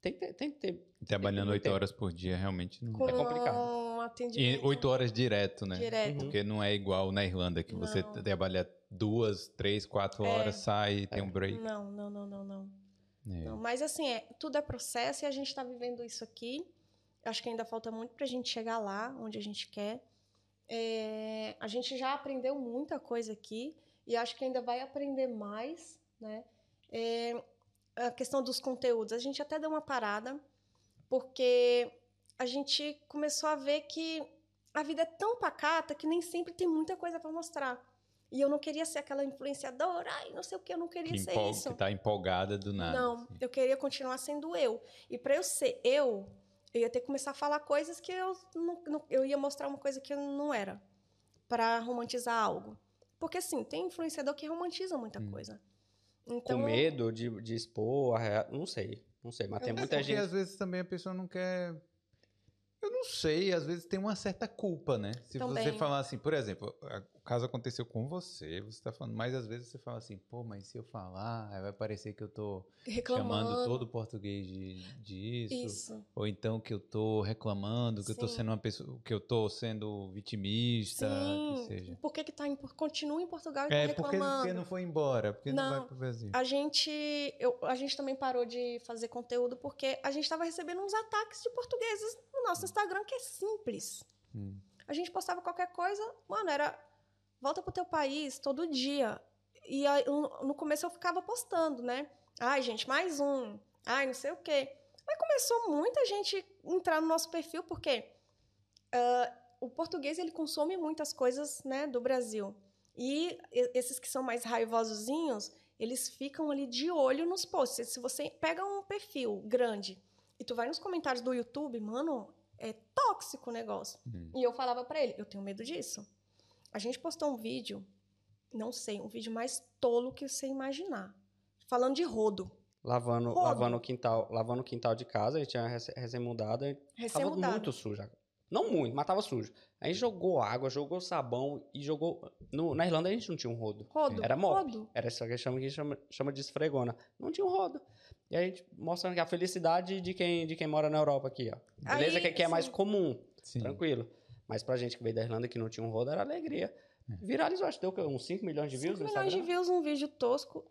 Tem que ter, tem que ter Trabalhando oito horas por dia, realmente não. Com É complicado. um E atendimento oito horas direto, né? direto. Uhum. Porque não é igual na Irlanda, que você Não. trabalha duas, três, quatro É. horas, sai, tem um break. Não, não, não, não, não. É. Não, mas assim, é, tudo é processo e a gente está vivendo isso aqui. Acho que ainda falta muito para a gente chegar lá onde a gente quer. É, a gente já aprendeu muita coisa aqui e acho que ainda vai aprender mais, né? É, a questão dos conteúdos, a gente até deu uma parada porque a gente começou a ver que a vida é tão pacata que nem sempre tem muita coisa para mostrar. E eu não queria ser aquela influenciadora, ai, não sei o que, eu não queria Que, ser empol- isso. que tá empolgada do nada. Não, assim. eu queria continuar sendo eu. E para eu ser eu, eu ia ter que começar a falar coisas que eu não, não- eu ia mostrar uma coisa que eu não era, para romantizar algo. Porque assim, tem influenciador que romantiza muita Hum. coisa. com Então, medo de, de expor a rea- Não sei, não sei, mas tem muita porque gente. às vezes também a pessoa não quer. Eu não sei, às vezes tem uma certa culpa, né? Se você Também. falar assim, por exemplo, caso aconteceu com você, você tá falando, mas às vezes você fala assim, pô, mas se eu falar, vai parecer que eu tô reclamando. chamando todo o português de, disso. Isso. Ou então que eu tô reclamando, que eu tô Sim. sendo uma pessoa, que eu tô sendo vitimista, que Sim. seja. Por que que tá em, continua em Portugal e É, tá porque, reclamando? porque não foi embora, porque não, Não. vai pro Brasil. A gente, eu- a gente também parou de fazer conteúdo porque a gente estava recebendo uns ataques de portugueses no nosso Instagram que é simples. Hum. A gente postava qualquer coisa, mano, era volta pro teu país todo dia. E aí, no começo eu ficava postando, né? Ai, gente, mais um. Ai, não sei o quê. Mas começou muita gente entrar no nosso perfil porque ah, o português ele consome muitas coisas, né, do Brasil. E esses que são mais raivosozinhos, eles ficam ali de olho nos posts. Se você pega um perfil grande e tu vai nos comentários do YouTube, mano, é tóxico o negócio. Hum. E eu falava pra ele, eu tenho medo disso. A gente postou um vídeo, não sei, um vídeo mais tolo que você imaginar. Falando de rodo. Lavando, Rodo. lavando o quintal, lavando o quintal de casa, a gente tinha recém-mudado, Tava muito sujo. Não muito, mas tava sujo. Aí jogou água, jogou sabão e jogou. no- na Irlanda a gente não tinha um rodo. Rodo. Era mop. Rodo. Era isso que a gente chama, que chama, chama de esfregona. Não tinha um rodo. E a gente mostrando que a felicidade de quem, de quem mora na Europa aqui, ó. Beleza Aí, que aqui é mais sim. comum, Sim. tranquilo. Mas pra gente que veio da Irlanda que não tinha um rodo, era alegria. Viralizou, acho que deu uns 5 milhões de views 5 no milhões de views num vídeo tosco.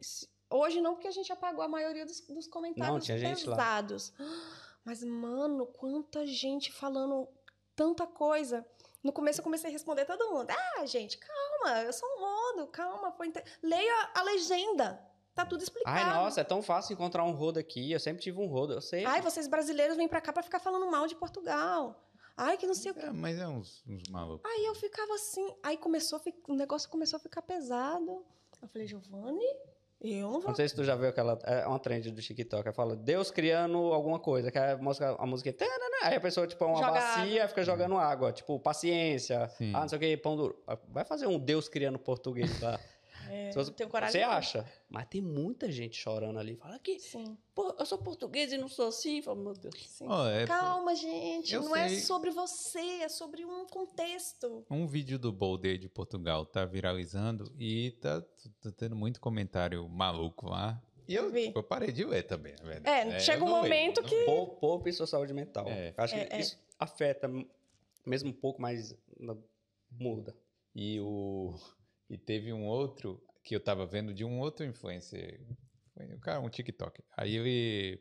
Hoje não, porque a gente apagou a maioria dos, dos comentários Não, tinha gente lá. pesados. Mas, mano, quanta gente falando tanta coisa. No começo eu comecei a responder todo mundo. Ah, gente, calma, eu sou um rodo, calma. Foi inte- Leia a legenda. Tá tudo explicado. Ai, nossa, é tão fácil encontrar um rodo aqui. Eu sempre tive um rodo, eu sei. Ai, vocês brasileiros vêm pra cá pra ficar falando mal de Portugal. Ai, que não sei o que. É, mas é uns, uns malucos. Aí eu ficava assim. Aí começou o negócio começou a ficar pesado. Eu falei, Giovanni, eu não vou. Não sei se tu já viu aquela. É uma trend do TikTok. Ela fala Deus criando alguma coisa. Que é a música, a música. Aí a pessoa, tipo, é uma Joga bacia água. fica jogando água. Tipo, paciência. Sim. Ah, não sei o que, pão duro. Vai fazer um Deus criando português lá. É, Se você, você acha. Mas tem muita gente chorando ali. Fala que, Sim, pô, eu sou português e não sou assim. Fala, meu Deus. sim. Ó, é Calma, gente. Não é sei. sobre você, é sobre um contexto. Um vídeo do Boulder de Portugal tá viralizando e tá, tá tendo muito comentário maluco lá. E eu, Vi. eu parei de ler também, na verdade. É, chega eu um leio, momento que- Poupe sua saúde mental. É. Acho que É, é. isso afeta mesmo um pouco, mas muda. E, o, e teve um outro que eu tava vendo de um outro influencer. Foi um cara, um TikTok. Aí ele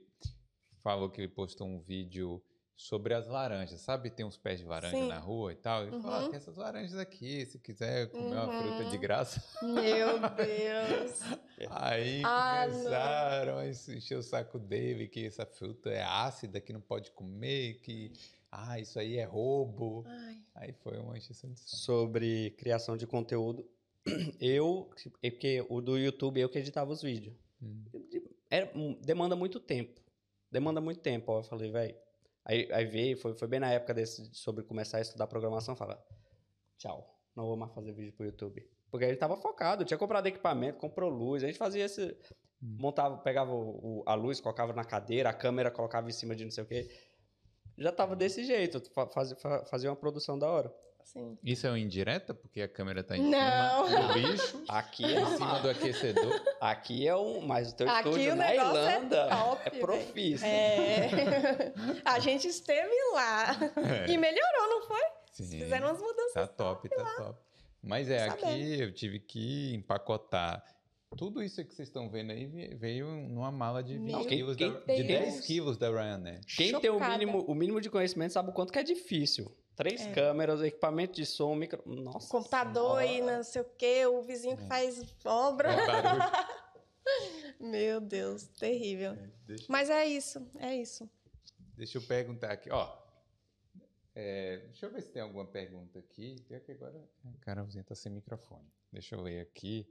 falou que ele postou um vídeo sobre as laranjas. Sabe, tem uns pés de laranja Sim. na rua e tal. Ele falou: Uhum. ah, tem essas laranjas aqui, se quiser comer uma Uhum. fruta de graça. Meu Deus. Aí Ah, não. começaram a encher o saco dele que essa fruta é ácida, que não pode comer, que ah, isso aí é roubo. Ai, Aí foi uma encheção de saco. Sobre criação de conteúdo. Eu, é porque o do YouTube eu que editava os vídeos. Hum. Era, um- demanda muito tempo. Demanda muito tempo. Ó, eu falei, velho. Aí, aí veio, foi, foi bem na época desse, sobre começar a estudar programação. Fala, tchau, não vou mais fazer vídeo pro YouTube. Porque a gente tava focado, tinha comprado equipamento, comprou luz. A gente fazia esse. Montava, pegava o- o- a luz, colocava na cadeira, a câmera colocava em cima de não sei o quê. Já tava desse jeito, fa- fazia, fa- fazia uma produção da hora. Sim. Isso é uma indireta? Porque a câmera tá em Não. cima do bicho, Aqui é, em cima do aquecedor. aqui é um. Mas o teu Aqui estúdio o na negócio é Irlanda top, é profício. É. A gente esteve lá. É. E melhorou, não foi? Sim, Fizeram umas mudanças. tá top, tá top. Mas é, Sabendo. aqui eu tive que empacotar. Tudo isso que vocês estão vendo aí veio numa mala de 20 Meu quilos, Quem- da, quem de tem- 10 quilos da Ryanair. Quem tem o Chocada. mínimo, o mínimo de conhecimento sabe o quanto que é difícil. Três É. câmeras, equipamento de som, micro. Nossa. Computador e Senhora. não sei o quê, o vizinho que É. faz obra. É. Meu Deus, terrível. Deixa, Mas é isso, é isso. deixa eu perguntar aqui, ó. É, deixa eu ver se tem alguma pergunta aqui. Pior que agora a Carolzinha tá sem microfone. Deixa eu ler aqui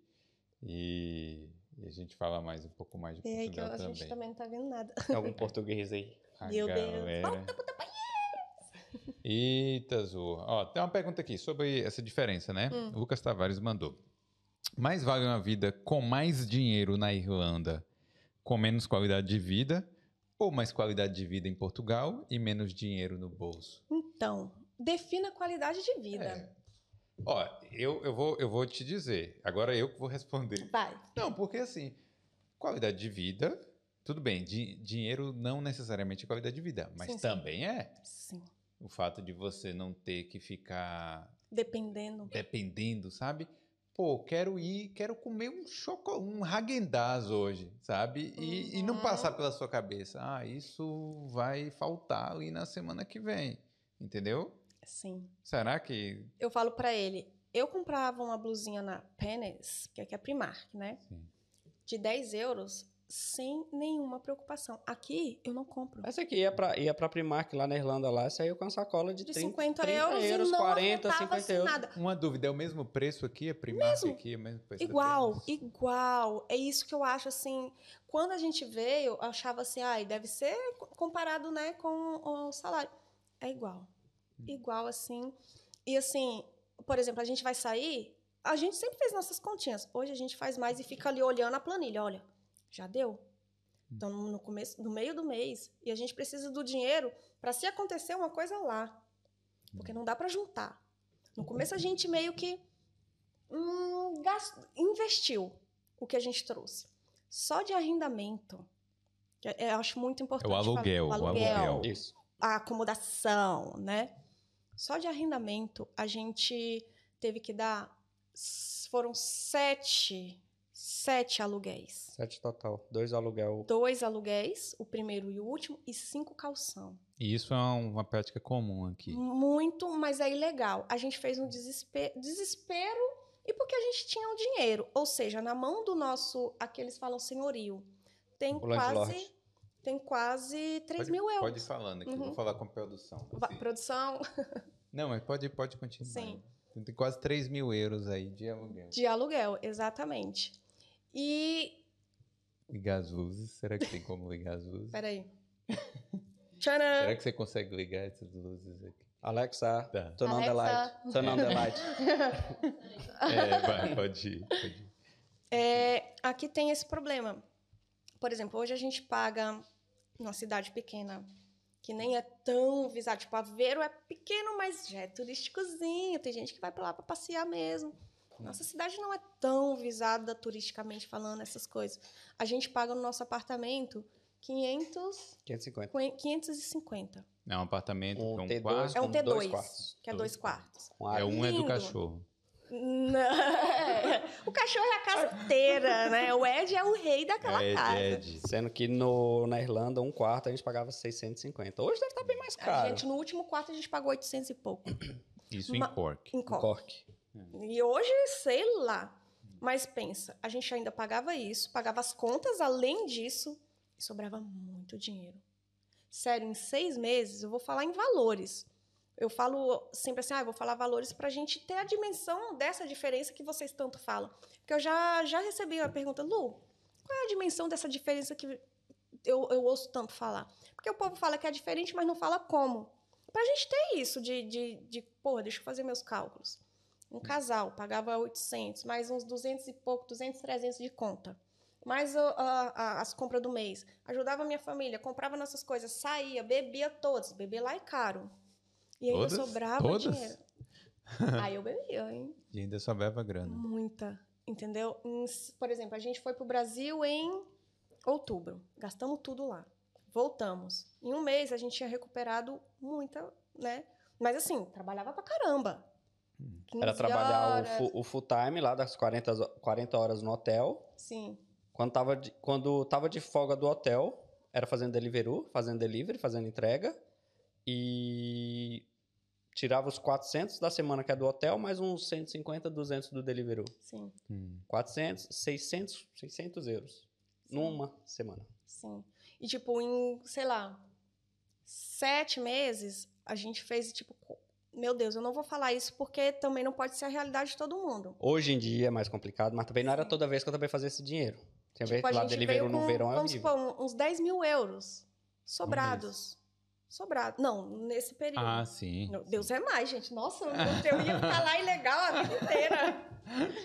e, e a gente fala mais um pouco mais de É que Portugal a também. gente também não tá vendo nada. Tem algum português aí. A Meu Deus. galera. Eita, Zu. Ó, tem uma pergunta aqui sobre essa diferença, né? Hum. O Lucas Tavares mandou. Mais vale uma vida com mais dinheiro na Irlanda, com menos qualidade de vida, ou mais qualidade de vida em Portugal e menos dinheiro no bolso? Então, defina qualidade de vida. É. Ó, eu, eu, vou, eu vou te dizer. Agora eu que vou responder. Vai. Não, porque assim, qualidade de vida, tudo bem, di- dinheiro não necessariamente é qualidade de vida, mas Sim, sim. também é. Sim. O fato de você não ter que ficar Dependendo. dependendo, sabe? Pô, quero ir, quero comer um chocolate, um Häagen-Dazs hoje, sabe? E, e não Uhum. passar pela sua cabeça, ah, isso vai faltar ali na semana que vem, entendeu? Sim. Será que... Eu falo pra ele, eu comprava uma blusinha na Pennes, que aqui é Primark, né? Sim. De 10 euros, sem nenhuma preocupação. Aqui, eu não compro. Essa aqui ia pra, ia pra Primark lá na Irlanda, lá, saiu com essa cola de, De 30, 50 30 euros, euros, e não 40, aumentava 50 assim euros. nada. Uma dúvida, é o mesmo preço aqui, a Primark Mesmo. aqui, é o mesmo preço Igual, igual. É isso que eu acho assim. Quando a gente veio, eu achava assim, ai, deve ser comparado, né, com o salário. É igual. Hum. Igual assim. E assim, por exemplo, a gente vai sair, a gente sempre fez nossas continhas. Hoje a gente faz mais e fica ali olhando a planilha, olha, já deu. Hum. Então no começo, no meio do mês, e a gente precisa do dinheiro para se acontecer uma coisa lá. Porque não dá para juntar. No começo a gente meio que hum, investiu o que a gente trouxe. Só de arrendamento, que é- eu acho muito importante. falar. aluguel, o o aluguel, aluguel. Isso. a acomodação, né? Só de arrendamento a gente teve que dar. Foram sete, sete aluguéis. Sete total. Dois aluguel. Dois aluguéis, o primeiro e o último, e cinco calção. E isso é uma prática comum aqui. Muito, mas é ilegal. A gente fez um desespero, desespero e porque a gente tinha o dinheiro. Ou seja, na mão do nosso, aqui eles falam senhorio, tem O quase, landlord. tem quase 3 Pode- mil euros. Pode ir falando aqui, Uhum. vou falar com a produção. Produção Não, mas pode, pode continuar. Sim. Tem quase 3 mil euros aí de aluguel. de aluguel, exatamente. E. Ligar as luzes. Será que tem como ligar as luzes? Peraí. Tcharam! Será que você consegue ligar essas luzes aqui? Alexa, Tá. turn on the light. Turn on the light. É, vai, pode ir. Pode ir. É, aqui tem esse problema. Por exemplo, hoje a gente paga numa cidade pequena, que nem é tão visado. Tipo, Aveiro é pequeno, mas já é turísticozinho. Tem gente que vai pra lá pra passear mesmo. Nossa cidade não é tão visada turisticamente falando essas coisas. A gente paga no nosso apartamento 500, 550. 550. É um apartamento Um com um T2 quarto. É um Com dois T2, quartos. que é dois quartos. É um é do lindo. cachorro. Não. O cachorro é a casa inteira, né? O Ed é o rei daquela É, casa. Ed. Sendo que no, na Irlanda, um quarto a gente pagava 650. Hoje deve estar bem mais A caro. gente, no último quarto, a gente pagou 800 e pouco. Isso Ma- em Cork. Em Em Cork. Cork. E hoje, sei lá. Mas pensa, a gente ainda pagava isso, pagava as contas além disso, e sobrava muito dinheiro. Sério, em seis meses, eu vou falar em valores. Eu falo sempre assim, ah, vou falar valores para a gente ter a dimensão dessa diferença que vocês tanto falam. Porque eu já, já recebi a pergunta, Lu, qual é a dimensão dessa diferença que eu, eu ouço tanto falar? Porque o povo fala que é diferente, mas não fala como. Pra gente ter isso de, de, de pô, deixa eu fazer meus cálculos. Um casal pagava 800, mais uns 200 e pouco, 200, 300 de conta. Mais a- a- a- as compras do mês. Ajudava a minha família, comprava nossas coisas, saía, bebia todas. Beber lá é caro. E ainda Todas? sobrava Todas? dinheiro. Aí eu bebia, hein? E ainda sobrava grana. Muita, entendeu? Por exemplo, a gente foi pro Brasil em outubro. Gastamos tudo lá. Voltamos. Em um mês a gente tinha recuperado muita, né? Mas assim, trabalhava pra caramba. 15 Era trabalhar o, horas. fu- o full time lá das 40, ho- 40 horas no hotel. Sim, Quando tava, de, quando tava de folga do hotel, era fazendo Deliveroo, fazendo delivery, fazendo entrega. E tirava os 400 da semana que é do hotel, mais uns 150, 200 do Deliveroo. sim, Hum. 400, 600, 600 euros. Numa semana. sim. E tipo, em, sei lá, sete meses, a gente fez, tipo, meu Deus, eu não vou falar isso porque também não pode ser a realidade de todo mundo. Hoje em dia é mais complicado, mas também não era toda vez que eu também fazia esse dinheiro. Tinha vez Tipo, que a lá veio no verão é vamos supor, uns 10 mil euros sobrados. Sobrado. Não, nesse período. Ah, sim. Meu Deus, é mais, gente. Nossa, eu ia ficar lá ilegal a vida inteira.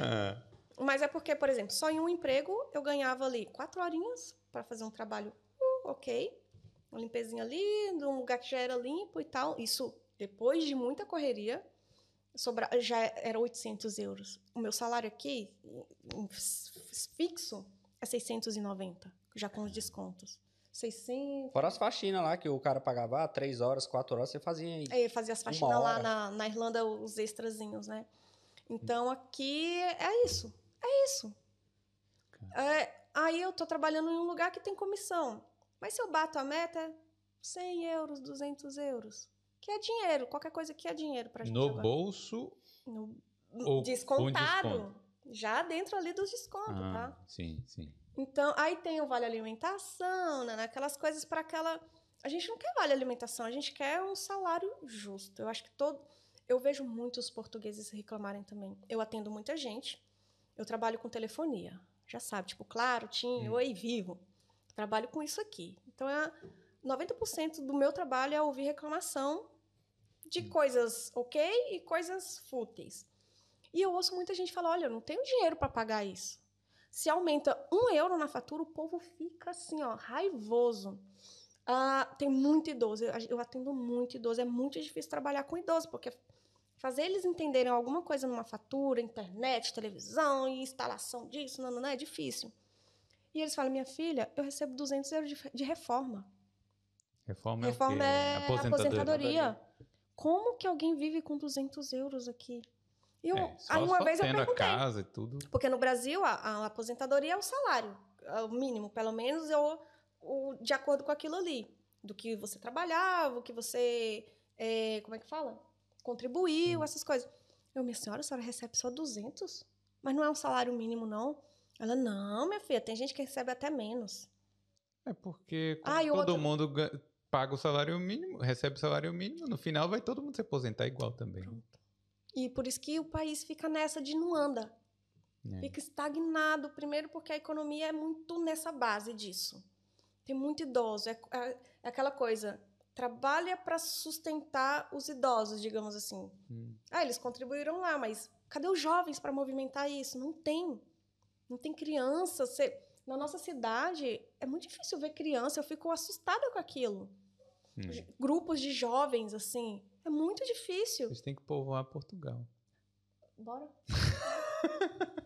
Ah, Mas é porque, por exemplo, só em um emprego eu ganhava ali quatro horinhas para fazer um trabalho uh, ok. Uma limpezinha ali, num lugar que já era limpo e tal. Isso depois de muita correria. Sobra, já era 800 euros. O meu salário aqui, fixo, é 690, já com os descontos. 600. Fora as faxinas lá, que o cara pagava ah, 3 horas, 4 horas, você fazia aí. Aí fazia as faxinas lá na, na Irlanda, os extrazinhos, né? Então aqui é isso. É isso. É, aí eu tô trabalhando em um lugar que tem comissão. Mas se eu bato a meta, é 100 euros, 200 euros. Que é dinheiro. Qualquer coisa que é dinheiro pra gente no agora. bolso. No- Ou descontado. Já dentro ali dos descontos, Ah, tá? sim, sim. Então, aí tem o vale alimentação, né? Aquelas coisas para aquela. A gente não quer vale alimentação, a gente quer um salário justo. Eu acho que todo. Eu vejo muitos portugueses reclamarem também. Eu atendo muita gente. Eu trabalho com telefonia. Já sabe, tipo, claro, TIM, Hum. Oi, Vivo. Trabalho com isso aqui. Então, é 90% do meu trabalho é ouvir reclamação de coisas ok e coisas fúteis. E eu ouço muita gente falar: olha, eu não tenho dinheiro para pagar isso. Se aumenta um euro na fatura, o povo fica assim, ó, raivoso. Ah, tem muito idoso, eu, atendo muito idoso. É muito difícil trabalhar com idoso, porque fazer eles entenderem alguma coisa numa fatura, internet, televisão e instalação disso, não, não, não, é difícil. E eles falam, minha filha, eu recebo 200 euros de, de reforma. Reforma, é o Reforma quê? é Aposentadoria. aposentadoria. Como que alguém vive com 200 euros aqui? E eu, É, só, aí uma só vez eu perguntei. casa e tudo. Porque no Brasil, a, a aposentadoria é o salário, é o mínimo, pelo menos, eu, o, de acordo com aquilo ali. Do que você trabalhava, o que você. é, como é que fala? Contribuiu, Hum. essas coisas. Eu, minha senhora, a senhora recebe só 200? Mas não é um salário mínimo, não? Ela, não, minha filha, tem gente que recebe até menos. É porque Ah, todo outra- mundo paga o salário mínimo, recebe o salário mínimo, no final vai todo mundo se aposentar igual também. E por isso que o país fica nessa de não anda. É. Fica estagnado, primeiro porque a economia é muito nessa base disso. Tem muito idoso. É, é- é aquela coisa, trabalha para sustentar os idosos, digamos assim. Hum. Ah, eles contribuíram lá, mas cadê os jovens para movimentar isso? Não tem. Não tem criança. Você- Na nossa cidade, é muito difícil ver criança. Eu fico assustada com aquilo. Hum. Grupos de jovens, assim. É muito difícil. Vocês têm que povoar Portugal. Bora.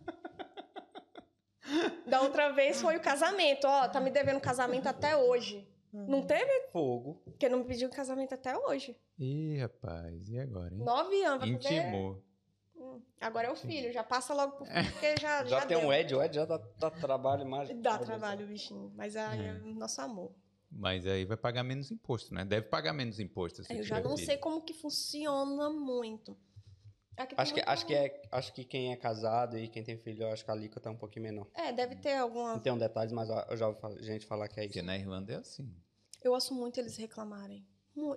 da outra vez foi o casamento. Ó, tá me devendo casamento até hoje. Não teve? Fogo. Porque não me pediu casamento até hoje. Ih, rapaz, e agora, hein? Nove anos. Intimou. Hum, Agora é o filho. Já passa logo pro filho, porque já, Já, já, tem deu. um Ed, o Ed já dá, dá trabalho mais. Dá trabalho, bichinho. Mas aí é É. o nosso amor. Mas aí vai pagar menos imposto, né? Deve pagar menos imposto. se Eu já não filho. sei como que funciona muito. Aqui tem Acho que, muito- acho, que é, acho que quem é casado e quem tem filho, eu acho que a alíquota é um pouquinho menor. É, deve ter alguma. Não tenho detalhes, mas eu já ouvi gente falar que é Porque isso. na Irlanda é assim. Eu ouço muito eles reclamarem.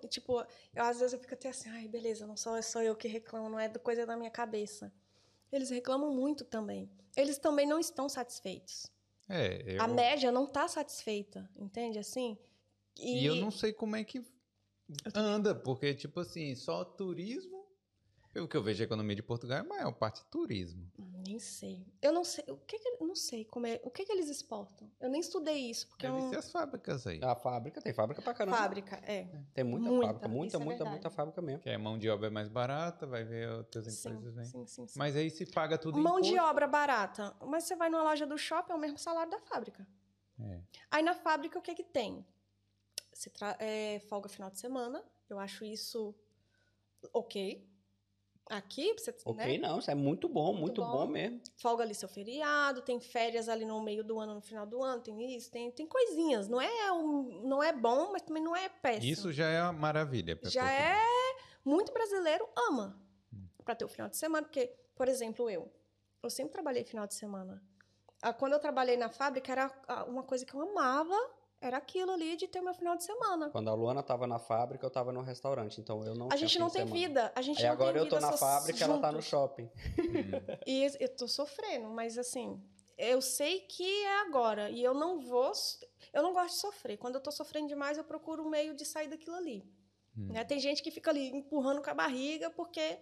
Tipo, eu, às vezes eu fico até assim, ai, beleza, não sou só eu que reclamo, não é coisa da minha cabeça. Eles reclamam muito também. Eles também não estão satisfeitos. É, eu... A média não está satisfeita, entende? Assim. E eu não sei como é que anda, porque, tipo assim, só turismo. Pelo que eu vejo a economia de Portugal é a maior parte turismo. Nem sei. Eu não sei. O que, que não sei como é. O que, que eles exportam? Eu nem estudei isso, porque Deve eu ser as fábricas aí. A fábrica, tem fábrica pra caramba. Fábrica, é. Tem muita, Muita, fábrica, muita, isso é muita, verdade. muita fábrica mesmo. Que a mão de obra é mais barata, vai ver outras Sim, empresas, né? sim, sim, sim. Mas aí se paga tudo Mão de obra barata. Mas você vai numa loja do shopping, é o mesmo salário da fábrica. É. Aí na fábrica, o que que tem? Você tra- é, folga final de semana. Eu acho isso ok. Aqui, você, Ok, né? não, isso é muito bom, muito, bom. bom. mesmo. Folga ali seu feriado, tem férias ali no meio do ano, no final do ano, tem isso, tem, tem coisinhas. Não é, um, não é bom, mas também não é péssimo. Isso já é uma maravilha. pra já é muito brasileiro ama para ter o final de semana, porque, por exemplo, eu, eu sempre trabalhei final de semana. Ah, Quando eu trabalhei na fábrica era ah, uma coisa que eu amava, era aquilo ali de ter o meu final de semana. Quando a Luana tava na fábrica, eu tava no restaurante, então eu não A gente não tem semana. vida, a gente Aí não agora tem eu tô na fábrica, ela tá no shopping. Hum. E eu tô sofrendo, mas assim, eu sei que é agora e eu não vou, eu não gosto de sofrer. Quando eu tô sofrendo demais, eu procuro um meio de sair daquilo ali. Hum. né? Tem gente que fica ali empurrando com a barriga porque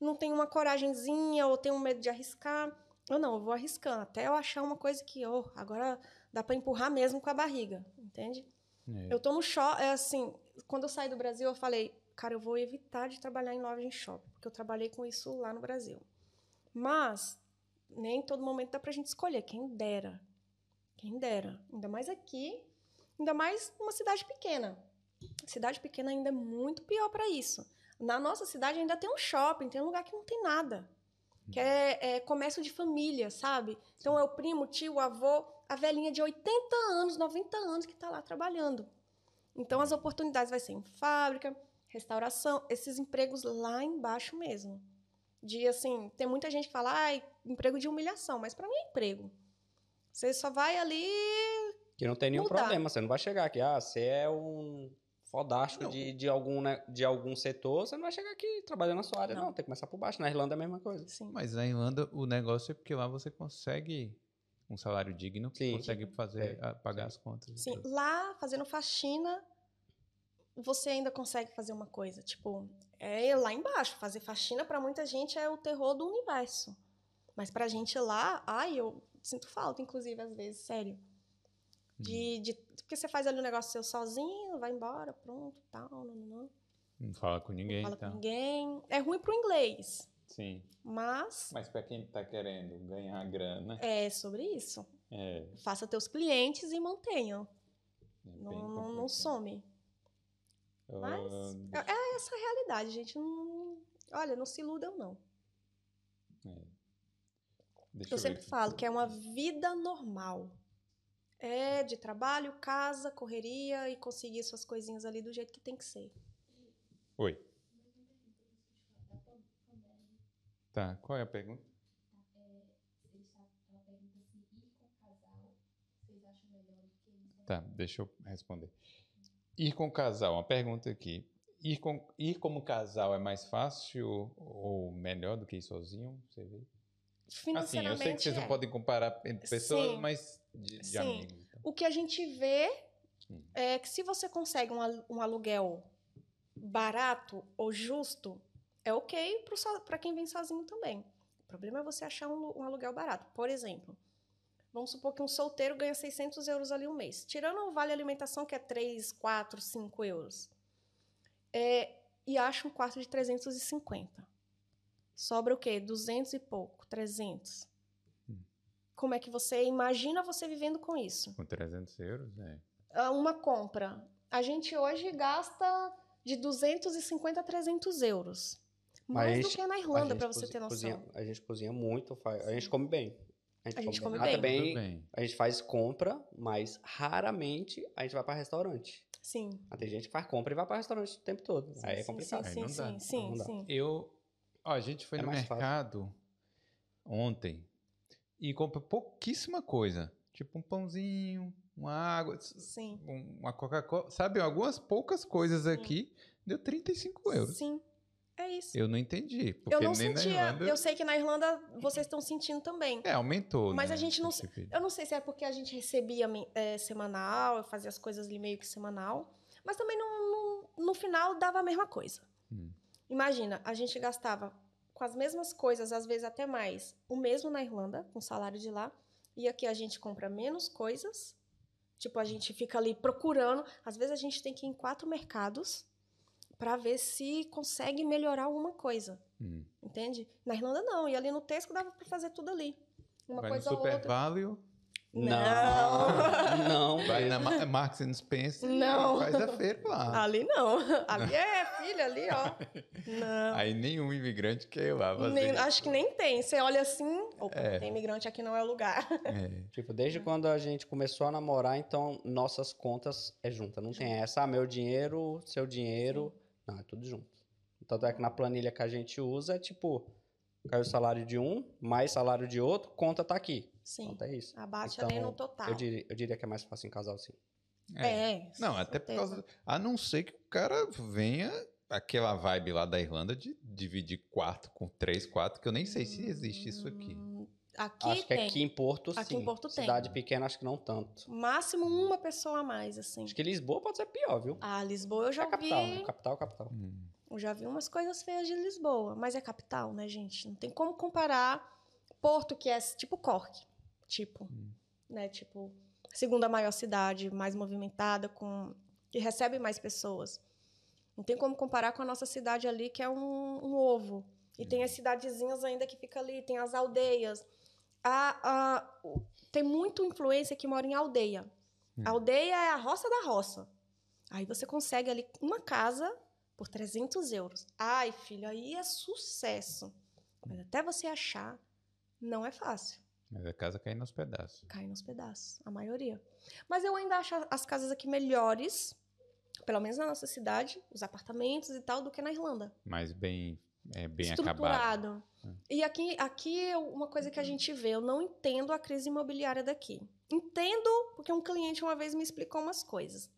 não tem uma coragenzinha ou tem um medo de arriscar. Eu não, eu vou arriscando até eu achar uma coisa que, oh, agora dá para empurrar mesmo com a barriga, entende? É. Eu no shopping, é assim, quando eu saí do Brasil, eu falei, cara, eu vou evitar de trabalhar em loja em shopping, porque eu trabalhei com isso lá no Brasil. Mas nem em todo momento dá pra gente escolher, quem dera. Quem dera. Ainda mais aqui, ainda mais uma cidade pequena. Cidade pequena ainda é muito pior para isso. Na nossa cidade ainda tem um shopping, tem um lugar que não tem nada. Que é, é comércio de família, sabe? Então é o primo, o tio, o avô, a velhinha de 80 anos, 90 anos que está lá trabalhando. Então as oportunidades vai ser em fábrica, restauração, esses empregos lá embaixo mesmo. De assim, tem muita gente que fala, ai, emprego de humilhação, mas para mim é emprego. Você só vai ali Que não tem nenhum Mudar. problema, você não vai chegar aqui, ah, você é um fodástico Não. de, de, algum, né, de algum setor, você não vai chegar aqui trabalhando na sua área, não. Não. Tem que começar por baixo. Na Irlanda é a mesma coisa. assim, Mas na Irlanda o negócio é porque lá você consegue um salário digno que Sim, consegue fazer, é, pagar as contas. Sim, tudo. lá fazendo faxina, você ainda consegue fazer uma coisa. Tipo, é lá embaixo. Fazer faxina para muita gente é o terror do universo. Mas pra gente lá, ai, eu sinto falta, inclusive, às vezes, sério. De, de, porque você faz ali um negócio seu sozinho, vai embora, pronto, tal, não, não, não. Não fala com ninguém, Não fala então. com ninguém. É ruim pro inglês, Sim. mas Mas pra quem tá querendo ganhar grana, é sobre isso. é, Faça teus clientes e mantenham. é Não, não, não some. Mas Ah, é é essa a realidade, gente. Não- olha, não se iludam, não. Deixa Eu ver sempre falo que é uma vida normal. É de trabalho, casa, correria e conseguir suas coisinhas ali do jeito que tem que ser. Oi. Tá, qual é a pergunta? Tá, deixa eu responder. Ir com casal, uma pergunta aqui. Ir, com, ir como casal é mais fácil ou melhor do que ir sozinho? Você vê? Assim, eu sei que vocês é. não podem comparar entre pessoas, Sim. mas de, de Sim. amigos. então. O que a gente vê Hum. é que se você consegue um um aluguel barato ou justo, é ok para quem vem sozinho também. O problema é você achar um, um aluguel barato. Por exemplo, vamos supor que um solteiro ganha 600 euros ali um mês. Tirando o vale alimentação, que é 3, 4, 5 euros. É, e acha um quarto de 350. Sobra o quê? 200 e pouco, 300. Hum. Como é que você imagina você vivendo com isso? Com 300 euros, é. Ah, uma compra. A gente hoje gasta de 250 a 300 euros. Mas Mais a do gente- que na A Irlanda, gente para você ter noção. cozinha- a gente cozinha muito, faz- a gente come bem. A gente come Ah, bem. também Tudo bem. a gente faz compra, mas raramente a gente vai para restaurante. Sim. Ah, Tem gente que faz compra e vai para restaurante o tempo todo. Sim, Aí é sim, complicado. Aí Sim, não sim, dá. sim, sim, Não dá. sim. Eu. Ó, a gente foi É no mais fácil. mercado ontem e comprou pouquíssima coisa. Tipo um pãozinho, uma água, Sim. um- uma Coca-Cola. Sabe, algumas poucas coisas aqui deu 35 euros. Sim. É isso. Eu não entendi. Eu não sentia. Irlanda. Eu sei que na Irlanda vocês estão sentindo também. É, aumentou. Mas né, a gente não. Eu não sei se é porque a gente recebia é, semanal, eu fazia as coisas ali meio que semanal, mas também no final dava a mesma coisa. Hum. Imagina, a gente gastava com as mesmas coisas, às vezes até mais, o mesmo na Irlanda, com o salário de lá, e aqui a gente compra menos coisas, tipo, a gente fica ali procurando, às vezes a gente tem que ir em quatro mercados para ver se consegue melhorar alguma coisa. Hum. Entende? Na Irlanda não, e ali no Tesco dava para fazer tudo ali. Uma Vai no coisa ou Super outra. Value, Não, não. vai na Ma- Marks and Spencer Não. faz a feira lá. Ali não. Ali é filho, ali, ó. Não. Aí nenhum imigrante quer ir lá fazer Nem- acho que nem tem. Você olha assim, opa, É. tem imigrante aqui não é o lugar. É. Tipo, desde quando a gente começou a namorar, então nossas contas é junta. Não tem essa, ah, meu dinheiro, seu dinheiro. Não, é tudo junto. Tanto é que na planilha que a gente usa é tipo, caiu o salário de um, mais salário de outro, conta tá aqui. Sim. Conta é isso. Abate Então, ali no total. Eu diria, eu diria que é mais fácil em casal, sim. É. É. Não, até por causa. A não ser que o cara venha aquela vibe lá da Irlanda de dividir quarto com três, quatro, que eu nem sei se existe isso aqui. Hum, Aqui acho que tem. aqui em Porto, Aqui sim. em Porto tem. Cidade pequena, acho que não tanto. Máximo uma pessoa a mais, assim. Acho que Lisboa pode ser pior, viu? Ah, Lisboa eu já é capital, né? vi. Capital, capital. Hum. Eu já vi umas coisas feias de Lisboa, mas é capital, né, gente? Não tem como comparar Porto, que é tipo Cork, tipo, Hum. né? Tipo, segunda maior cidade, mais movimentada, com que recebe mais pessoas. Não tem como comparar com a nossa cidade ali, que é um, um ovo. E tem as cidadezinhas ainda que fica ali, tem as aldeias. A, a- tem muita influência que mora em aldeia. Hum. A aldeia é a roça da roça. Aí você consegue ali uma casa por 300 euros. Ai, filho, aí é sucesso. Mas até você achar, não é fácil. Mas a casa cai nos pedaços. Cai nos pedaços, a maioria. Mas eu ainda acho as casas aqui melhores, pelo menos na nossa cidade, os apartamentos e tal, do que na Irlanda. Mas bem, é, bem acabado. Estruturado. Hum. E aqui, aqui é uma coisa que a gente vê, eu não entendo a crise imobiliária daqui. Entendo, porque um cliente uma vez me explicou umas coisas.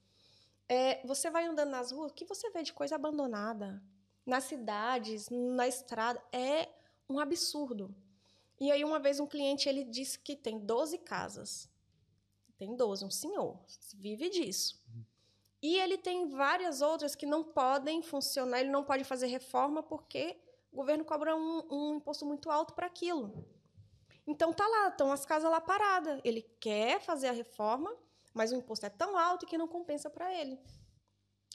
É, você vai andando nas ruas, o que você vê de coisa abandonada? Nas cidades, na estrada, é um absurdo. E aí, uma vez, um cliente ele disse que tem 12 casas. Tem 12, um senhor, vive disso. E ele tem várias outras que não podem funcionar, ele não pode fazer reforma porque o governo cobra um, um imposto muito alto para aquilo. Então tá lá, estão as casas lá paradas. Ele quer fazer a reforma, mas o imposto é tão alto que não compensa para ele.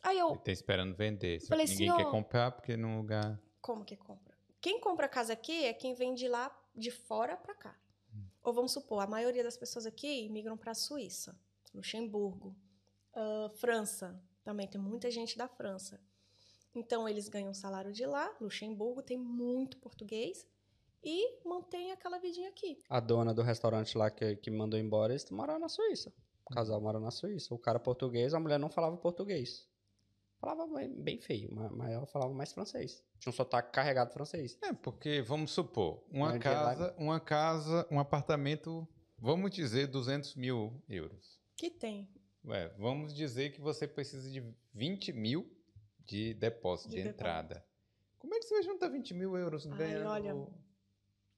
Aí eu, Ele tá esperando vender. Só Falei que ninguém assim, quer comprar porque no lugar. como que compra? Quem compra casa aqui é quem vem de lá, de fora para cá. Ou vamos supor, a maioria das pessoas aqui migram para a Suíça, Luxemburgo, ah, França. Também tem muita gente da França. Então eles ganham salário de lá. Luxemburgo tem muito português e mantém aquela vidinha aqui. A dona do restaurante lá que, que mandou embora, eles moraram na Suíça. O casal mora na Suíça. O cara português, a mulher não falava português. Falava bem, feio, mas, ela falava mais francês. Tinha um sotaque carregado francês. É, porque vamos supor, uma casa, uma casa, um apartamento, vamos dizer 200 mil euros. Que tem. Ué, vamos dizer que você precisa de 20 mil de depósito, de, De depósito. entrada. Como é que você vai juntar 20 mil euros Ai, ganhando? olha,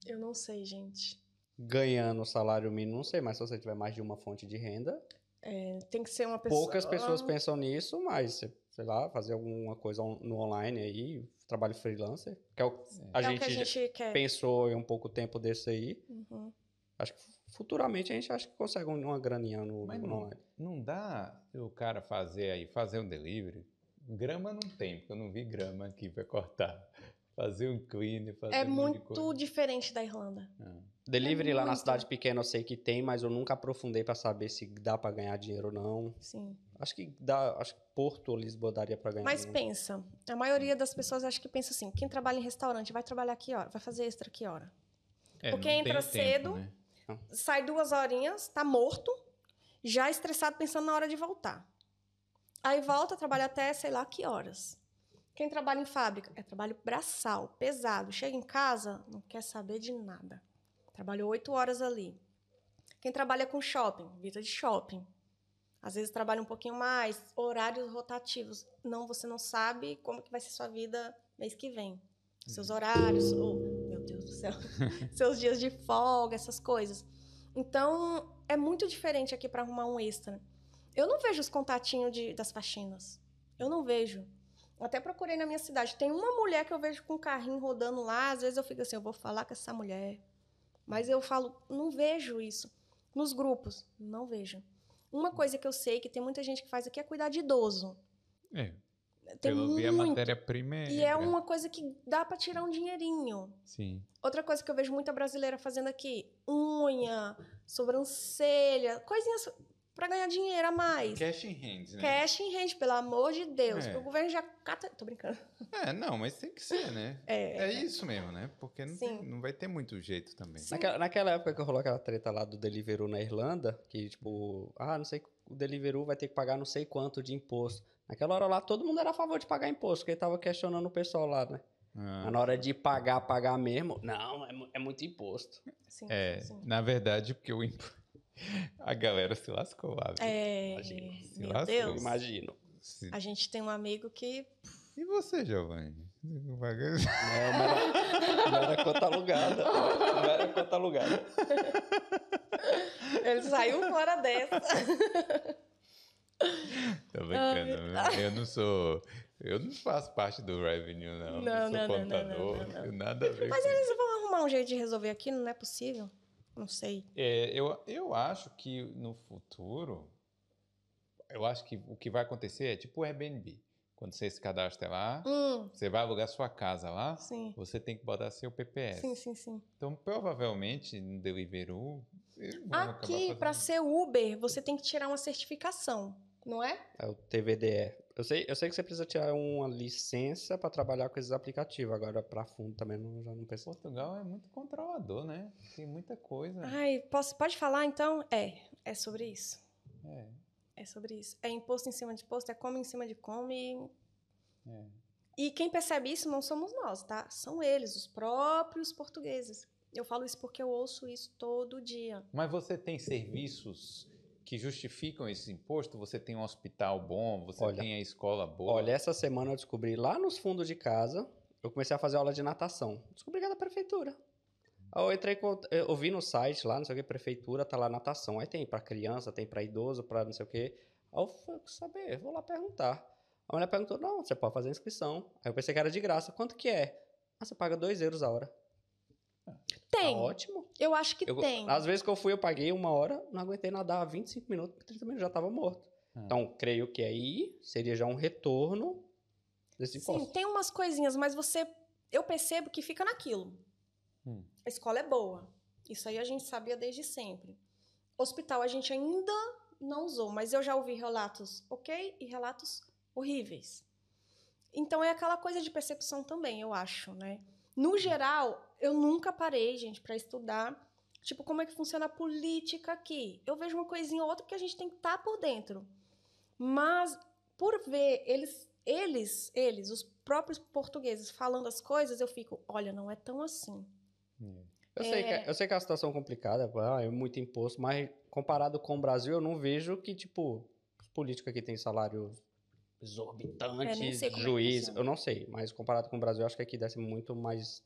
Eu não sei, gente. Ganhando o salário mínimo, não sei, mas se você tiver mais de uma fonte de renda, É, tem que ser uma pessoa. poucas pessoas Ah, pensam nisso, mas, sei lá, fazer alguma coisa no online aí, trabalho freelancer, que é o a, é gente, o que a gente quer. pensou em um pouco tempo desse aí. Uhum. Acho que futuramente a gente acha que consegue um- uma graninha no, Mas no não. online. Não dá o cara fazer aí, fazer um delivery. Grama não tem, porque eu não vi grama aqui pra cortar. Fazer um clean, fazer É um muito diferente da Irlanda. Ah. Delivery lá na muito. cidade pequena eu sei que tem, mas eu nunca aprofundei pra saber se dá pra ganhar dinheiro ou não. Sim. Acho que dá, acho que Porto ou Lisboa daria pra ganhar. Mas um- pensa, a maioria das pessoas acho que pensa assim: quem trabalha em restaurante vai trabalhar que hora? Vai fazer extra que hora? É, Porque entra o tempo, cedo. né? Sai duas horinhas, tá morto, já estressado pensando na hora de voltar. Aí volta, trabalha até sei lá que horas. Quem trabalha em fábrica é trabalho braçal, pesado. Chega em casa, não quer saber de nada. Trabalhou oito horas ali. Quem trabalha com shopping, vida de shopping. Às vezes trabalha um pouquinho mais, horários rotativos. Não, você não sabe como que vai ser sua vida mês que vem. Seus horários, ou, meu Deus do céu, seus dias de folga, essas coisas. Então, é muito diferente aqui para arrumar um extra. Eu não vejo os contatinhos de, das faxinas. Eu não vejo. Até procurei na minha cidade. Tem uma mulher que eu vejo com um carrinho rodando lá. Às vezes eu fico assim, eu vou falar com essa mulher. Mas eu falo, não vejo isso. Nos grupos, não vejo. Uma coisa que eu sei que tem muita gente que faz aqui é cuidar de idoso. É, Tem pelo ver a muito. matéria-prima é... E é uma coisa que dá para tirar um dinheirinho. Sim. Outra coisa que eu vejo muita brasileira fazendo aqui: unha, sobrancelha, coisinhas para ganhar dinheiro a mais. Cash in hands, né? Cash em rende, pelo amor de Deus. É. O governo já cata. Tô brincando. É, não, mas tem que ser, né? É, É isso mesmo, né? Porque não, tem- não vai ter muito jeito também. Naquela, naquela época que rolou aquela treta lá do Deliveroo na Irlanda, que tipo, ah, não sei, o Deliveroo vai ter que pagar não sei quanto de imposto. Naquela hora lá, todo mundo era a favor de pagar imposto, porque tava questionando o pessoal lá, né? Ah, Mas na hora de pagar, pagar mesmo, não, é, é muito imposto. Sim, é, sim. na verdade, porque o imp... a galera se lascou lá. É, Imagina. Se meu lascou, Deus. Imagino. Se- A gente tem um amigo que. E você, Giovanni? Vai- Não, mas era, não era conta alugada. Não era conta alugada. Ele saiu fora dessa. Tô brincando. eu não sou. Eu não faço parte do revenue, não. Não, eu sou não, não, não, contador. não, não, não. Nada a ver Mas eles vão arrumar um jeito de resolver aqui, não é possível? Não sei. É, eu, eu acho que no futuro, eu acho que o que vai acontecer é tipo o Airbnb. Quando você se cadastra lá, Hum, você vai alugar sua casa lá, sim. você tem que botar seu PPS. Sim, sim, sim. Então, provavelmente, no Deliveroo, Aqui, para ser Uber, você tem que tirar uma certificação, não é? É o TVDE. Eu sei, eu sei que você precisa tirar uma licença para trabalhar com esses aplicativos. Agora, para fundo também, não, já não precisa. Portugal é muito controlador, né? Tem muita coisa. Ai, posso, pode falar então? É, é sobre isso. É, É sobre isso. É imposto em cima de imposto, é come em cima de come. é. E quem percebe isso não somos nós, tá? São eles, os próprios portugueses. Eu falo isso porque eu ouço isso todo dia. Mas você tem serviços que justificam esse imposto? Você tem um hospital bom? Você Olha, tem a escola boa? Olha, essa semana eu descobri lá nos fundos de casa, eu comecei a fazer aula de natação. Descobri que é da prefeitura. Aí eu entrei eu vi no site lá, não sei o que, prefeitura, tá lá natação. Aí tem pra criança, tem pra idoso, pra não sei o que. Aí eu fui saber, vou lá perguntar. A mulher perguntou, não, você pode fazer inscrição. Aí eu pensei que era de graça. Quanto que é? Ah, você paga 2 euros a hora. Tem. Tá ótimo. Eu acho que Eu- tem. Às vezes que eu fui, eu paguei uma hora, não aguentei nadar 25 minutos, 30 minutos já tava morto. Ah. Então, creio que aí seria já um retorno desse Sim, imposto. tem umas coisinhas, mas você. Eu percebo que fica naquilo. Hum. A escola é boa. Isso aí a gente sabia desde sempre. Hospital a gente ainda não usou, mas eu já ouvi relatos ok e relatos horríveis. Então é aquela coisa de percepção também, eu acho, né? No geral, Eu nunca parei, gente, para estudar, tipo, como é que funciona a política aqui. Eu vejo uma coisinha ou outra que a gente tem que estar tá por dentro. Mas, por ver eles, eles, eles, os próprios portugueses falando as coisas, eu fico, olha, não é tão assim. Eu, é... sei que, é, eu sei que é uma situação complicada, é muito imposto, mas comparado com o Brasil, eu não vejo que, tipo, os políticos aqui têm salário exorbitantes, é, juiz, é eu não sei, mas comparado com o Brasil, acho que aqui desce muito mais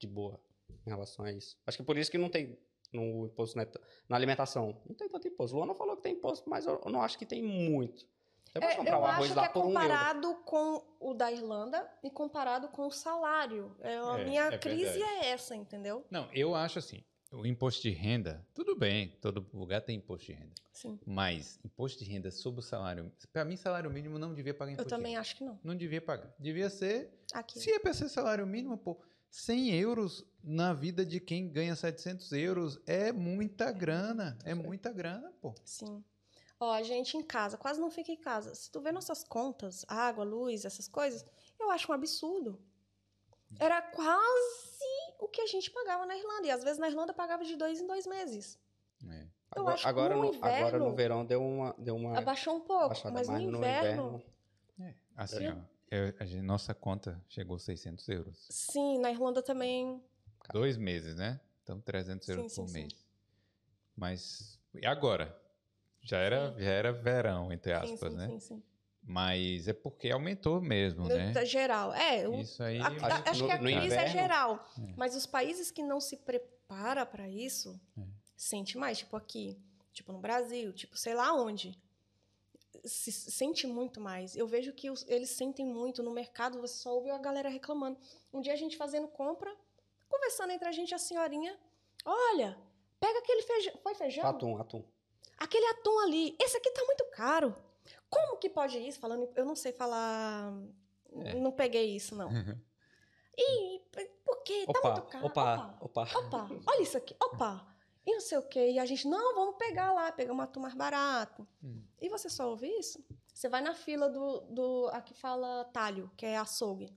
de boa em relação a isso. Acho que por isso que não tem no imposto neto, na alimentação. Não tem tanto imposto. Luana falou que tem imposto, mas eu não acho que tem muito. Você pode é, comprar eu um arroz acho lá que é comparado um com o da Irlanda e comparado com o salário. É, a é, minha é crise verdade. é essa, entendeu? Não, eu acho assim. O imposto de renda, tudo bem, todo lugar tem imposto de renda. Sim. Mas imposto de renda sobre o salário, para mim salário mínimo não devia pagar imposto. Eu também acho que não. Não devia pagar. Devia ser Aqui. Se é para ser salário mínimo, pô, 100 euros na vida de quem ganha 700 euros é muita grana. É muita grana, pô. Sim. Ó, a gente em casa, quase não fica em casa. Se tu vê nossas contas, água, luz, essas coisas, eu acho um absurdo. Era quase o que a gente pagava na Irlanda. E às vezes na Irlanda pagava de dois em dois meses. É. Eu agora, acho agora, no, inverno, agora no verão deu uma, deu uma. Abaixou um pouco, mas no inverno. No inverno é, assim, ó, eu, a gente, nossa conta chegou a 600 euros. Sim, na Irlanda também. Dois meses, né? Então, 300 euros sim, por sim, mês. Sim. Mas, e agora? Já era, já era verão, entre aspas, né? Sim, sim. Mas é porque aumentou mesmo, no, né? Geral. É, o, Isso aí. A, a, acho no, que a crise é geral. É. Mas os países que não se preparam para isso, é. sente mais. Tipo aqui, tipo no Brasil, tipo sei lá onde se sente muito mais. Eu vejo que os, eles sentem muito no mercado, você só ouve a galera reclamando. Um dia a gente fazendo compra, conversando entre a gente, a senhorinha, olha, pega aquele feijão. Foi feijão? Atum, atum. Aquele atum ali, esse aqui tá muito caro. Como que pode isso? Falando, eu não sei falar. É. Não peguei isso, não. e por quê? Tá muito caro. Opa, opa, opa. Opa, olha isso aqui. Opa e não sei o quê. E a gente, não, vamos pegar lá, pegar um atum mais barato. Hum. E você só ouve isso? Você vai na fila do, do. Aqui fala talho, que é açougue.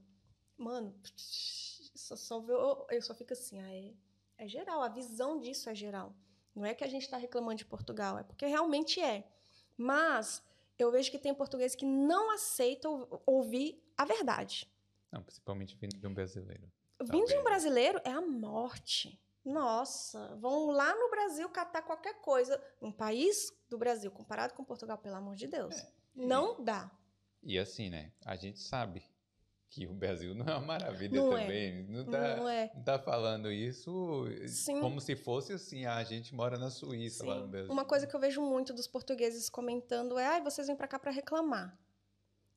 Mano, só, só eu, eu só fico assim, ah, é, é geral, a visão disso é geral. Não é que a gente está reclamando de Portugal, é porque realmente é. Mas eu vejo que tem português que não aceitam ouvir a verdade. Não, principalmente vindo de um brasileiro. Vindo de um brasileiro é a morte. Nossa, vão lá no Brasil catar qualquer coisa. Um país do Brasil comparado com Portugal, pelo amor de Deus. É. Não dá. E assim, né? A gente sabe que o Brasil não é uma maravilha não é. também. É. Não, tá, não, é. não tá falando isso Sim. como se fosse assim, ah, a gente mora na Suíça Sim. lá no Brasil. Uma coisa que eu vejo muito dos portugueses comentando é: ah, vocês vêm para cá para reclamar.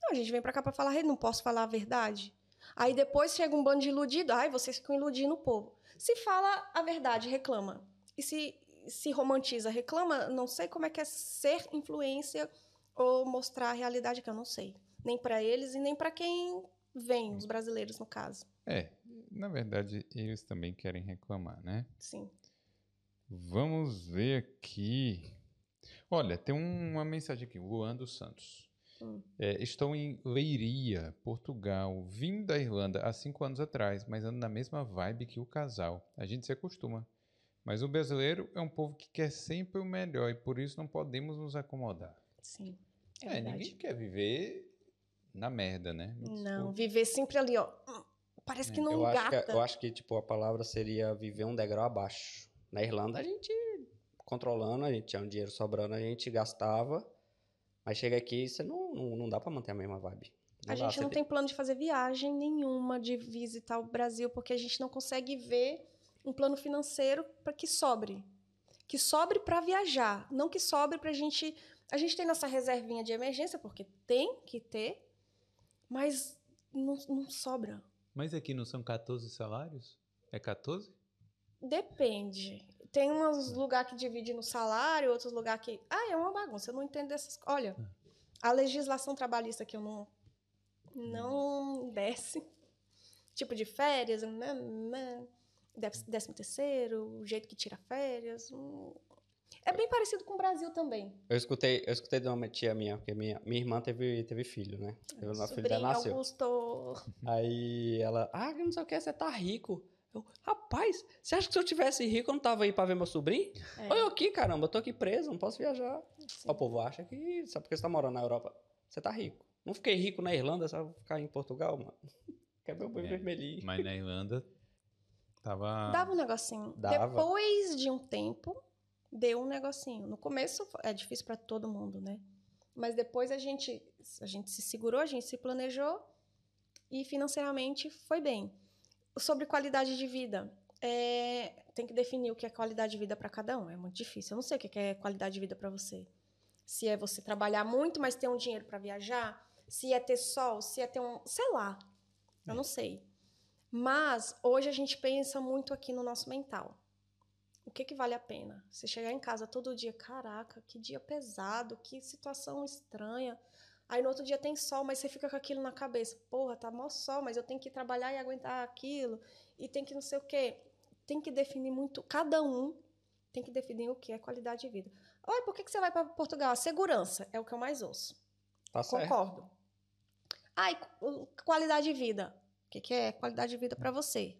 Não, a gente vem para cá para falar, não posso falar a verdade. Aí depois chega um bando de iludido, ai, vocês ficam iludindo o povo. Se fala a verdade, reclama. E se se romantiza, reclama, não sei como é que é ser influência ou mostrar a realidade que eu não sei. Nem para eles e nem para quem vem, os brasileiros no caso. É, na verdade, eles também querem reclamar, né? Sim. Vamos ver aqui. Olha, tem uma mensagem aqui, Luan dos Santos. Hum. É, estou em Leiria, Portugal. Vim da Irlanda há cinco anos atrás, mas ando na mesma vibe que o casal. A gente se acostuma. Mas o brasileiro é um povo que quer sempre o melhor e por isso não podemos nos acomodar. Sim. É, é ninguém quer viver na merda, né? não, viver sempre ali, ó. Parece que é. não eu gata. Acho que, eu acho que, tipo, a palavra seria viver um degrau abaixo. Na Irlanda, a gente controlando, a gente tinha um dinheiro sobrando, a gente gastava mas chega aqui, você não, não, não dá para manter a mesma vibe. Não a dá, gente não tem... tem plano de fazer viagem nenhuma, de visitar o Brasil, porque a gente não consegue ver um plano financeiro para que sobre. Que sobre para viajar, não que sobre para a gente. A gente tem nossa reservinha de emergência, porque tem que ter, mas não, não sobra. Mas aqui não são 14 salários? É 14? Depende. Tem uns lugares que divide no salário, outros lugares que. Ah, é uma bagunça, eu não entendo dessas. Olha, a legislação trabalhista que eu não. Não desce. Tipo de férias, né? né décimo terceiro, o jeito que tira férias. É bem parecido com o Brasil também. Eu escutei, eu escutei de uma tia minha, porque minha, minha irmã teve, teve filho, né? Teve uma filha nasceu. Augusto. Aí ela, ah, não sei o que, você tá rico. Eu, rapaz, você acha que se eu tivesse rico eu não tava aí pra ver meu sobrinho? É. Olha eu aqui, caramba, eu tô aqui preso, não posso viajar. Sim. O povo acha que só porque você tá morando na Europa, você tá rico. Não fiquei rico na Irlanda, só vou ficar em Portugal, mano. Quer meu boi É. vermelhinho. Mas na Irlanda tava. Dava um negocinho. Dava. Depois de um tempo, deu um negocinho. No começo é difícil para todo mundo, né? Mas depois a gente, a gente se segurou, a gente se planejou e financeiramente foi bem. Sobre qualidade de vida, é, tem que definir o que é qualidade de vida para cada um. É muito difícil. Eu não sei o que é qualidade de vida para você. Se é você trabalhar muito, mas ter um dinheiro para viajar, se é ter sol, se é ter um, sei lá. Eu não sei. Mas hoje a gente pensa muito aqui no nosso mental. O que, que vale a pena? Você chegar em casa todo dia, caraca, que dia pesado, que situação estranha. Aí no outro dia tem sol, mas você fica com aquilo na cabeça. Porra, tá mó sol, mas eu tenho que trabalhar e aguentar aquilo. E tem que não sei o quê. Tem que definir muito. Cada um tem que definir o que é qualidade de vida. Oi, por que, que você vai para Portugal? A segurança é o que eu mais ouço. Tá certo. Concordo. Ai, qu- qualidade de vida. O que, que é qualidade de vida para você?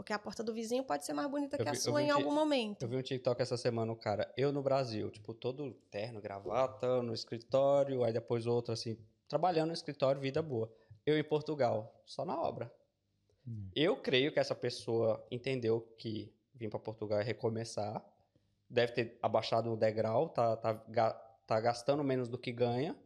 Porque a porta do vizinho pode ser mais bonita Eu que a vi- eu sua em um ti- algum momento. Eu vi um TikTok essa semana, o cara, eu no Brasil, tipo, todo terno, gravata, no escritório, aí depois outro, assim, trabalhando no escritório, vida boa. Eu em Portugal, só na obra. Hum. Eu creio que essa pessoa entendeu que vir para Portugal é recomeçar, deve ter abaixado o degrau, tá, tá, ga- tá gastando menos do que ganha,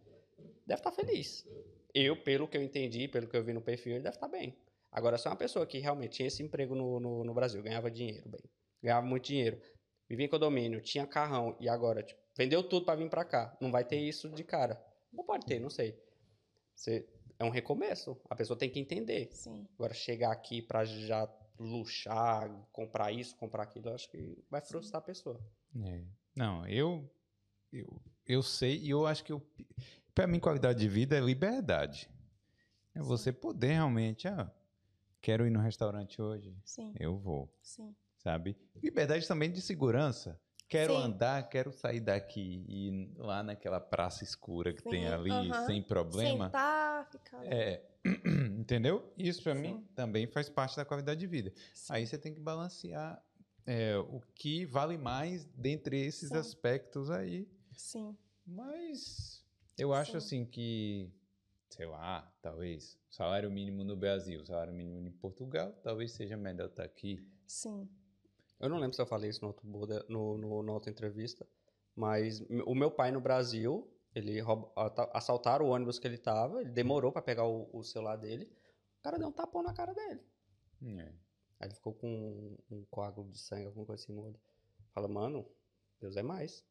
deve estar feliz. Eu, pelo que eu entendi, pelo que eu vi no perfil, ele deve estar bem. Agora, se é uma pessoa que realmente tinha esse emprego no, no, no Brasil, ganhava dinheiro, bem, ganhava muito dinheiro, vivia em condomínio, tinha carrão e agora tipo, vendeu tudo para vir para cá, não vai ter isso de cara. Ou pode ter, não sei. Você, é um recomeço. A pessoa tem que entender. Sim. Agora, chegar aqui para já luxar, comprar isso, comprar aquilo, eu acho que vai frustrar a pessoa. É. Não, eu, eu eu sei e eu acho que eu, para mim qualidade de vida é liberdade. É você poder realmente, ah, quero ir no restaurante hoje, Sim, eu vou, sim. sabe? Liberdade também de segurança. Quero Sim. andar, quero sair daqui e ir lá naquela praça escura que tem Sim, ali aham. sem problema. Sentar, ficar. É, entendeu? Isso para mim também faz parte da qualidade de vida. Aí você tem que balancear é, o que vale mais dentre esses aspectos aí. Sim. Mas eu acho Sim. assim que, sei lá, talvez salário mínimo no Brasil, salário mínimo em Portugal, talvez seja melhor estar aqui. Sim. Eu não lembro se eu falei isso no outro Buda, no, no, na outra entrevista, mas o meu pai no Brasil, ele assaltaram o ônibus que ele tava, ele demorou para pegar o, o celular dele, o cara deu um tapão na cara dele. É. Aí ele ficou com um, um coágulo de sangue, alguma coisa assim no olho. Fala, mano, Deus é mais.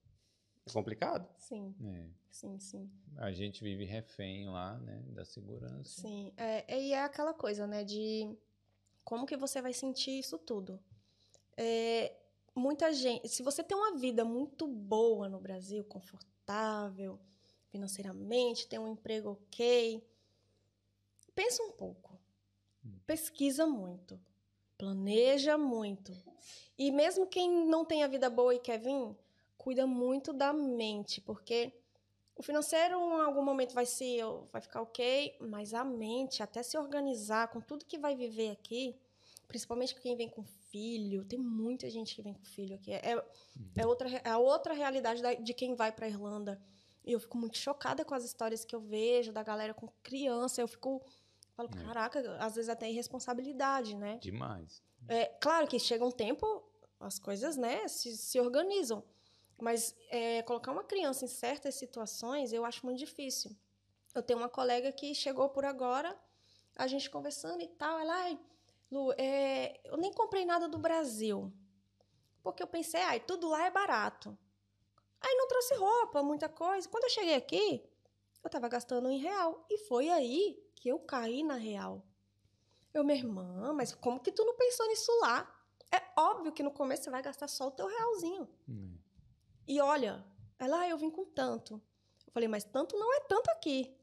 É complicado. Sim. É. Sim, sim. A gente vive refém lá, né, da segurança. Sim. É, e é aquela coisa, né, de como que você vai sentir isso tudo. É, muita gente, se você tem uma vida muito boa no Brasil, confortável, financeiramente, tem um emprego ok, pensa um pouco. Pesquisa muito. Planeja muito. E mesmo quem não tem a vida boa e quer vir, cuida muito da mente, porque o financeiro em algum momento vai se vai ficar ok, mas a mente, até se organizar com tudo que vai viver aqui, principalmente quem vem com filho, tem muita gente que vem com filho aqui. É, é, outra, é a outra realidade da- de quem vai para Irlanda. E eu fico muito chocada com as histórias que eu vejo da galera com criança. Eu fico. Falo, É. caraca, às vezes até irresponsabilidade, né? Demais. É, claro que chega um tempo, as coisas, né, se, se organizam. Mas é, colocar uma criança em certas situações, eu acho muito difícil. Eu tenho uma colega que chegou por agora, a gente conversando e tal, ela, ai, Lu, é, eu nem comprei nada do Brasil. Porque eu pensei, ai, tudo lá é barato. Aí não trouxe roupa, muita coisa. Quando eu cheguei aqui, eu tava gastando em real. E foi aí que eu caí na real. Eu, minha irmã, mas como que tu não pensou nisso lá? É óbvio que no começo você vai gastar só o teu realzinho. É. E olha, ela, ah, eu vim com tanto. Eu falei, mas tanto não é tanto aqui.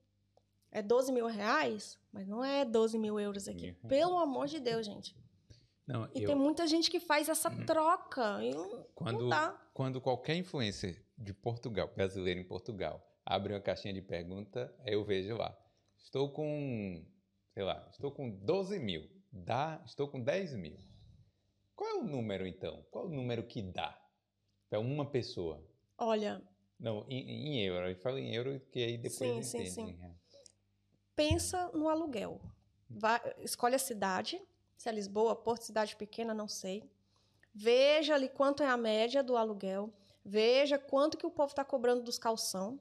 É 12 mil reais, mas não é 12 mil euros aqui. Uhum. Pelo amor de Deus, gente. Não, E eu, tem muita gente que faz essa troca. E não, quando, não quando qualquer influencer de Portugal, brasileiro em Portugal, abre uma caixinha de pergunta, aí eu vejo lá. Estou com, sei lá, estou com 12 mil. Dá, estou com 10 mil. o número, então? Qual o número que dá para uma pessoa? Olha, Não, em, em euro. Eu falo em euro que aí depois Sim, sim, sim. real. pensa no aluguel. Vai- escolhe a cidade, se é Lisboa, Porto, cidade pequena, não sei. Veja ali quanto é a média do aluguel. Veja quanto que o povo está cobrando dos calção,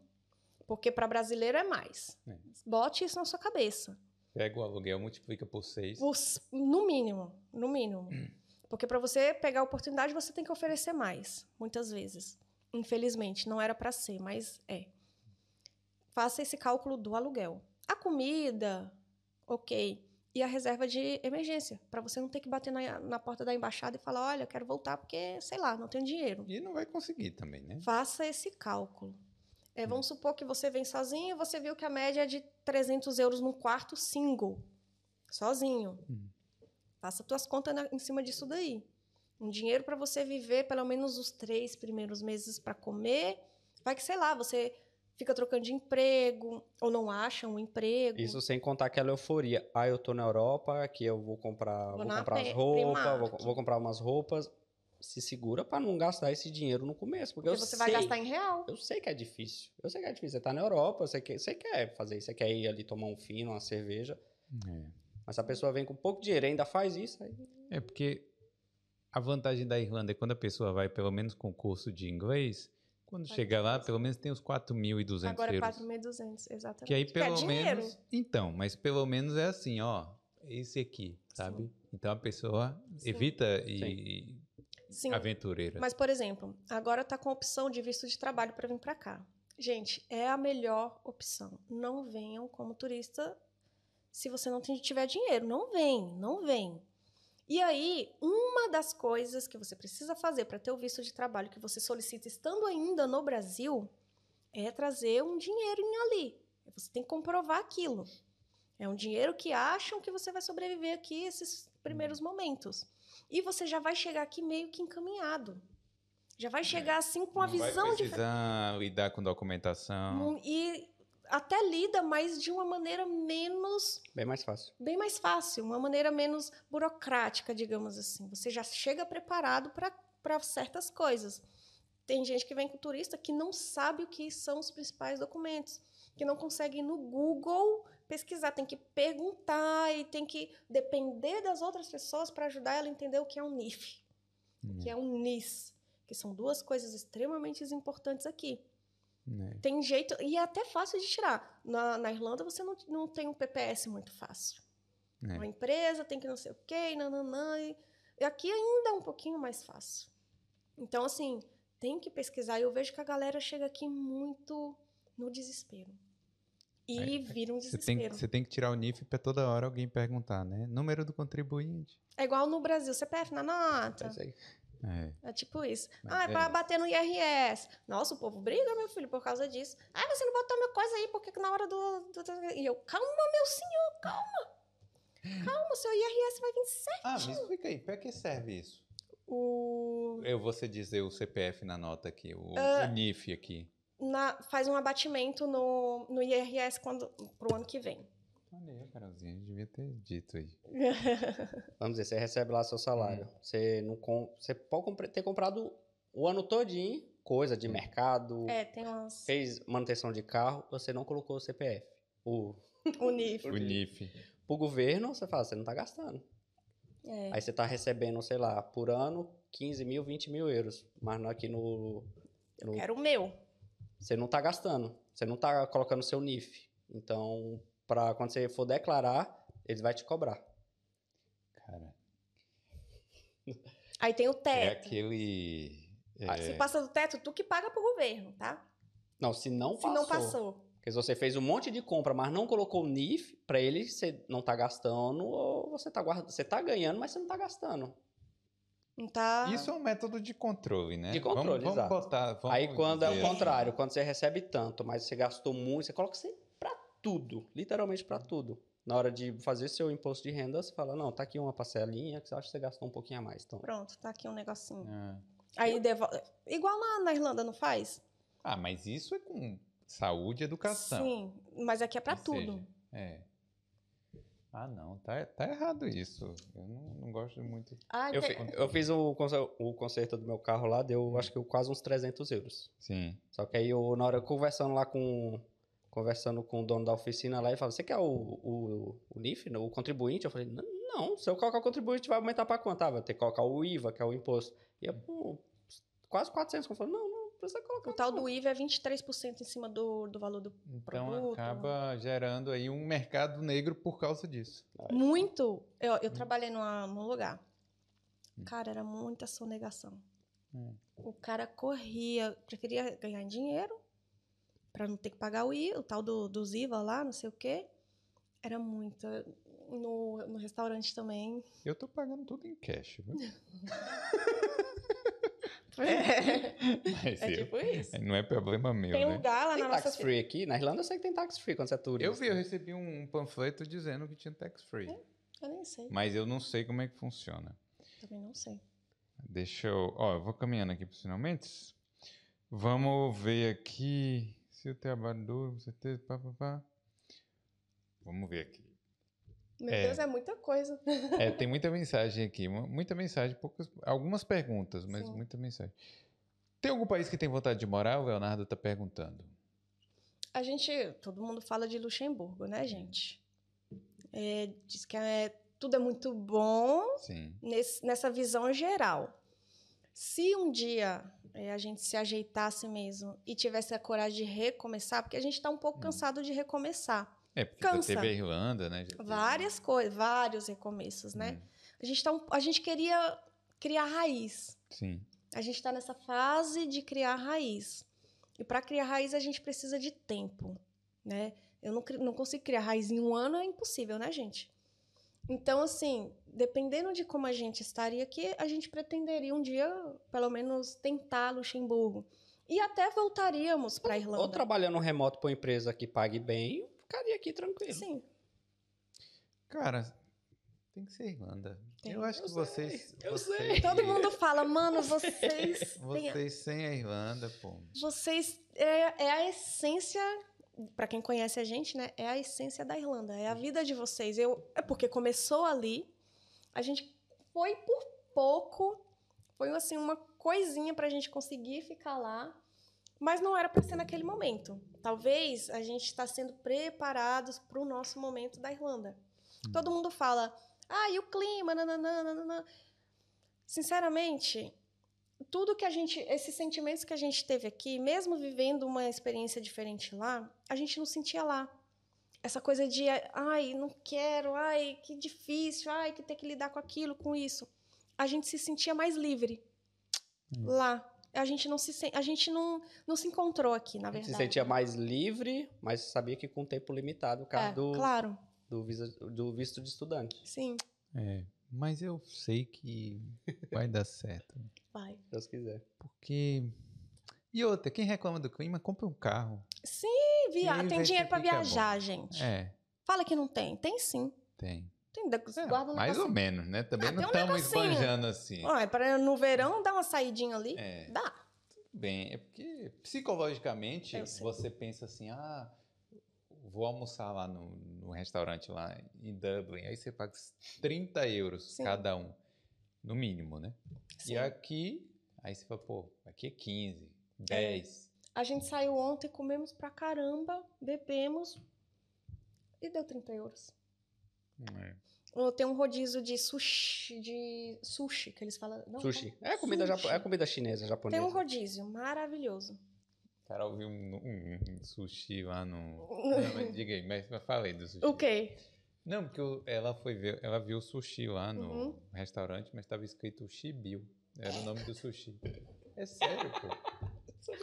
porque para brasileiro é mais. É. Bote isso na sua cabeça. Pega o aluguel, multiplica por seis. Os- no mínimo, no mínimo. Porque para você pegar a oportunidade, você tem que oferecer mais, muitas vezes. Infelizmente, não era para ser, mas é. Faça esse cálculo do aluguel. A comida, ok. E a reserva de emergência, para você não ter que bater na, na porta da embaixada e falar: olha, eu quero voltar porque, sei lá, não tenho dinheiro. E não vai conseguir também, né? Faça esse cálculo. É, vamos supor que você vem sozinho e você viu que a média é de 300 euros num quarto single, sozinho. Hum. Faça tuas contas na- em cima disso daí. Um dinheiro para você viver pelo menos os três primeiros meses para comer. Vai que, sei lá, você fica trocando de emprego ou não acha um emprego. Isso sem contar aquela euforia. Ah, eu tô na Europa, aqui eu vou comprar, Vou vou comprar as roupas, vou, vou comprar umas roupas. Se segura pra não gastar esse dinheiro no começo, porque, porque eu você sei, vai gastar em real. eu sei que é difícil. Eu sei que é difícil. Você tá na Europa, você quer, você quer fazer isso, você quer ir ali tomar um fino, uma cerveja. É. Mas se a pessoa vem com pouco dinheiro e ainda faz isso, aí É porque a vantagem da Irlanda é quando a pessoa vai pelo menos com curso de inglês, quando Vai chega lá, pelo menos tem os 4.200 Agora é euros. 4.200, exatamente. Que aí é pelo dinheiro. menos. Então, mas pelo menos é assim, ó. Esse aqui, sabe? Então a pessoa Sim. evita e Sim. aventureira. Mas, por exemplo, agora tá com a opção de visto de trabalho para vir para cá. Gente, é a melhor opção. Não venham como turista se você não tiver dinheiro. Não vem, não vem. E aí, uma das coisas que você precisa fazer para ter o visto de trabalho que você solicita estando ainda no Brasil é trazer um dinheirinho ali. Você tem que comprovar aquilo. É um dinheiro que acham que você vai sobreviver aqui esses primeiros momentos. E você já vai chegar aqui meio que encaminhado. Já vai chegar assim com a visão de precisar lidar com documentação. E até lida, mas de uma maneira menos bem mais fácil. bem mais fácil, uma maneira menos burocrática, digamos assim. Você já chega preparado para certas coisas. Tem gente que vem com turista que não sabe o que são os principais documentos, que não consegue ir no Google pesquisar, tem que perguntar e tem que depender das outras pessoas para ajudar ela a entender o que é um NIF, o que é um NIS, que são duas coisas extremamente importantes aqui. Né? Tem jeito, e é até fácil de tirar. Na, na Irlanda você não, não tem um PPS muito fácil. É. Uma empresa tem que não sei o quê, nananã. E, e aqui ainda é um pouquinho mais fácil. Então, assim, tem que pesquisar. E eu vejo que a galera chega aqui muito no desespero. E Aí, vira um Você tem, desespero. você tem que tirar o NIF para toda hora alguém perguntar, né? Número do contribuinte. É igual no Brasil, CPF na nota. É. É. É tipo isso. Mas ah, é é pra bater no IRS. Nossa, o povo briga, meu filho, por causa disso. Ah, você não botou minha coisa aí, porque na hora do. do- do- E eu, calma, meu senhor, calma. Calma, seu IRS vai vir certo. Ah, me explica aí, para que serve isso? O. Eu vou dizer o CPF na nota aqui, o, Ah. o NIF aqui. na- faz um abatimento no, no IRS quando, pro ano que vem. Aí, Carolzinha, devia ter dito aí. Vamos dizer, você recebe lá seu salário. Você, não com, você pode ter comprado o ano todinho coisa de mercado, é, tem umas. fez manutenção de carro, você não colocou o CPF. O, O NIF. O NIF. pro governo, você fala, você não tá gastando. É. Aí você tá recebendo, sei lá, por ano, 15 mil, 20 mil euros. Mas não aqui no. no Quero o meu. você não tá gastando. Você não tá colocando seu NIF. Então, pra, quando você for declarar, eles vão te cobrar. Cara, Aí tem o é teto. aquele. Ah, é, Se passa do teto, tu que paga pro governo, tá? Não, se não Se passou. não passou. Porque se você fez um monte de compra, mas não colocou o NIF, pra ele você não tá gastando, ou você tá guardando. Você tá ganhando, mas você não tá gastando. Não tá. Isso é um método de controle, né? De controle, vamos, vamos exato. botar. vamos Aí quando é o dizer contrário, quando você recebe tanto, mas você gastou muito, você coloca tudo, literalmente pra tudo. Na hora de fazer seu imposto de renda, você fala, não, tá aqui uma parcelinha que você acha que você gastou um pouquinho a mais. Então, Pronto, tá aqui um negocinho. Ah. Aí devolve. Igual na, na Irlanda, não faz? Ah, mas isso é com saúde e educação. Sim, mas aqui é pra Ou tudo. seja, é. Ah, não, tá, tá errado isso. Eu não, não gosto muito. Ai, Eu, tem- fi- eu fiz o, o conserto do meu carro lá, deu acho que quase uns 300 euros. Sim. Só que aí eu, na hora, conversando lá com. Conversando com o dono da oficina lá, ele falou: Você quer o, o, o NIF, o contribuinte? Eu falei: Não, não, se eu colocar o contribuinte vai aumentar pra quanto? Ah, vai ter que colocar o IVA, que é o imposto. E eu, pô, quase 400. Eu falei: Não, não, precisa colocar. O tal não." do IVA é 23% em cima do, do valor do. Então Produto. acaba gerando aí um mercado negro por causa disso. Muito. Eu, Hum. eu trabalhei numa, num lugar. Cara, era muita sonegação. Hum. O cara corria, preferia ganhar dinheiro pra não ter que pagar o I, o tal do, dos IVA lá, não sei o quê. Era muita. No, no restaurante também. Eu tô pagando tudo em cash, viu? É, Mas é eu- tipo isso. não é problema meu, Tem né? lugar lá Tem na nossa tax free aqui? Na Irlanda eu sei que tem tax free quando você é turista. Eu vi, eu recebi um panfleto dizendo que tinha tax free. Eu nem sei. Mas eu não sei como é que funciona. Também não sei. Deixa eu. Ó, eu vou caminhando aqui pros finalmente. Vamos ver aqui. Se o trabalho duro, com certeza. Pá, pá, pá. Vamos ver aqui. Meu É. Deus, é muita coisa. É, tem muita mensagem aqui. mu- Muita mensagem, poucas, algumas perguntas, mas Sim. muita mensagem. Tem algum país que tem vontade de morar? O Leonardo tá perguntando. A gente, todo mundo fala de Luxemburgo, né, gente? É, diz que é, tudo é muito bom nesse- nessa visão geral. Se um dia é, a gente se ajeitasse mesmo e tivesse a coragem de recomeçar, porque a gente está um pouco Hum. cansado de recomeçar. É, porque Cansa. teve a Irlanda, né? teve- Várias coisas, vários recomeços, né? Hum, A gente, tá um- a gente queria criar raiz. sim. A gente está nessa fase de criar raiz. E para criar raiz, a gente precisa de tempo, né? Eu não, não consigo criar raiz em um ano, é impossível, né, gente? Então, assim, dependendo de como a gente estaria aqui, a gente pretenderia um dia, pelo menos, tentar Luxemburgo. E até voltaríamos para a Ou Irlanda. trabalhando remoto para uma empresa que pague bem, ficaria aqui tranquilo. Sim, Cara, tem que ser Irlanda. Tem. Eu acho Eu que sei, vocês. eu vocês, sei. todo mundo fala, mano, vocês... Vocês sem a Irlanda, pô. Vocês é, é a essência, para quem conhece a gente, né? É a essência da Irlanda, é a vida de vocês. Eu é porque começou ali, a gente foi por pouco, foi assim uma coisinha pra gente conseguir ficar lá, mas não era para ser naquele momento. Talvez a gente está sendo preparados para o nosso momento da Irlanda. Todo mundo fala, ah, e o clima, nananã. Sinceramente, tudo que a gente, esses sentimentos que a gente teve aqui, mesmo vivendo uma experiência diferente lá, a gente não sentia lá. Essa coisa de, ai, não quero, ai, que difícil, ai, que ter que lidar com aquilo, com isso. A gente se sentia mais livre Hum. lá. A gente não se a gente não, não se encontrou aqui, na A gente verdade. se sentia mais livre, mas sabia que com tempo limitado, por causa é, do, claro. do, visa- do visto de estudante. Sim, É, mas eu sei que vai dar certo. Vai. Se Deus quiser. Porque. E outra, quem reclama do clima, compra um carro. Sim, via... Tem dinheiro para é viajar, gente. É, Fala que não tem. Tem sim. tem. Tem, É, guarda um mais ou menos, né? Também Ah, não um estamos negocinho. esbanjando assim. Ó, é para no verão dar uma saidinha ali. É, Dá. bem, é porque psicologicamente você pensa assim, ah, vou almoçar lá no, no restaurante lá em Dublin, aí você paga 30 euros Sim. cada um, no mínimo, né? Sim. E aqui, aí você fala, pô, aqui é 15, 10. A gente saiu ontem, comemos pra caramba, bebemos e deu 30 euros. É. Tem um rodízio de sushi, de sushi, que eles falam. Não, Sushi. É comida, Sushi. japo- é comida chinesa, Tem japonesa. um rodízio maravilhoso. O cara ouviu um, um- um sushi lá no... Não, mas diga aí, mas eu falei do sushi. O quê? Não, porque ela foi ver, ela viu o sushi lá no Uhum. restaurante, mas estava escrito Shibiu. Era o nome do sushi. É sério, pô.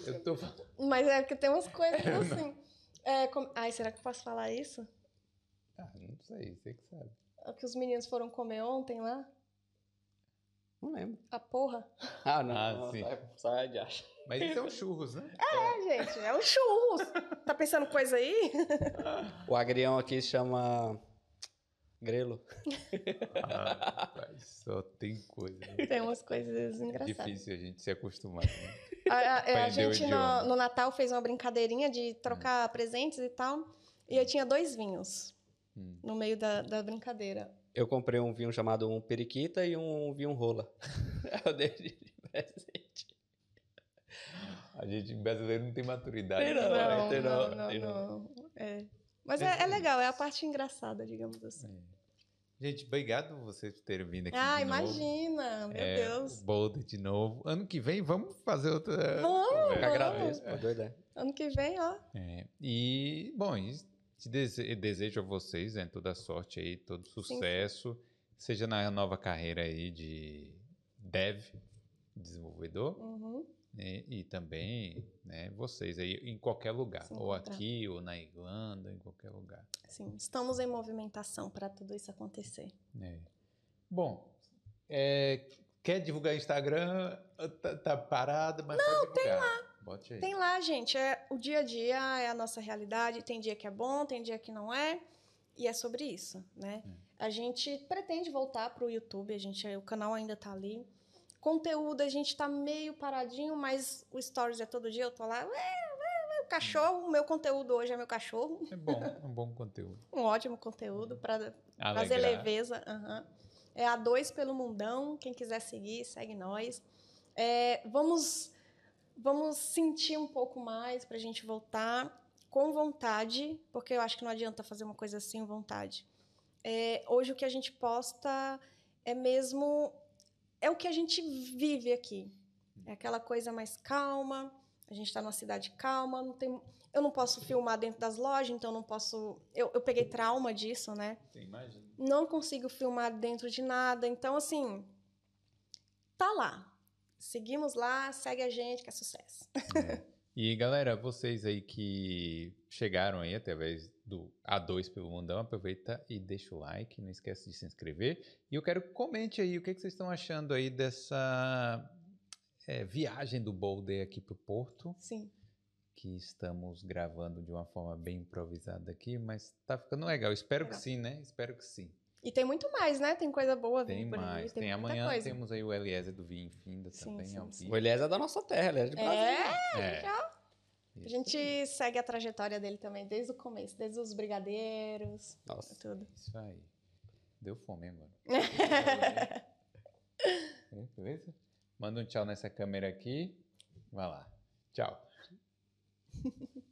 Eu tô falando. Mas é que tem umas coisas assim. É, com- Ai, será que eu posso falar isso? Ah, não sei, você que sabe. É o que os meninos foram comer ontem lá? Não lembro. A porra? Ah, não. Ah, não, sim. sai- Sai de acha. Mas isso é um churros, né? É, gente, é um churros. Tá pensando coisa aí? O agrião aqui se chama grelo. Ah, rapaz, só tem coisa. né? Tem umas coisas engraçadas. Difícil a gente se acostumar. Né? A, a- é, a gente no, no Natal fez uma brincadeirinha de trocar presentes e tal. E eu tinha dois vinhos. Hum. no meio da, da brincadeira. Eu comprei um vinho chamado um periquita e um vinho rola. eu dei de presente. A gente brasileiro não tem maturidade. Não, não, não, não, não. É. Mas é, é legal, é a parte engraçada, digamos assim. É. Gente, obrigado por vocês terem vindo aqui. Ah, de novo. imagina, meu É, Deus. Boulder de novo. Ano que vem vamos fazer outra. Vamos. Eu vamos. agradeço, pô, doida. Ano que vem, ó. É, e, bom, te dese- desejo a vocês né, toda sorte aí, todo sucesso, seja na nova carreira aí de dev, desenvolvedor, Uhum. Né, e também né, vocês aí em qualquer lugar, Se ou aqui, ou na Irlanda, em qualquer lugar. Sim, estamos em movimentação para tudo isso acontecer. né. Bom, é, quer divulgar Instagram? Tá, tá parado, mas Não. Tem lá. Bote aí. Tem lá, gente, é o dia a dia, é a nossa realidade. Tem dia que é bom, tem dia que não é. E é sobre isso, né? Hum. A gente pretende voltar para o YouTube, a gente, o canal ainda tá ali. Conteúdo, a gente tá meio paradinho, mas o Stories é todo dia, eu tô lá. Ué, ué, ué, o cachorro, o meu conteúdo hoje é meu cachorro. É bom, é um bom conteúdo. Um ótimo conteúdo para trazer leveza. aham. É a dois pelo mundão. Quem quiser seguir, segue nós. É, vamos, vamos sentir um pouco mais para a gente voltar com vontade, porque eu acho que não adianta fazer uma coisa sem vontade. É, hoje o que a gente posta é mesmo é o que a gente vive aqui. É aquela coisa mais calma. A gente está numa cidade calma. Não tem, eu não posso filmar dentro das lojas, então não posso. Eu, eu peguei trauma disso, né? Não consigo filmar dentro de nada. Então, assim, tá lá. Seguimos lá, segue a gente, que é sucesso. E galera, vocês aí que chegaram aí através do A2 pelo Mundão, aproveita e deixa o like, não esquece de se inscrever. E eu quero que comente aí o que, que vocês estão achando aí dessa é, viagem do Boulder aqui pro Porto, Sim. que estamos gravando de uma forma bem improvisada aqui, mas tá ficando legal. Espero que Legal. sim, né? Espero que sim. E tem muito mais, né? Tem coisa boa Tem vindo por aí. mais. Tem, muita amanhã coisa. temos aí o Eliezer do Vinho Finda Sim, também sim, sim. O Elias é da nossa terra, ele é de Brasília. É, É. A gente segue a trajetória dele também, desde o começo, desde os brigadeiros, Nossa. tudo. Isso aí. Deu fome agora. É, Beleza? Manda um tchau nessa câmera aqui. Vai lá. Tchau.